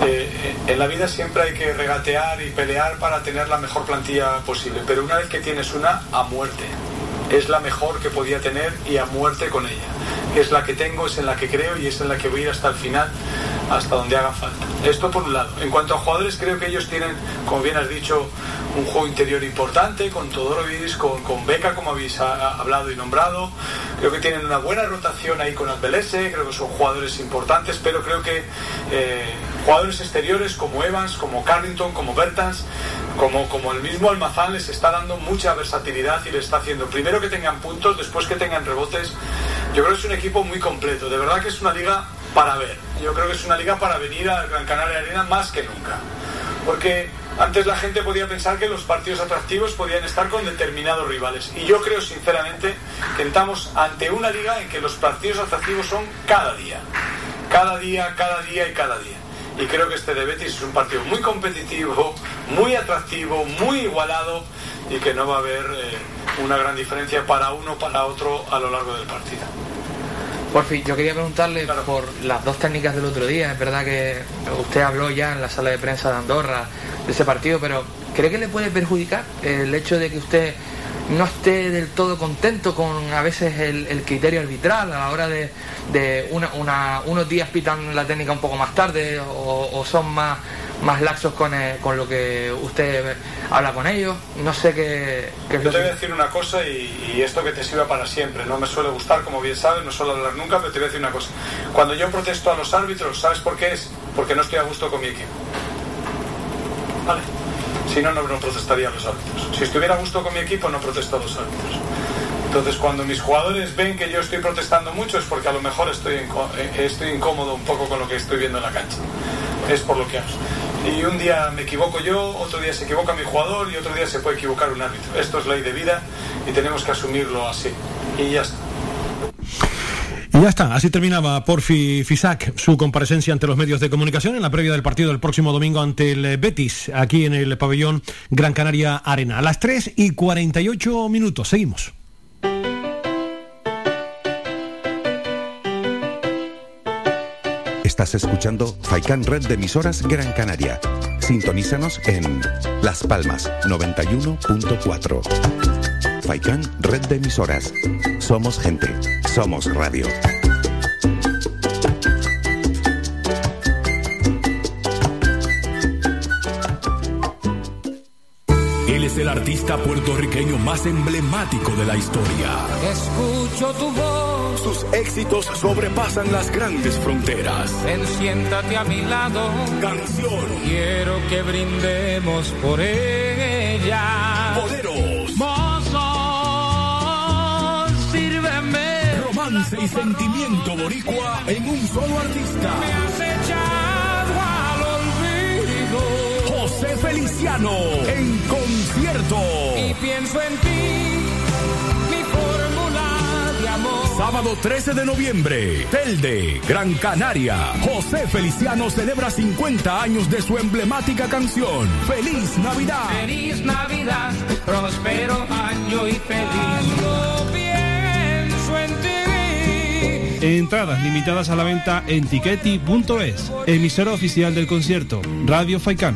Eh, en la vida siempre hay que regatear y pelear para tener la mejor plantilla posible, pero una vez que tienes una, a muerte. Es la mejor que podía tener y a muerte con ella. Es la que tengo, es en la que creo y es en la que voy a ir hasta el final, hasta donde haga falta. Esto por un lado. En cuanto a jugadores, creo que ellos tienen, como bien has dicho, un juego interior importante, con Todorovic, con, con Beca, como habéis ha- hablado y nombrado. Creo que tienen una buena rotación ahí con Albelese, creo que son jugadores importantes, pero creo que eh, jugadores exteriores como Evans, como Carrington, como Bertans, como, como el mismo Almazán les está dando mucha versatilidad y les está haciendo primero que tengan puntos, después que tengan rebotes. Yo creo que es un equipo muy completo, de verdad que es una liga para ver. Yo creo que es una liga para venir a Gran Canaria Arena más que nunca. Porque antes la gente podía pensar que los partidos atractivos podían estar con determinados rivales. Y yo creo sinceramente que estamos ante una liga en que los partidos atractivos son cada día. Cada día, cada día y cada día. Y creo que este de Betis es un partido muy competitivo, muy atractivo, muy igualado y que no va a haber eh, una gran diferencia para uno o para otro a lo largo del partido. Por fin, yo quería preguntarle por las dos técnicas del otro día. Es verdad que usted habló ya en la sala de prensa de Andorra de ese partido, pero ¿cree que le puede perjudicar el hecho de que usted no esté del todo contento con a veces el, el criterio arbitral a la hora de, de una- una- unos días pitan la técnica un poco más tarde o, o son más, más laxos con, eh, con lo que usted habla con ellos? No sé qué, Yo te voy a decir una cosa y, y esto que te sirva para siempre. No me suele gustar, como bien sabes, no suelo hablar nunca, pero te voy a decir una cosa. Cuando yo protesto a los árbitros, ¿sabes por qué es? Porque no estoy a gusto con mi equipo. ¿Vale? Si no, no, no protestaría los árbitros. Si estuviera a gusto con mi equipo, no protesto a los árbitros. Entonces, cuando mis jugadores ven que yo estoy protestando mucho, es porque a lo mejor estoy, eh, estoy incómodo un poco con lo que estoy viendo en la cancha. Es por lo que hago. Y un día me equivoco yo, otro día se equivoca mi jugador y otro día se puede equivocar un árbitro. Esto es ley de vida y tenemos que asumirlo así. Y ya está. Y ya está, así terminaba Porfi Fisac su comparecencia ante los medios de comunicación en la previa del partido del próximo domingo ante el Betis, aquí en el pabellón Gran Canaria Arena. A las 3 y 48 minutos, seguimos. Estás escuchando Faikan Red de emisoras Gran Canaria. Sintonízanos en Las Palmas 91.4. Faikan Red de emisoras. Somos gente. Somos radio. Él es el artista puertorriqueño más emblemático de la historia. Escucho tu voz. Sus éxitos sobrepasan las grandes fronteras. Ven, siéntate a mi lado. Canción. Quiero que brindemos por ella. Boleros. Romance y sentimiento boricua en un solo artista. Me has echado al olvido. José Feliciano en concierto. Y pienso en ti, mi fórmula de amor. Sábado 13 de noviembre, Telde, Gran Canaria. José Feliciano celebra 50 años de su emblemática canción. ¡Feliz Navidad! Feliz Navidad, próspero año y feliz. Entradas limitadas a la venta en tiqueti.es. Emisora oficial del concierto, Radio Faikán.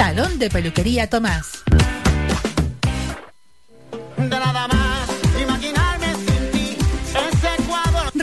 Salón de Peluquería Tomás.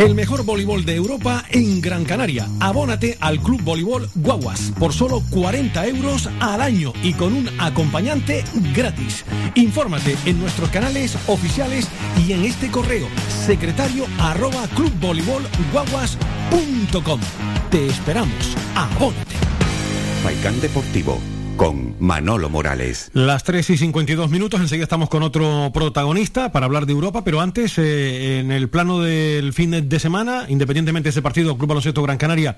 El mejor voleibol de Europa en Gran Canaria. Abónate al Club Voleibol Guaguas por solo 40 euros al año y con un acompañante gratis. Infórmate en nuestros canales oficiales y en este correo secretario arroba clubvoleibolguaguas.com. Te esperamos. Abónate. Faikán Deportivo con Manolo Morales. Las 3 y 52 minutos, enseguida estamos con otro protagonista para hablar de Europa, pero antes, eh, en el plano del fin de semana, independientemente de ese partido Club Baloncesto Gran Canaria,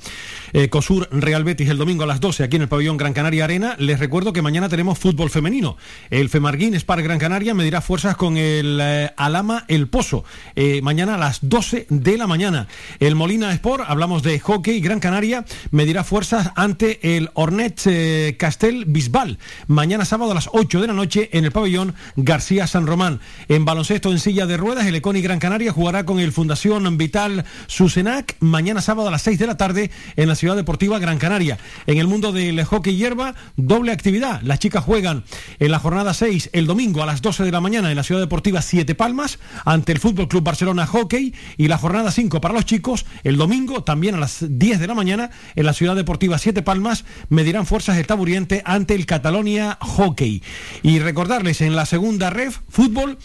eh, COSUR Real Betis el domingo a las 12 aquí en el pabellón Gran Canaria Arena, les recuerdo que mañana tenemos fútbol femenino. El Femarguín Spar Gran Canaria medirá fuerzas con el eh, Alama El Pozo, eh, mañana a las 12 de la mañana. El Molina Sport, hablamos de hockey Gran Canaria, medirá fuerzas ante el Hornet Castel Bisbal. Mañana sábado a las 8 de la noche en el pabellón García San Román. En baloncesto en silla de ruedas, el Econi Gran Canaria jugará con el Fundación Vital Susenac mañana sábado a las 6 de la tarde en la Ciudad Deportiva Gran Canaria. En el mundo del hockey hierba, doble actividad. Las chicas juegan en la jornada 6 el domingo a las 12 de la mañana en la Ciudad Deportiva Siete Palmas ante el Fútbol Club Barcelona Hockey y la jornada 5 para los chicos el domingo también a las 10 de la mañana en la Ciudad Deportiva Siete Palmas medirán fuerzas de Taburiente ante el Catalonia Hockey. Y recordarles en la segunda ref fútbol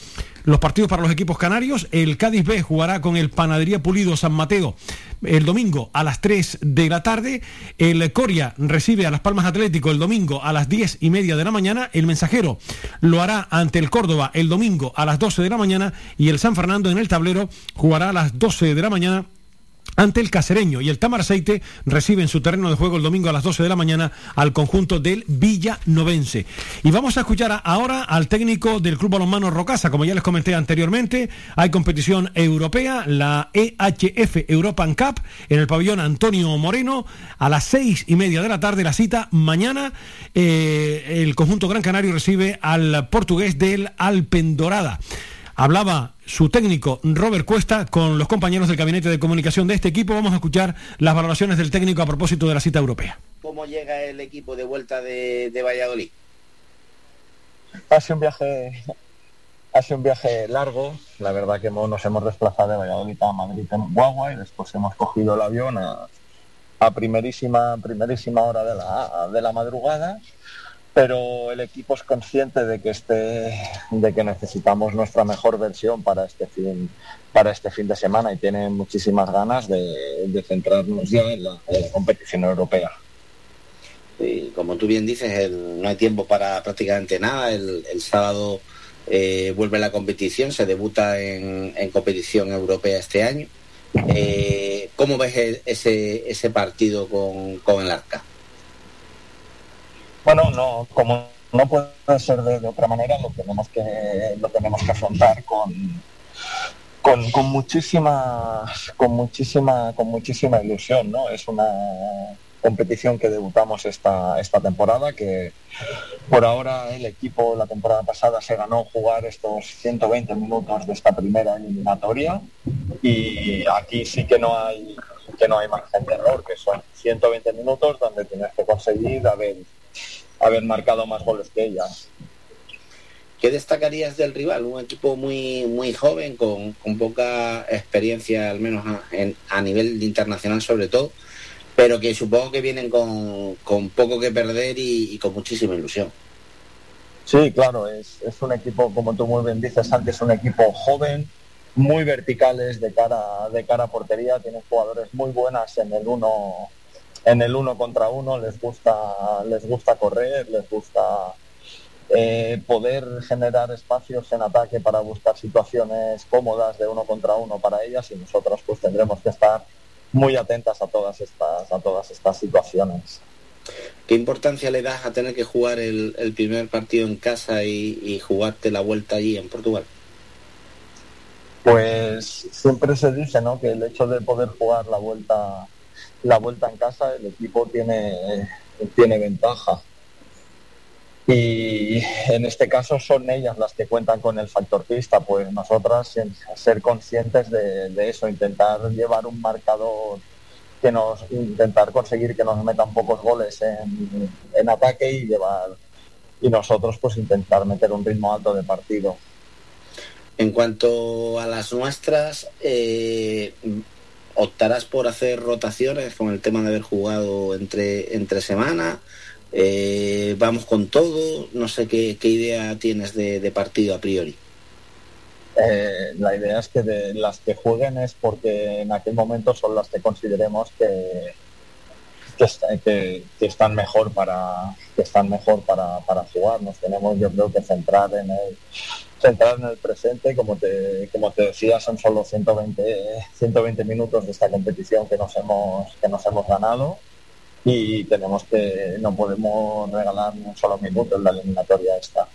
los partidos para los equipos canarios. El Cádiz B jugará con el Panadería Pulido San Mateo el domingo a las 3 de la tarde. El Coria recibe a Las Palmas Atlético el domingo a las 10 y media de la mañana. El Mensajero lo hará ante el Córdoba el domingo a las 12 de la mañana. Y el San Fernando en el tablero jugará a las 12 de la mañana ante el Casereño y el Tamaraceite reciben su terreno de juego el domingo a las 12 de la mañana al conjunto del Villanovense. Y vamos a escuchar ahora al técnico del Club Balonmano Rocasa, como ya les comenté anteriormente, hay competición europea, la EHF European Cup en el pabellón Antonio Moreno a las seis y media de la tarde, la cita mañana eh, el conjunto Gran Canario recibe al portugués del Alpendorada. Hablaba su técnico Robert Cuesta con los compañeros del gabinete de comunicación de este equipo. Vamos a escuchar las valoraciones del técnico a propósito de la cita europea. ¿Cómo llega el equipo de vuelta de, de Valladolid? Ha sido un viaje, ha sido un viaje largo. La verdad que hemos- nos hemos desplazado de Valladolid a Madrid en Guagua y después hemos cogido el avión a, a primerísima, primerísima hora de la, de la madrugada. Pero el equipo es consciente de que este, de que necesitamos nuestra mejor versión para este fin, para este fin de semana y tiene muchísimas ganas de, centrarnos ya en la, competición europea. Y como tú bien dices, no hay tiempo para prácticamente nada. El, sábado eh, vuelve la competición, se debuta en, competición europea este año. Eh, ¿Cómo ves el- ese, ese partido con, con el Arca? Bueno, no, como no puede ser de, otra manera, lo tenemos que, lo tenemos que afrontar con, con, con muchísima, con muchísima, con muchísima ilusión, ¿no? Es una competición que debutamos esta, esta temporada, que por ahora el equipo la temporada pasada se ganó jugar estos 120 minutos de esta primera eliminatoria y aquí sí que no hay que no hay margen de error, que son 120 minutos donde tienes que conseguir haber, haber marcado más goles que ellas. ¿Qué destacarías del rival? Un equipo muy muy joven, con, con poca experiencia, al menos a, en- a nivel internacional sobre todo, pero que supongo que vienen con, con poco que perder y, y con muchísima ilusión. Sí, claro, es, es un equipo, como tú muy bien dices antes, un equipo joven, muy verticales de cara, de cara a portería, tienen jugadores muy buenas en el uno, en el uno contra uno, les gusta, les gusta correr, les gusta eh, poder generar espacios en ataque para buscar situaciones cómodas de uno contra uno para ellas y nosotros pues tendremos que estar muy atentas a todas estas, a todas estas situaciones. ¿Qué importancia le das a tener que jugar el, el primer partido en casa y, y jugarte la vuelta allí en Portugal? Pues siempre se dice ¿no? que el hecho de poder jugar la vuelta, la vuelta en casa, el equipo tiene, tiene ventaja. Y en este caso son ellas las que cuentan con el factor pista, pues nosotras ser conscientes de, de eso, intentar llevar un marcador que nos intentar conseguir que nos metan pocos goles en, en ataque y llevar y nosotros pues intentar meter un ritmo alto de partido. En cuanto a las nuestras, eh, ¿optarás por hacer rotaciones con el tema de haber jugado entre, entre semana? Eh, ¿Vamos con todo? No sé qué, qué idea tienes de, partido a priori. Eh, la idea es que las que jueguen es porque en aquel momento son las que consideremos que, que- que están mejor para que están mejor para, para jugar. Nos tenemos yo creo que centrar en el centrar en el presente, como te, como te decía, son solo 120, 120 minutos de esta competición que nos hemos, que nos hemos ganado y tenemos que, no podemos regalar un solo minuto en la eliminatoria esta.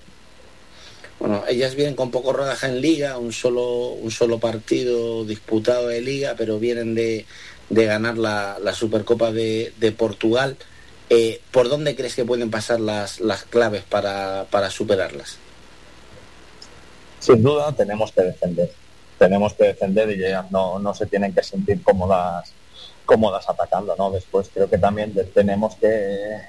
Bueno, ellas vienen con poco rodaje en liga, un solo, un solo partido disputado de liga, pero vienen de, de ganar la, la Supercopa de, de Portugal. Eh, ¿Por dónde crees que pueden pasar las, las claves para, para superarlas? Sin duda tenemos que defender. Tenemos que defender y ellas no, no se tienen que sentir cómodas cómodas atacando, ¿no? Después creo que también tenemos que,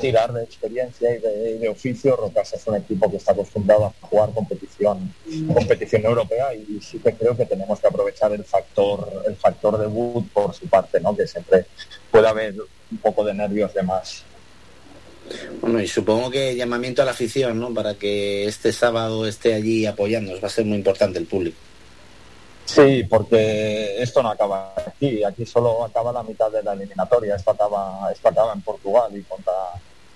tirar de experiencia y de, de oficio. Rocasa es un equipo que está acostumbrado a jugar competición, competición europea y sí que creo que tenemos que aprovechar el factor, el factor debut por su parte, ¿no? Que siempre puede haber un poco de nervios de más. Bueno, y supongo que llamamiento a la afición, ¿no? Para que este sábado esté allí apoyándonos. Va a ser muy importante el público. Sí, porque esto no acaba aquí. Aquí solo acaba la mitad de la eliminatoria. Esto acaba, esto acaba en Portugal y contra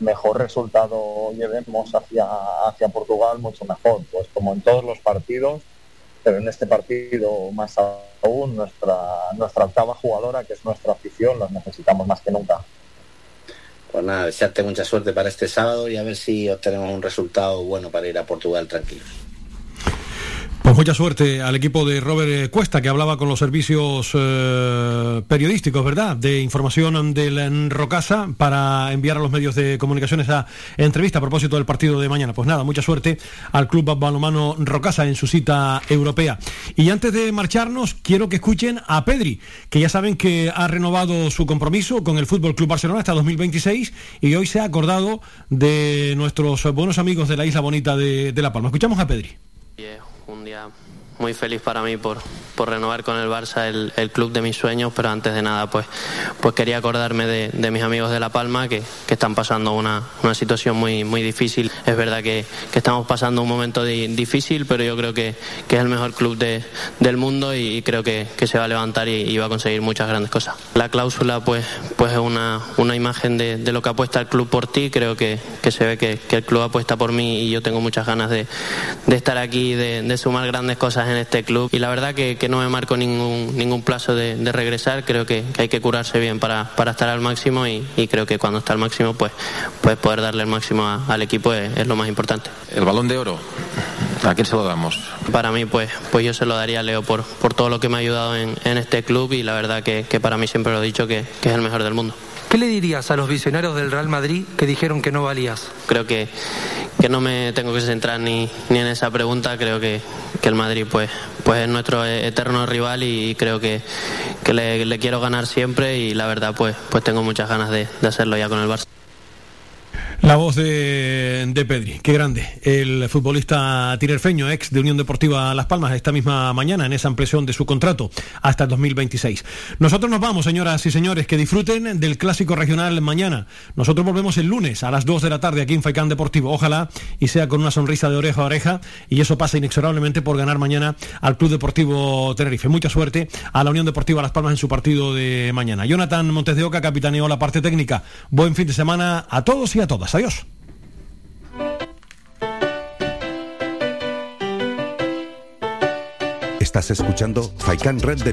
mejor resultado llevemos hacia, hacia Portugal, mucho mejor. Pues como en todos los partidos, pero en este partido más aún, nuestra, nuestra octava jugadora, que es nuestra afición, las necesitamos más que nunca. Pues nada, desearte mucha suerte para este sábado y a ver si obtenemos un resultado bueno para ir a Portugal tranquilos. Pues mucha suerte al equipo de Robert Cuesta, que hablaba con los servicios eh, periodísticos, ¿verdad?, de información del Rocasa para enviar a los medios de comunicación esa entrevista a propósito del partido de mañana. Pues nada, mucha suerte al Club Balomano Rocasa en su cita europea. Y antes de marcharnos, quiero que escuchen a Pedri, que ya saben que ha renovado su compromiso con el Fútbol Club Barcelona hasta 2026 y hoy se ha acordado de nuestros buenos amigos de la isla bonita de, La Palma. Escuchamos a Pedri. Es un día muy feliz para mí por, por renovar con el Barça el, el club de mis sueños, pero antes de nada pues, pues quería acordarme de, de mis amigos de La Palma que, que están pasando una, una situación muy, muy difícil. Es verdad que, que estamos pasando un momento di- difícil, pero yo creo que, que es el mejor club de- del mundo y, creo que, se va a levantar y, va a conseguir muchas grandes cosas. La cláusula pues, pues es una, una imagen de, de lo que apuesta el club por ti, creo que, se ve que, el club apuesta por mí y yo tengo muchas ganas de, de estar aquí, de, de sumar grandes cosas en este club y la verdad que, que no me marco ningún, ningún plazo de, de regresar, creo que, que hay que curarse bien para, para estar al máximo y, y creo que cuando está al máximo pues, pues poder darle el máximo a- al equipo es, es lo más importante. El balón de oro, ¿a quién se lo damos? Para mí, pues, pues yo se lo daría a Leo por, por todo lo que me ha ayudado en, en este club y la verdad que, que para mí siempre lo he dicho que, que es el mejor del mundo. ¿Qué le dirías a los visionarios del Real Madrid que dijeron que no valías? Creo que, que no me tengo que centrar ni, ni en esa pregunta, creo que, que el Madrid pues, pues es nuestro eterno rival y creo que, que le, le quiero ganar siempre y la verdad pues, pues tengo muchas ganas de, de hacerlo ya con el Barça. La voz de, de Pedri, qué grande. El futbolista tinerfeño, ex de Unión Deportiva Las Palmas, esta misma mañana en esa ampliación de su contrato hasta el 2026. Nosotros nos vamos, señoras y señores, que disfruten del clásico regional mañana. Nosotros volvemos el lunes a las 2 de la tarde aquí en Faicán Deportivo. Ojalá y sea con una sonrisa de oreja a oreja y eso pasa inexorablemente por ganar mañana al Club Deportivo Tenerife. Mucha suerte a la Unión Deportiva Las Palmas en su partido de mañana. Jonathan Montes de Oca capitaneó la parte técnica. Buen fin de semana a todos y a todas. Adiós. Estás escuchando Faikan Red de